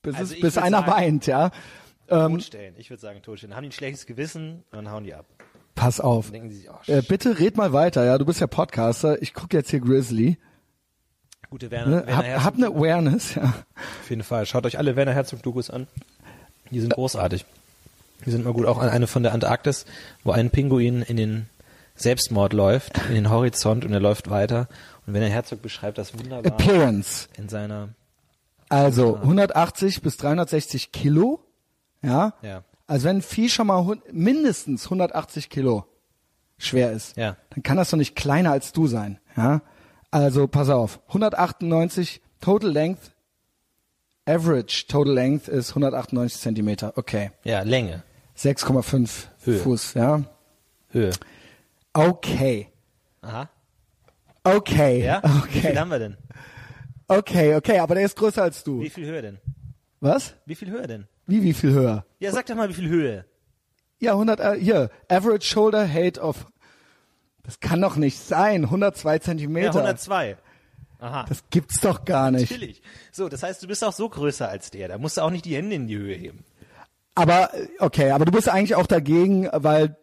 bis, Also es, bis einer sagen- weint, ja. Ähm, Totstellen. Ich würde sagen Totstellen. Haben die ein schlechtes Gewissen, dann hauen die ab. pass auf. Denken die sich, oh, Äh, bitte red mal weiter, ja. Du bist ja Podcaster. Ich gucke jetzt hier Grizzly. gute Werner, Ne? Werner Hab, hab eine Awareness, ja. Auf jeden Fall. Schaut euch alle Werner Herzog-Dokus an. Die sind großartig. Die sind mal gut. Auch eine von der Antarktis, wo ein Pinguin in den Selbstmord läuft, in den Horizont und er läuft weiter. Und Werner Herzog beschreibt das wunderbar Appearance. in seiner, Also 180 bis 360 Kilo, ja. ja, Also wenn ein Vieh schon mal mindestens 180 Kilo schwer ist, Ja. dann kann das doch nicht kleiner als du sein, ja. Also pass auf, 198 Total Length, Average Total Length ist 198 Zentimeter, okay. ja, Länge, 6,5 Höhe. Fuß, ja. Höhe. Okay. Aha. Okay. Ja? Wie Okay. viel haben wir denn? Okay, okay, aber der ist größer als du. Wie viel Höhe denn? Was? Wie viel Höhe denn? Wie, wie viel höher? Ja, sag doch mal, wie viel Höhe. Ja, 100, äh, hier, Average Shoulder Height of, das kann doch nicht sein, 102 Zentimeter. Ja, 102. Aha. Das gibt's doch gar nicht. Natürlich. So, das heißt, du bist auch so größer als der. Da musst du auch nicht die Hände in die Höhe heben. Aber, äh, okay, aber du bist eigentlich auch dagegen, weil,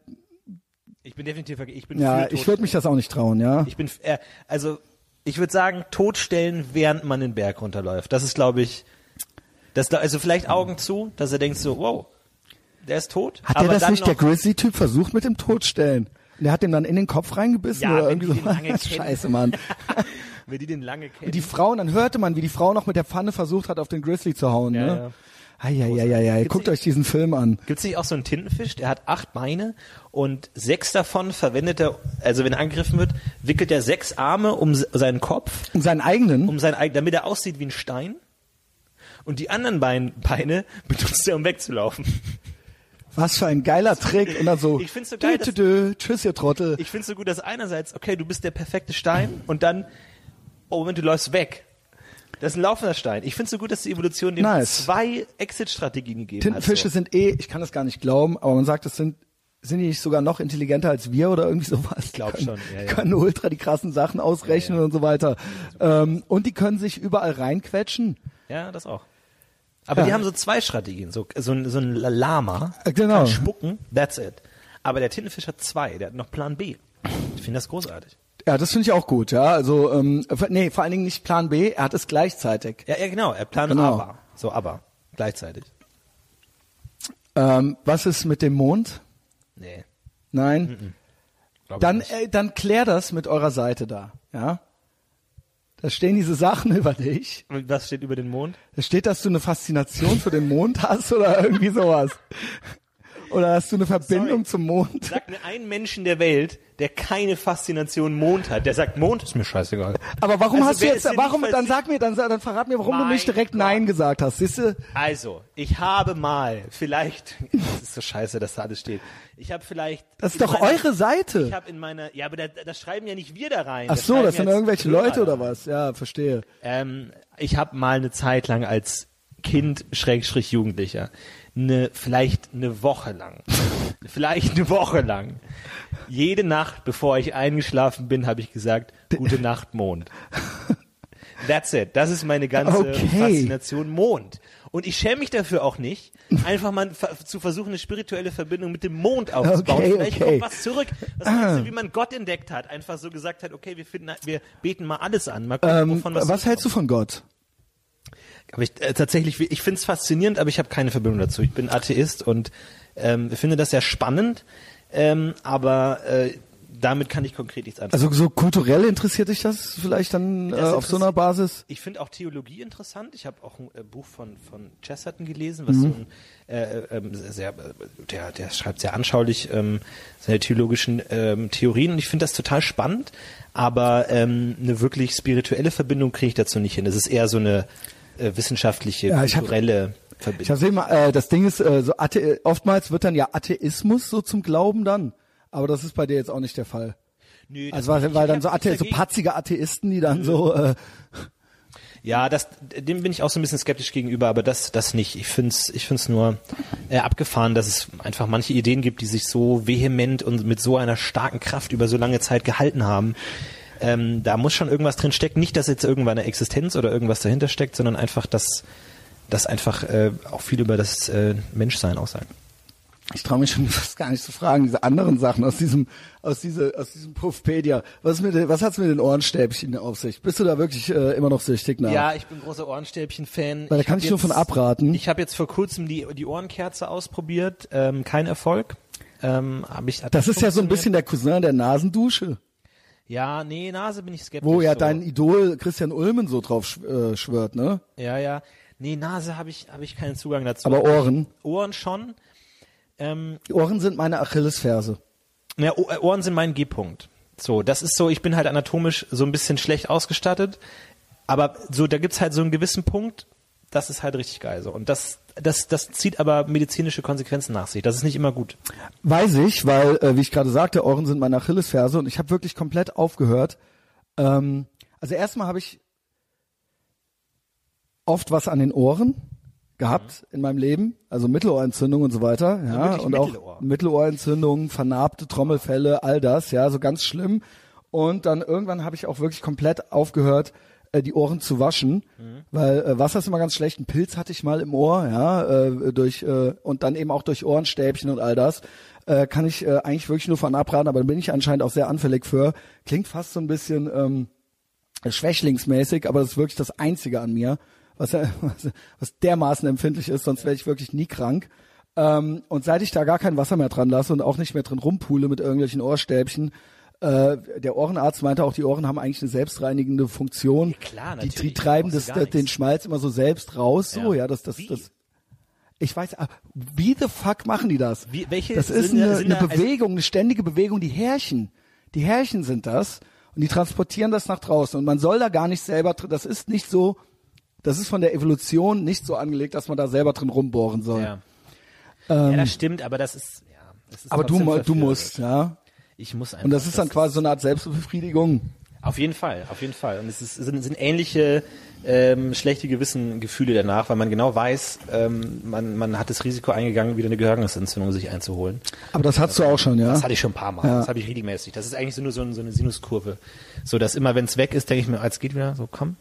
Ich bin definitiv, ich bin ja, ich würde mich das auch nicht trauen, ja. Ich bin, äh, also ich würde sagen, totstellen, während man den Berg runterläuft. Das ist, glaube ich, das, also vielleicht Augen zu, dass er denkt so, wow, der ist tot. Hat aber der das dann nicht, noch, der Grizzly-Typ, versucht mit dem Todstellen? Der hat ihm dann in den Kopf reingebissen Ja, oder irgendwie so. lange. Scheiße, Mann. wenn die den lange kennen. Und die Frau, und dann hörte man, wie die Frau noch mit der Pfanne versucht hat, auf den Grizzly zu hauen, Ja, ne? ja. Eieieiei, guckt euch diesen Film an. Gibt's nicht auch so einen Tintenfisch, der hat acht Beine und sechs davon verwendet er, also wenn er angegriffen wird, wickelt er sechs Arme um se- seinen Kopf, Um seinen eigenen, um sein, eig- damit er aussieht wie ein Stein. Und die anderen Bein, Beine benutzt er, um wegzulaufen. was für ein geiler Trick. Und dann so, Ich find's so geil, dü, dü, dü, tschüss, ihr Trottel. Ich finde so gut, dass einerseits, okay, du bist der perfekte Stein und dann, oh Moment, du läufst weg. Das ist ein laufender Stein. Ich finde so gut, dass die Evolution dem Nice. zwei Exit-Strategien gegeben Tintenfische hat. So. sind eh, ich kann das gar nicht glauben, aber man sagt, es sind, sind die nicht sogar noch intelligenter als wir oder irgendwie sowas? Ich glaub schon, ja, ja. Können ultra die krassen Sachen ausrechnen Ja, ja. und so weiter. Ähm, und die können sich überall reinquetschen. Ja, das auch. Aber Ja. die haben so zwei Strategien. So, so, ein, so ein Lama Äh, genau. kann spucken, that's it. Aber der Tintenfisch hat zwei, der hat noch Plan B. Ich finde das großartig. Ja, das finde ich auch gut, ja. Also, ähm, nee, vor allen Dingen nicht Plan B, er hat es gleichzeitig. Ja, ja genau, er plant Genau. aber. So, aber. Gleichzeitig. Ähm, was ist mit dem Mond? Nee. Nein? glaub ich Dann, äh, dann klär das mit eurer Seite da, ja. Da stehen diese Sachen über dich. Und Was steht über den Mond? Da steht, dass du eine Faszination für den Mond hast oder irgendwie sowas. Oder hast du eine Verbindung Sorry. zum Mond? Sag mir einen Menschen der Welt, der keine Faszination Mond hat. Der sagt, Mond ist mir scheißegal. Aber warum Also hast du jetzt, warum, dann sag mir, dann, dann verrat mir, warum du Mein nicht direkt Gott. Nein gesagt hast. Siehst du? Also, ich habe mal, vielleicht, das ist so scheiße, dass da alles steht. Ich habe vielleicht. Das ist doch meiner- eure Seite. Ich habe in meiner, ja, aber da, das schreiben ja nicht wir da rein. Ach so, schreiben das sind irgendwelche Leute oder was? Ja, verstehe. Ähm, ich habe mal eine Zeit lang als Kind, Schrägstrich Jugendlicher, eine, vielleicht eine Woche lang, vielleicht eine Woche lang, jede Nacht, bevor ich eingeschlafen bin, habe ich gesagt, gute Nacht, Mond. That's it. Das ist meine ganze Okay. Faszination Mond. Und ich schäme mich dafür auch nicht, einfach mal zu versuchen, eine spirituelle Verbindung mit dem Mond aufzubauen. Okay, Vielleicht okay. kommt was zurück. Was meinst du, wie man Gott entdeckt hat? Einfach so gesagt hat, okay, wir finden, wir beten mal alles an. Mal gucken, Ähm, was, was hältst du von Gott? Aber ich äh, tatsächlich, ich finde es faszinierend, aber ich habe keine Verbindung dazu. Ich bin Atheist und ähm, finde das sehr spannend, ähm, aber äh, damit kann ich konkret nichts anfangen. Also so kulturell interessiert dich das vielleicht dann Das äh, auf so einer Basis? Ich finde auch Theologie interessant. Ich habe auch ein äh, Buch von von Chesterton gelesen, was so ein äh, ähm, sehr, äh, der der schreibt sehr anschaulich ähm, seine theologischen ähm, Theorien und ich finde das total spannend. Aber ähm, eine wirklich spirituelle Verbindung kriege ich dazu nicht hin. Es ist eher so eine äh, wissenschaftliche, Ja, ich hab- kulturelle Ich Verbindung. habe immer, äh, das Ding ist, äh, so Athe oftmals wird dann ja Atheismus so zum Glauben dann, aber das ist bei dir jetzt auch nicht der Fall. Nö, Also weil, weil dann so, Athe so patzige Atheisten, die dann so, äh, Ja, das, dem bin ich auch so ein bisschen skeptisch gegenüber, aber das, das nicht. Ich find's, ich find's nur äh, abgefahren, dass es einfach manche Ideen gibt, die sich so vehement und mit so einer starken Kraft über so lange Zeit gehalten haben. Ähm, da muss schon irgendwas drin stecken. Nicht, dass jetzt irgendwann eine Existenz oder irgendwas dahinter steckt, sondern einfach, dass, dass einfach äh, auch viel über das äh, Menschsein aussagen. ich traue mich schon fast gar nicht zu fragen, diese anderen Sachen aus diesem, aus diese, aus diesem Puffpedia. Was ist mit, was hat's mit den Ohrenstäbchen auf sich? Bist du da wirklich äh, immer noch süchtig nach? Ja, ich bin großer Ohrenstäbchen-Fan. Weil da kann ich nur von abraten. Ich habe jetzt vor kurzem die, die Ohrenkerze ausprobiert, ähm, kein Erfolg. Ähm, hab ich, Das ist ja so ein bisschen der Cousin der Nasendusche, Ja, nee, Nase bin ich skeptisch. wo ja so. dein Idol Christian Ulmen so drauf sch äh, schwört, ne? Ja, ja. Nee, Nase habe ich, hab ich keinen Zugang dazu. Aber Ohren? Ohren schon. Ähm, Die Ohren sind meine Achillesferse. ja, äh, Ohren sind mein G-Punkt. So, das ist so, ich bin halt anatomisch so ein bisschen schlecht ausgestattet. Aber so, da gibt's halt so einen gewissen Punkt, das ist halt richtig geil so. Und das, das, das zieht aber medizinische Konsequenzen nach sich. Das ist nicht immer gut. Weiß ich, weil, äh, wie ich gerade sagte, Ohren sind meine Achillesferse und ich habe wirklich komplett aufgehört. Ähm, also erstmal habe ich oft was an den Ohren gehabt in meinem Leben, also Mittelohrentzündung und so weiter, ja, wirklich und auch Mittelohr. Mittelohrentzündung, vernarbte Trommelfälle, all das, ja, so ganz schlimm. Und dann irgendwann habe ich auch wirklich komplett aufgehört, äh, die Ohren zu waschen, weil äh, Wasser ist immer ganz schlecht. Ein Pilz hatte ich mal im Ohr, ja, äh, durch äh, und dann eben auch durch Ohrenstäbchen und all das. Äh, kann ich äh, eigentlich wirklich nur von abraten, aber da bin ich anscheinend auch sehr anfällig für. Klingt fast so ein bisschen ähm, schwächlingsmäßig, aber das ist wirklich das Einzige an mir, was, äh, was, was dermaßen empfindlich ist, sonst wäre ich wirklich nie krank. Ähm, und seit ich da gar kein Wasser mehr dran lasse und auch nicht mehr drin rumpule mit irgendwelchen Ohrenstäbchen, äh, der Ohrenarzt meinte auch, die Ohren haben eigentlich eine selbstreinigende Funktion. Ja, klar, die, die natürlich, treiben das, gar den. Schmalz immer so selbst raus, so, Ja. ja, das, das, Wie? das. Ich weiß, ah, wie the fuck machen die das? Wie- welche das ist sind eine, sind eine da- also- Bewegung, eine ständige Bewegung, die Härchen. Die Härchen sind das und die transportieren das nach draußen und man soll da gar nicht selber drin, das ist nicht so, das ist von der Evolution nicht so angelegt, dass man da selber drin rumbohren soll. Ja. ja, das stimmt, aber das ist, ja. Das ist Ähm, Aber du, du musst, ja. Ich muss einfach. Und das ist dann quasi so eine Art Selbstbefriedigung. Auf jeden Fall, auf jeden Fall. Und es ist, sind, sind ähnliche ähm, schlechte Gewissengefühle danach, weil man genau weiß, ähm, man, man hat das Risiko eingegangen, wieder eine Gehörgangsentzündung sich einzuholen. Aber das hast du auch schon, ja. Das hatte ich schon ein paar Mal. Ja. Das habe ich regelmäßig. Das ist eigentlich so nur so, ein, so eine Sinuskurve. So, dass immer, wenn es weg ist, denke ich mir, als geht wieder, so komm.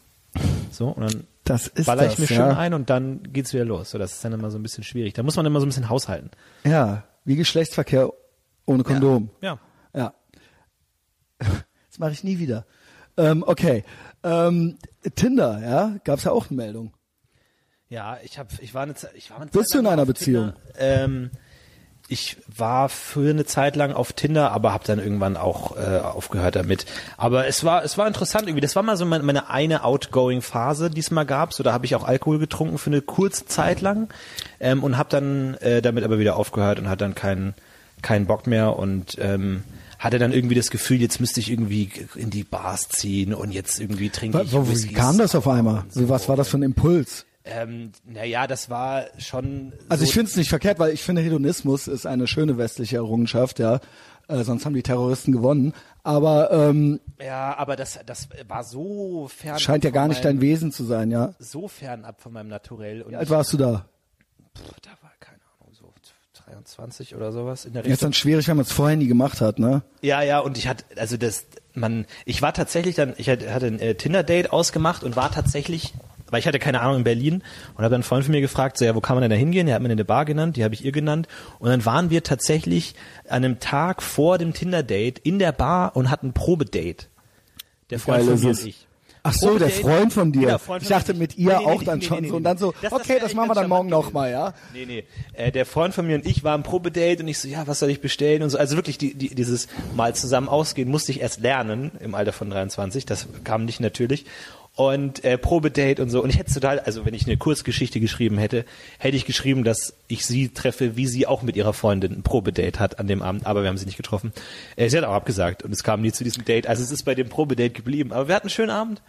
So, und dann Das ist baller das, ich mir ja. schön ein und dann geht's wieder los. So, das ist dann immer so ein bisschen schwierig. Da muss man immer so ein bisschen haushalten. Ja, wie Geschlechtsverkehr ohne Kondom. Ja. Ja. Das mache ich nie wieder. Ähm, okay. Ähm, Tinder, ja, gab's ja auch eine Meldung. Ja, ich habe, ich war eine, Ze- ich war eine Bist Zeit du in lang einer Beziehung? Ähm, ich war für eine Zeit lang auf Tinder, aber habe dann irgendwann auch äh, aufgehört damit. Aber es war, es war interessant irgendwie. Das war mal so meine, meine eine outgoing Phase, die es mal gab. So, da habe ich auch Alkohol getrunken für eine kurze Zeit lang ähm, und habe dann äh, damit aber wieder aufgehört und hatte dann keinen keinen Bock mehr und ähm, hatte dann irgendwie das Gefühl, jetzt müsste ich irgendwie in die Bars ziehen und jetzt irgendwie trinke Wa- ich Wo, wie Whiskys kam das auf einmal? so. Was war das für ein Impuls? Ähm, naja, das war schon. Also so, ich finde es nicht verkehrt, weil ich finde Hedonismus ist eine schöne westliche Errungenschaft, ja. Äh, sonst haben die Terroristen gewonnen. Aber ähm, Ja, aber das, das war so fern. scheint ja gar nicht dein Wesen zu sein, ja. So fern ab von meinem Naturell. Und Wie alt warst du da? pff, da war so 23 oder sowas in der Jetzt Richtung. dann schwierig, wenn man es vorher nie gemacht hat, ne? Ja, ja, und ich hatte, also das, man, ich war tatsächlich dann, ich hatte, hatte ein äh, Tinder-Date ausgemacht und war tatsächlich, weil ich hatte keine Ahnung in Berlin und habe dann einen Freund von mir gefragt, so ja, wo kann man denn da hingehen? Der hat mir eine Bar genannt, die habe ich ihr genannt und dann waren wir tatsächlich an einem Tag vor dem Tinder-Date in der Bar und hatten ein Probedate. Der Freund geil von ist mir und ich. Ach so, der Freund von dir. Freund ich dachte mit ihr Nee, nee, auch nee, dann schon so und dann so, Das- das okay, das echt machen wir dann morgen nochmal, ja? Nee, nee. Äh, der Freund von mir und ich waren Probedate und ich so, ja, was soll ich bestellen und so. Also wirklich die, die, dieses mal zusammen ausgehen musste ich erst lernen im Alter von 23. Das kam nicht natürlich. Und äh, Probedate und so. Und ich hätte total, also wenn ich eine Kurzgeschichte geschrieben hätte, hätte ich geschrieben, dass ich sie treffe, wie sie auch mit ihrer Freundin ein Probedate hat an dem Abend. Aber wir haben sie nicht getroffen. Äh, sie hat auch abgesagt und es kam nie zu diesem Date. Also es ist bei dem Probedate geblieben. Aber wir hatten einen schönen Abend.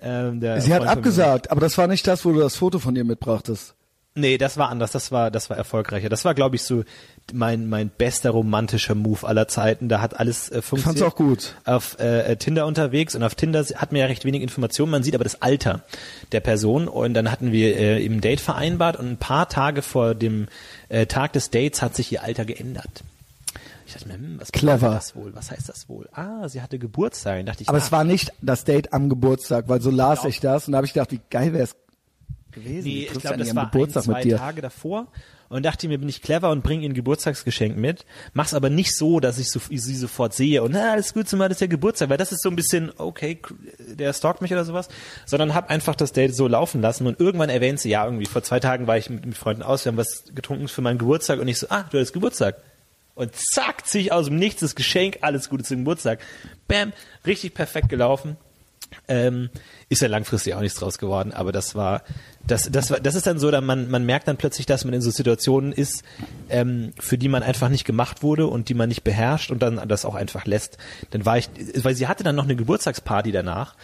Ähm, Sie hat Freund abgesagt, aber das war nicht das, wo du das Foto von ihr mitbrachtest. Nee, das war anders, das war, das war erfolgreicher. Das war, glaube ich, so mein, mein bester romantischer Move aller Zeiten. Da hat alles äh, funktioniert. fand's auch gut. Auf äh, Tinder unterwegs und auf Tinder hat man ja recht wenig Informationen. Man sieht aber das Alter der Person und dann hatten wir äh, im Date vereinbart und ein paar Tage vor dem äh, Tag des Dates hat sich ihr Alter geändert. Ich dachte mir, hm, was Clever. das wohl? Was heißt das wohl? Ah, sie hatte Geburtstag. Dann dachte ich, Aber ah, es war nicht das Date am Geburtstag, weil so las ich das und da habe ich gedacht, wie geil wäre es gewesen. Nee, ich glaube, das war ein, Geburtstag zwei mit dir. Tage davor. Und dachte mir, bin ich clever und bringe ihr ein Geburtstagsgeschenk mit. Mach's aber nicht so, dass ich so, sie sofort sehe und na, alles gut, zumal das ist ja Geburtstag, weil das ist so ein bisschen, okay, der stalkt mich oder sowas. Sondern hab einfach das Date so laufen lassen und irgendwann erwähnt sie, ja, irgendwie vor zwei Tagen war ich mit, mit Freunden aus, wir haben was getrunken für meinen Geburtstag und ich so, ah, du hast Geburtstag. Und zack, zieh ich aus dem Nichts das Geschenk, alles Gute zum Geburtstag. Bam, richtig perfekt gelaufen. Ähm, ist ja langfristig auch nichts draus geworden, aber das war, das, das war, das ist dann so, dann man, man merkt dann plötzlich, dass man in so Situationen ist, ähm, für die man einfach nicht gemacht wurde und die man nicht beherrscht und dann das auch einfach lässt. Dann war ich, weil sie hatte dann noch eine Geburtstagsparty danach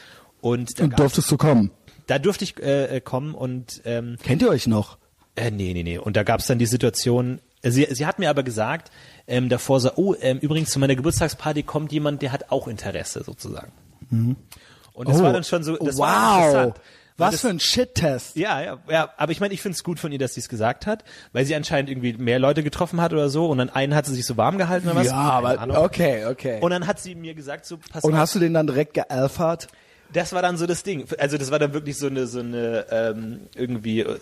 und da, Und durftest du kommen. da durfte ich äh, äh, kommen und ähm, Kennt ihr euch noch? äh, nee, nee, nee. Und da gab es dann die Situation, äh, sie, sie hat mir aber gesagt, ähm, davor so, oh, ähm, übrigens zu meiner Geburtstagsparty kommt jemand, der hat auch Interesse sozusagen. Und das oh, war dann schon so, das war wow. interessant. Weil Was das, für ein Shit-Test. ja, ja, ja, aber ich meine, ich finde es gut von ihr, dass sie es gesagt hat, weil sie anscheinend irgendwie mehr Leute getroffen hat oder so und dann einen hat sie sich so warm gehalten oder was. Ja, aber Ahnung. okay, okay. Und dann hat sie mir gesagt, so pass Und auf, hast du den dann direkt gealphert? Das war dann so das Ding. Also das war dann wirklich so eine, so eine ähm, irgendwie äh,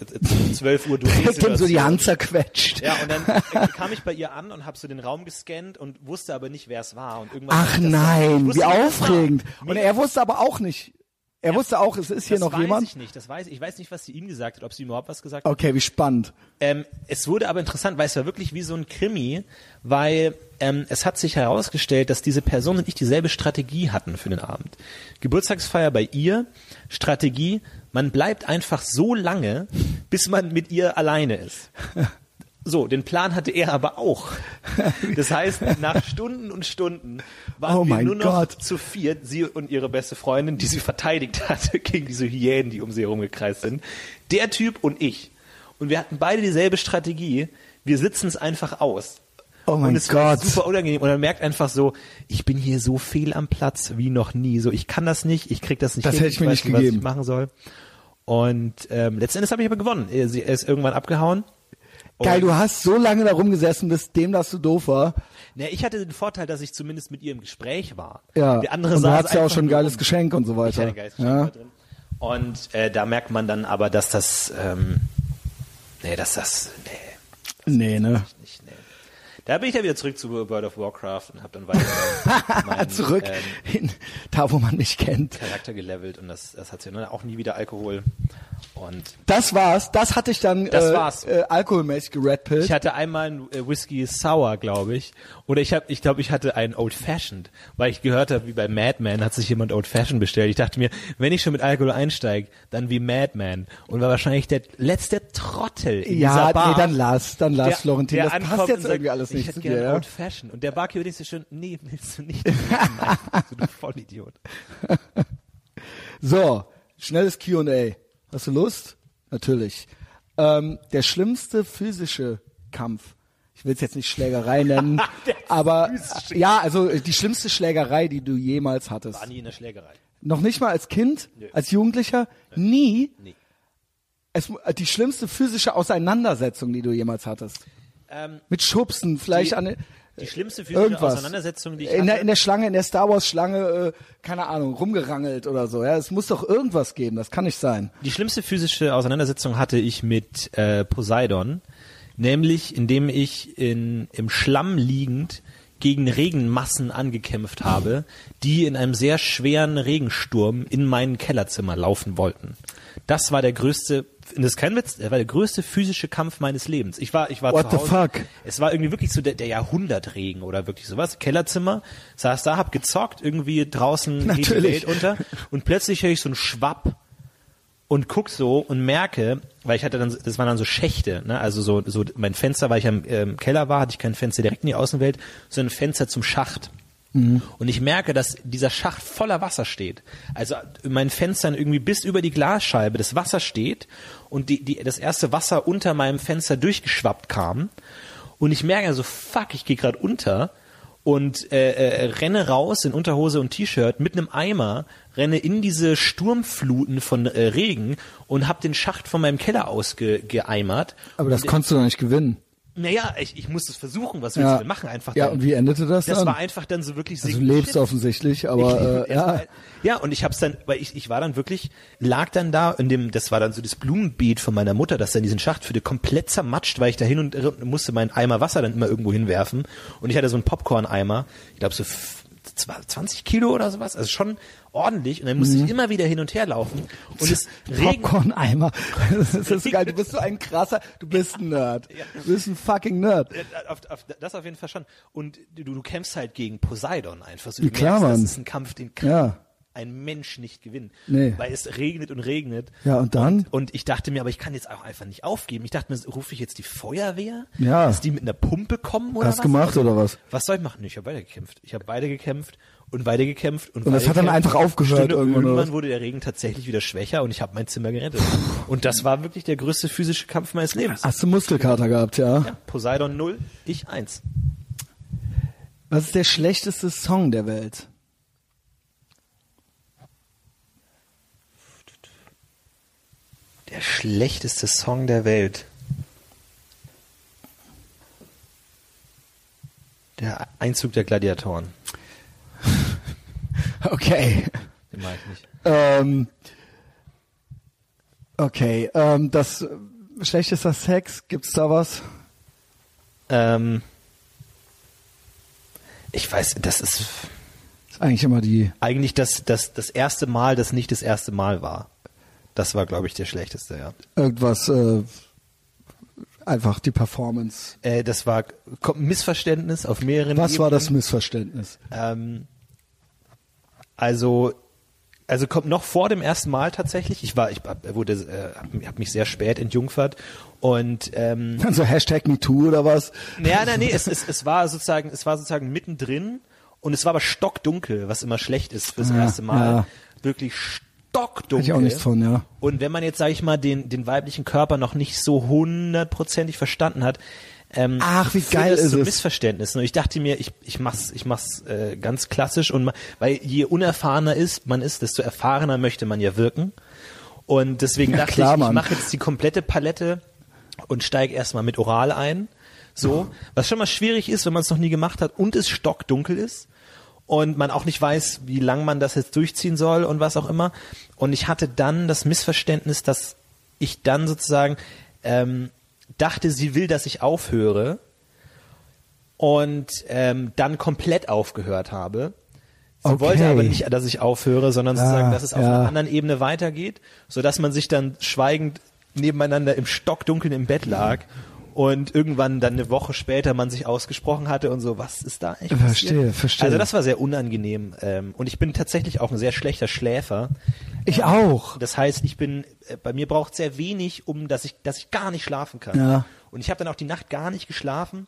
12 Uhr Dem so die. Hand zerquetscht. Ja, und dann äh, kam ich bei ihr an und habe so den Raum gescannt und wusste aber nicht, wer es war. Und irgendwann Ach hab ich ich nein, wie aufregend. Und er wusste aber auch nicht. Er wusste auch, es ist hier das noch weiß jemand. ich nicht, das weiß ich. Ich weiß nicht, was sie ihm gesagt hat, ob sie ihm überhaupt was gesagt hat. Okay, wie spannend. Ähm, es wurde aber interessant, weil es war wirklich wie so ein Krimi, weil ähm, es hat sich herausgestellt, dass diese Person und ich dieselbe Strategie hatten für den Abend. Geburtstagsfeier bei ihr, Strategie, man bleibt einfach so lange, bis man mit ihr alleine ist. So, den Plan hatte er aber auch. Das heißt, nach Stunden und Stunden waren Oh wir nur noch Gott. zu viert, sie und ihre beste Freundin, die sie verteidigt hatte gegen diese Hyänen, die um sie herumgekreist sind. Der Typ und ich. Und wir hatten beide dieselbe Strategie. Wir sitzen es einfach aus. Oh mein und es war Gott. super unangenehm. Und man merkt einfach so, ich bin hier so fehl am Platz wie noch nie. So, ich kann das nicht, ich krieg das nicht Das hin, hätte ich mir weiß nicht was gegeben. ich machen soll. Und ähm, letzten Endes habe ich aber gewonnen. Er sie- er ist irgendwann abgehauen. Geil, du hast so lange da rumgesessen, bis dem das so doof war. Ne, ich hatte den Vorteil, dass ich zumindest mit ihr im Gespräch war. Ja. Der andere und du hattest ja auch schon ein geiles. Geschenk und so Ich weiter. hatte ein geiles Geschenk ja. drin. Und äh, da merkt man dann aber, dass das, ähm, nee, dass das, nee, Nee, ne? nicht, nee. Da bin ich ja wieder zurück zu World of Warcraft und habe dann weiter meinen, Zurück ähm, hin, da wo man nicht kennt. Charakter gelevelt und das, das hat sie ne, auch nie wieder Alkohol. Und Das war's. Das hatte ich dann Das äh, war's. Äh, alkoholmäßig geredpillt. ich hatte einmal einen äh, Whisky Sour, glaube ich. Oder ich habe, ich glaube, ich hatte einen Old Fashioned, weil ich gehört habe, wie bei Madman hat sich jemand Old Fashioned bestellt. Ich dachte mir, wenn ich schon mit Alkohol einsteige, dann wie Madman. Und war wahrscheinlich der letzte Trottel in ja, dieser Bar. nee, dann lass, dann lass, der, Florentin. der Das passt jetzt sagt, irgendwie alles ich nicht hätte zu gerne. Ja? Old Fashioned. Und der Barkeeper denkt sich schon, nee, willst du nicht. Nein, du Vollidiot. So, schnelles Q&A. Hast du Lust? Natürlich. Ähm, der schlimmste physische Kampf. Ich will es jetzt nicht Schlägerei nennen, aber ja, also äh, die schlimmste Schlägerei, die du jemals hattest. War nie in der Schlägerei. Noch nicht mal als Kind, Nö. als Jugendlicher, nie. Nee. Es, äh, die schlimmste physische Auseinandersetzung, die du jemals hattest. Ähm, Mit Schubsen, vielleicht Die- an die schlimmste physische irgendwas. Auseinandersetzung, die ich in der, hatte- in der Schlange, in der Star Wars Schlange, äh, keine Ahnung, rumgerangelt oder so. Ja, es muss doch irgendwas geben. Das kann nicht sein. Die schlimmste physische Auseinandersetzung hatte ich mit äh, Poseidon, nämlich indem ich in, im Schlamm liegend gegen Regenmassen angekämpft habe, die in einem sehr schweren Regensturm in mein Kellerzimmer laufen wollten. Das war der größte, das ist kein Witz, das war der größte physische Kampf meines Lebens. Ich war, ich war What zu the Hause. fuck? Es war irgendwie wirklich so der, der Jahrhundertregen oder wirklich sowas. Kellerzimmer, saß da, hab gezockt, irgendwie draußen geht die Natürlich. Welt unter und plötzlich höre ich so einen Schwapp und guck so und merke, weil ich hatte dann, das waren dann so Schächte, ne? also so, so mein Fenster, weil ich am ähm, Keller war, hatte ich kein Fenster direkt in die Außenwelt, sondern ein Fenster zum Schacht. Und ich merke, dass dieser Schacht voller Wasser steht. Also in meinen Fenstern irgendwie bis über die Glasscheibe das Wasser steht und die, die, das erste Wasser unter meinem Fenster durchgeschwappt kam. Und ich merke so, fuck, ich gehe gerade unter und äh, äh, renne raus in Unterhose und T-Shirt mit einem Eimer, renne in diese Sturmfluten von äh, Regen und hab den Schacht von meinem Keller ausgeeimert. Aber das konntest du doch nicht gewinnen. Naja, ich, ich muss es versuchen, was willst Ja. du denn machen? Einfach Ja, dann, und wie endete das, das dann? war einfach dann so wirklich also du lebst Shit. offensichtlich, aber Ich- äh, ja. ja, und ich hab's dann, weil ich, ich war dann wirklich, lag dann da in dem, das war dann so das Blumenbeet von meiner Mutter, das dann diesen Schacht führte, komplett zermatscht, weil ich da hin und musste meinen Eimer Wasser dann immer irgendwo hinwerfen. Und ich hatte so einen Popcorn-Eimer, ich glaube so 20 Kilo oder sowas, also schon ordentlich. Und dann musste ich immer wieder hin und her laufen. Und es regnet. Popcorn-Eimer. Das ist so geil. Du bist so ein krasser, du bist ein Nerd. Du bist ein fucking Nerd. Das auf jeden Fall schon. Und du, du kämpfst halt gegen Poseidon einfach. So, du klar, merkst. Das ist ein Kampf, den kann Ja. Ein Mensch nicht gewinnen. Nee. Weil es regnet und regnet. Ja, und dann? Und, und ich dachte mir, aber ich kann jetzt auch einfach nicht aufgeben. Ich dachte mir, rufe ich jetzt die Feuerwehr? Ja. Dass die mit einer Pumpe kommen oder Hast was? gemacht Also, oder was? Was soll ich machen? Ich habe weitergekämpft. Ich habe weitergekämpft und weitergekämpft und Und das hat dann einfach aufgehört Stunde, irgendwann, oder irgendwann wurde der Regen tatsächlich wieder schwächer und ich habe mein Zimmer gerettet. und das war wirklich der größte physische Kampf meines Lebens. Hast du Muskelkater gehabt, ja? Ja, Poseidon 0, ich 1. Was ist der schlechteste Song der Welt? Der schlechteste Song der Welt. Der Einzug der Gladiatoren. Okay. Den mag ich nicht. Ähm, okay. Ähm, das schlechtester Sex, gibt's da was? Ähm, ich weiß, das ist Ist eigentlich immer die. eigentlich das, das, das erste Mal, das nicht das erste Mal war. Das war, glaube ich, der schlechteste, ja. Irgendwas, äh, einfach die Performance. Äh, das war kommt ein Missverständnis auf mehreren Was war das Ebenen. Missverständnis? Ähm, also, also kommt noch vor dem ersten Mal tatsächlich. Ich war, ich wurde, äh, hab, hab mich sehr spät entjungfert und ähm, Dann so Hashtag MeToo oder was? ja, nein, nee, es, es, es war sozusagen, es war sozusagen mittendrin und es war aber stockdunkel, was immer schlecht ist fürs Ja, erste Mal. ja. Wirklich stockdunkel. Hätte ich auch nichts von, ja. Und wenn man jetzt, sage ich mal, den, den weiblichen Körper noch nicht so hundertprozentig verstanden hat, ähm, Ach, wie geil das ist zu es. Missverständnissen. Und ich dachte mir, ich, ich mach's, ich mach's äh, ganz klassisch und weil je unerfahrener ist man ist, desto erfahrener möchte man ja wirken. Und deswegen Ja, dachte klar, ich, ich Mann. mache jetzt die komplette Palette und steige erstmal mit Oral ein. So, was schon mal schwierig ist, wenn man es noch nie gemacht hat und es stockdunkel ist und man auch nicht weiß, wie lang man das jetzt durchziehen soll und was auch immer. Und ich hatte dann das Missverständnis, dass ich dann sozusagen ähm, dachte, sie will, dass ich aufhöre und ähm, dann komplett aufgehört habe. Sie Okay. wollte aber nicht, dass ich aufhöre, sondern sozusagen, Ah, dass es auf ja. einer anderen Ebene weitergeht, so dass man sich dann schweigend nebeneinander im Stockdunkeln im Bett lag und irgendwann dann eine Woche später man sich ausgesprochen hatte und so, was ist da eigentlich passiert? Verstehe, verstehe. Also das war sehr unangenehm ähm, und ich bin tatsächlich auch ein sehr schlechter Schläfer. Ich auch. Das heißt, ich bin, äh, bei mir braucht sehr wenig, um dass ich, dass ich gar nicht schlafen kann. Ja. Und ich habe dann auch die Nacht gar nicht geschlafen.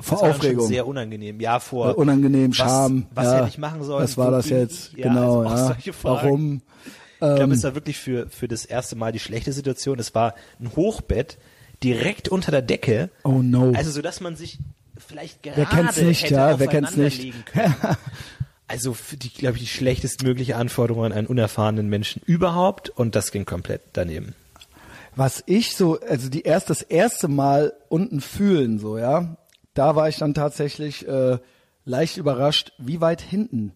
Vor Aufregung. Sehr unangenehm. Ja, vor Äh, unangenehm, was, Scham. Was ja. hätte ich machen sollen? Was war das jetzt? Ja, genau, also ja. Warum? Ich glaube, Ähm, es war wirklich für, für das erste Mal die schlechte Situation. Es war ein Hochbett direkt unter der Decke. Oh no. Also so, dass man sich vielleicht gerade kennt's nicht, hätte ja, wer kennt's nicht? Also für die, glaube ich, die schlechtestmögliche Anforderung an einen unerfahrenen Menschen überhaupt und das ging komplett daneben. Was ich so, also die erst das erste Mal unten fühlen, so, ja, da war ich dann tatsächlich äh, leicht überrascht, wie weit hinten.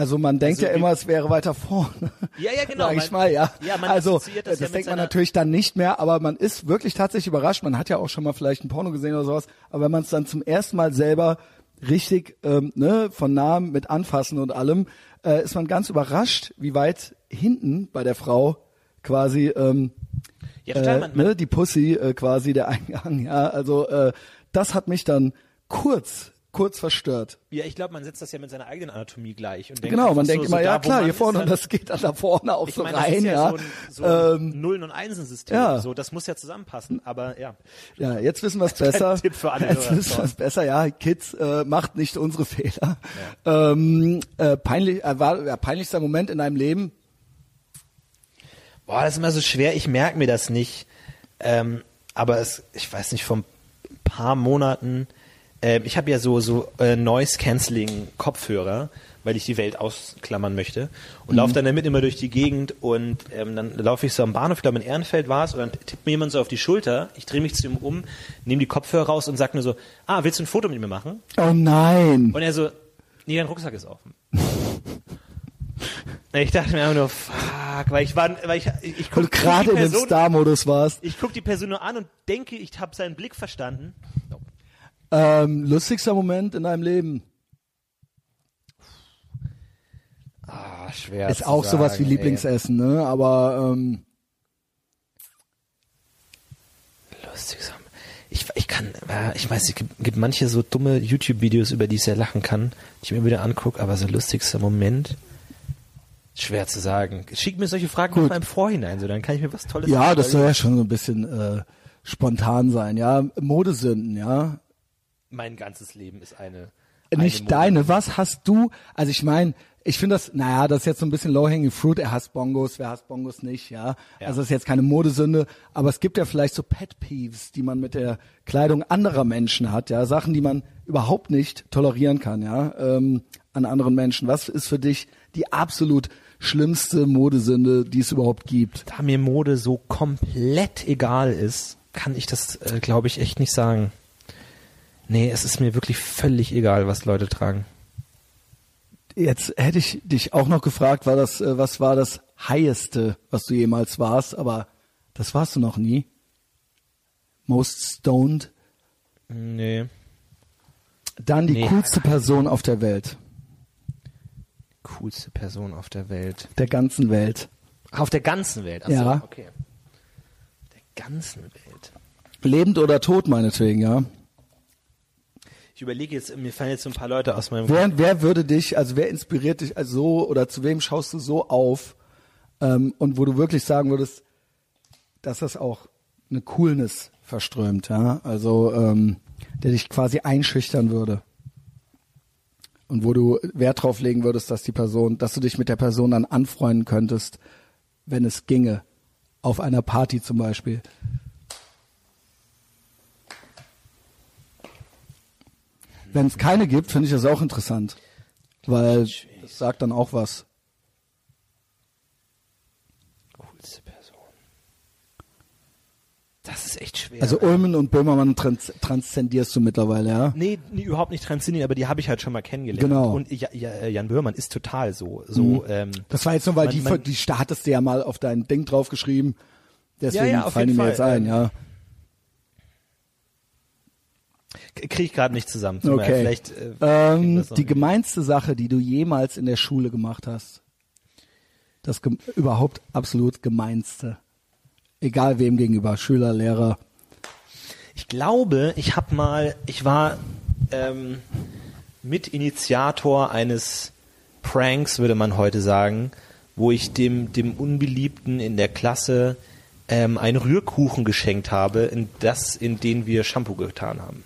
Also man denkt Also ja immer, es wäre weiter vorne. Ja, ja, genau. Sag ich mal, ja. ja, man also das das, ja denkt man natürlich dann nicht mehr, aber man ist wirklich tatsächlich überrascht. Man hat ja auch schon mal vielleicht ein Porno gesehen oder sowas, aber wenn man es dann zum ersten Mal selber richtig ähm, ne, von nahem mit Anfassen und allem, äh, ist man ganz überrascht, wie weit hinten bei der Frau quasi ähm, Ja, total. äh, man, man, ne, die Pussy äh, quasi der Eingang. Ja, also äh, das hat mich dann kurz kurz verstört. ja, ich glaube, man setzt das ja mit seiner eigenen Anatomie gleich. Und denkt Genau, man denkt so, immer, so ja da, klar, hier vorne, dann- das geht dann da vorne auch Ich so meine, rein, ist ja, ja. so ein, ähm, Nullen- und Einsen-System. ja. So, das muss ja zusammenpassen. Aber ja, Ja, jetzt wissen wir es besser. Tipp für alle jetzt wissen wir es besser. Ja, Kids, äh, macht nicht unsere Fehler. Ähm, äh, peinlich, äh, war ja, peinlichster Moment in deinem Leben. boah, das ist immer so schwer. Ich merke mir das nicht. Ähm, aber es, ich weiß nicht, vor ein paar Monaten. Ähm, ich habe ja so so äh, Noise Cancelling Kopfhörer, weil ich die Welt ausklammern möchte und laufe dann damit immer durch die Gegend und ähm, dann laufe ich so am Bahnhof, ich glaube in Ehrenfeld war es, und dann tippt mir jemand so auf die Schulter. Ich drehe mich zu ihm um, nehme die Kopfhörer raus und sag nur so: Ah, willst du ein Foto mit mir machen? Oh nein. Und er so, nee, dein Rucksack ist offen. ich dachte mir einfach nur, fuck, weil ich war, weil ich, ich, ich guck gerade in dem Star-Modus warst. ich guck die Person nur an und denke, ich habe seinen Blick verstanden. Ähm, lustigster Moment in deinem Leben. Ah, schwer. Ist auch sowas wie sagen, ey. Lieblingsessen, ne? Aber ähm, Lustig. so. Ich, ich kann, äh, ich weiß, es gibt, gibt manche so dumme YouTube-Videos, über die ich sehr lachen kann, die ich mir wieder angucke, aber so lustigster Moment, schwer zu sagen. Schick mir solche Fragen Gut. mal im Vorhinein, so dann kann ich mir was Tolles ja, das soll ja schon so ein bisschen äh, spontan sein, ja. Modesünden, ja. Mein ganzes Leben ist eine. eine Nicht Mode. deine. Was hast du? Also ich meine, ich finde das, naja, das ist jetzt so ein bisschen low-hanging fruit. Er hasst Bongos, wer hasst Bongos nicht, ja. Ja. Also das ist jetzt keine Modesünde, aber es gibt ja vielleicht so Pet Peeves, die man mit der Kleidung anderer Menschen hat, ja. Sachen, die man überhaupt nicht tolerieren kann, ja, ähm, an anderen Menschen. Was ist für dich die absolut schlimmste Modesünde, die es überhaupt gibt? da mir Mode so komplett egal ist, kann ich das, äh, glaube ich, echt nicht sagen. Nee, es ist mir wirklich völlig egal, was Leute tragen. Jetzt hätte ich dich auch noch gefragt, war das, äh, was war das Higheste, was du jemals warst, aber das warst du noch nie. Most stoned. Nee. Dann die Nee. coolste Person auf der Welt, Coolste Person auf der Welt. der ganzen Welt. Auf der ganzen Welt. Achso, Ja. okay. Der ganzen Welt. Lebend oder tot, meinetwegen, ja. Ich überlege jetzt, mir fallen jetzt so ein paar Leute aus meinem Wer, wer würde dich, also wer inspiriert dich also so oder zu wem schaust du so auf ähm, und wo du wirklich sagen würdest, dass das auch eine Coolness verströmt, ja, also ähm, der dich quasi einschüchtern würde. Und wo du Wert drauf legen würdest, dass die Person, dass du dich mit der Person dann anfreunden könntest, wenn es ginge, auf einer Party zum Beispiel. Wenn es keine gibt, finde ich das auch interessant, weil das sagt dann auch was. Coolste Person. Das ist echt schwer. Also Ulmen und Böhmermann trans transzendierst du mittlerweile, ja? Nee, nee, überhaupt nicht transzendieren, aber die habe ich halt schon mal kennengelernt. Genau. Und ja, ja, Jan Böhmermann ist total so. so ähm, Das war jetzt nur, weil Man- die, man- die hattest du ja mal auf dein Ding draufgeschrieben. Deswegen Ja, ja, fallen die mir jetzt ein, ja. Kriege ich gerade nicht zusammen. Leid, Okay. Vielleicht, äh, Ähm, die gemeinste Sache, die du jemals in der Schule gemacht hast. Das überhaupt absolut gemeinste. Egal wem gegenüber, Schüler, Lehrer. Ich glaube, ich habe mal, ich war ähm, Mitinitiator eines Pranks, würde man heute sagen, wo ich dem, dem Unbeliebten in der Klasse ähm, einen Rührkuchen geschenkt habe, in das, in den wir Shampoo getan haben.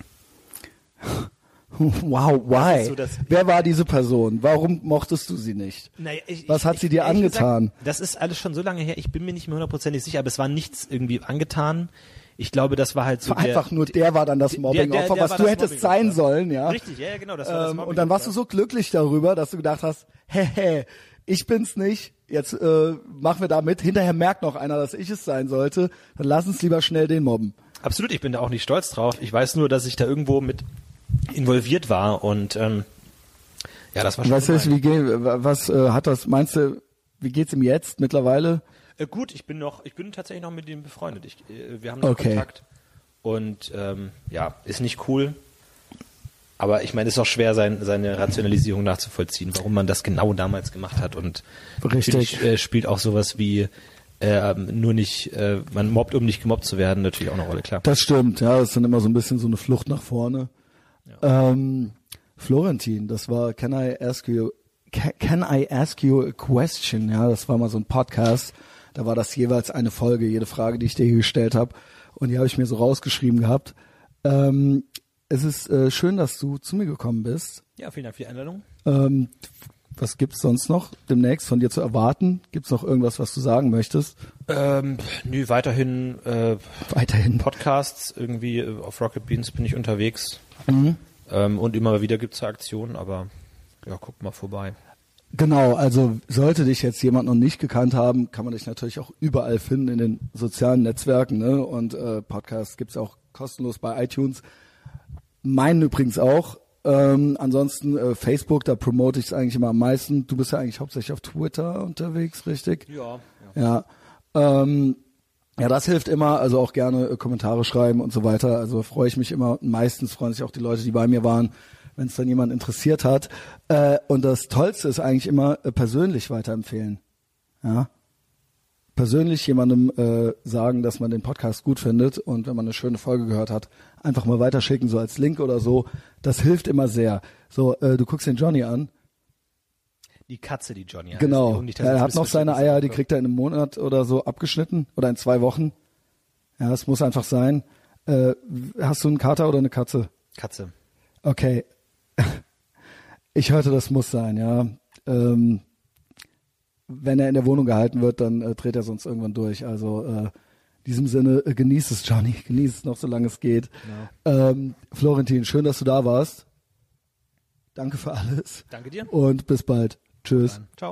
Wow, why? so Wer war diese Person? Warum mochtest du sie nicht? Naja, ich, Was ich, hat sie dir angetan? Gesagt, das ist alles schon so lange her, ich bin mir nicht mehr hundertprozentig sicher, aber es war nichts irgendwie angetan. Ich glaube, das war halt so War der, einfach nur der war dann das Mobbing-Opfer, was du hättest sein sollen, ja. Richtig, ja, ja, genau, das war das Ähm, und dann warst du so glücklich darüber, dass du gedacht hast, hä, ich bin's nicht, jetzt äh, machen wir da mit. Hinterher merkt noch einer, dass ich es sein sollte. Dann lass uns lieber schnell den mobben. Absolut, ich bin da auch nicht stolz drauf. Ich weiß nur, dass ich da irgendwo mit involviert war und ähm, ja, das war schon Weißt du, wie geht, was äh, hat das, meinst du, wie geht's ihm jetzt mittlerweile? Äh, gut, ich bin noch, ich bin tatsächlich noch mit ihm befreundet. Ich, äh, wir haben noch Okay. Kontakt und ähm, ja, ist nicht cool. aber ich meine, es ist auch schwer, sein, seine Rationalisierung nachzuvollziehen, warum man das genau damals gemacht hat. Und Richtig. natürlich äh, spielt auch sowas wie äh, nur nicht, äh, man mobbt, um nicht gemobbt zu werden, natürlich auch eine Rolle, klar. Das stimmt, ja, das ist dann immer so ein bisschen so eine Flucht nach vorne. Ähm, Florentin, das war Can I Ask You Can, I Ask You a Question? Ja, das war mal so ein Podcast. Da war das jeweils eine Folge, jede Frage, die ich dir hier gestellt habe. Und die habe ich mir so rausgeschrieben gehabt. Ähm, es ist äh, schön, dass du zu mir gekommen bist. Ja, vielen Dank für die Einladung. Ähm, was gibt's sonst noch demnächst von dir zu erwarten? Gibt's noch irgendwas, was du sagen möchtest? Ähm, nö, weiterhin äh, Weiterhin. Podcasts, irgendwie äh, auf Rocket Beans bin ich unterwegs. Mhm. Ähm, und immer wieder gibt's da Aktionen, aber ja, guck mal vorbei. Genau, also sollte dich jetzt jemand noch nicht gekannt haben, kann man dich natürlich auch überall finden in den sozialen Netzwerken. Ne? Und äh, Podcasts gibt's auch kostenlos bei iTunes. Meinen übrigens auch. Ähm, ansonsten äh, Facebook, da promote ich es eigentlich immer am meisten. Du bist ja eigentlich hauptsächlich auf Twitter unterwegs, richtig? Ja. Ja. Ähm, ja, das hilft immer, also auch gerne äh, Kommentare schreiben und so weiter. Also freue ich mich immer. Meistens freuen sich auch die Leute, die bei mir waren, wenn es dann jemand interessiert hat. Äh, und das Tollste ist eigentlich immer äh, persönlich weiterempfehlen. Ja. Persönlich jemandem sagen, dass man den Podcast gut findet und wenn man eine schöne Folge gehört hat, einfach mal weiterschicken, so als Link oder so. Das hilft immer sehr. So, du guckst den Johnny an. Die Katze, die Johnny heißt. Genau. Dass er hat noch seine. Eier, die kriegt er in einem Monat oder so abgeschnitten oder in zwei Wochen. Ja, es muss einfach sein. Äh, hast du einen Kater oder eine Katze? Katze. Okay. Ich hörte, das muss sein, ja. Ähm, wenn er in der Wohnung gehalten wird, dann äh, dreht er sonst irgendwann durch. Also äh, in diesem Sinne, äh, genieß es, Johnny. Genieß es noch, solange es geht. Ähm, Florentin, schön, dass du da warst. Danke für alles. Danke dir. Und bis bald. Tschüss. Ciao.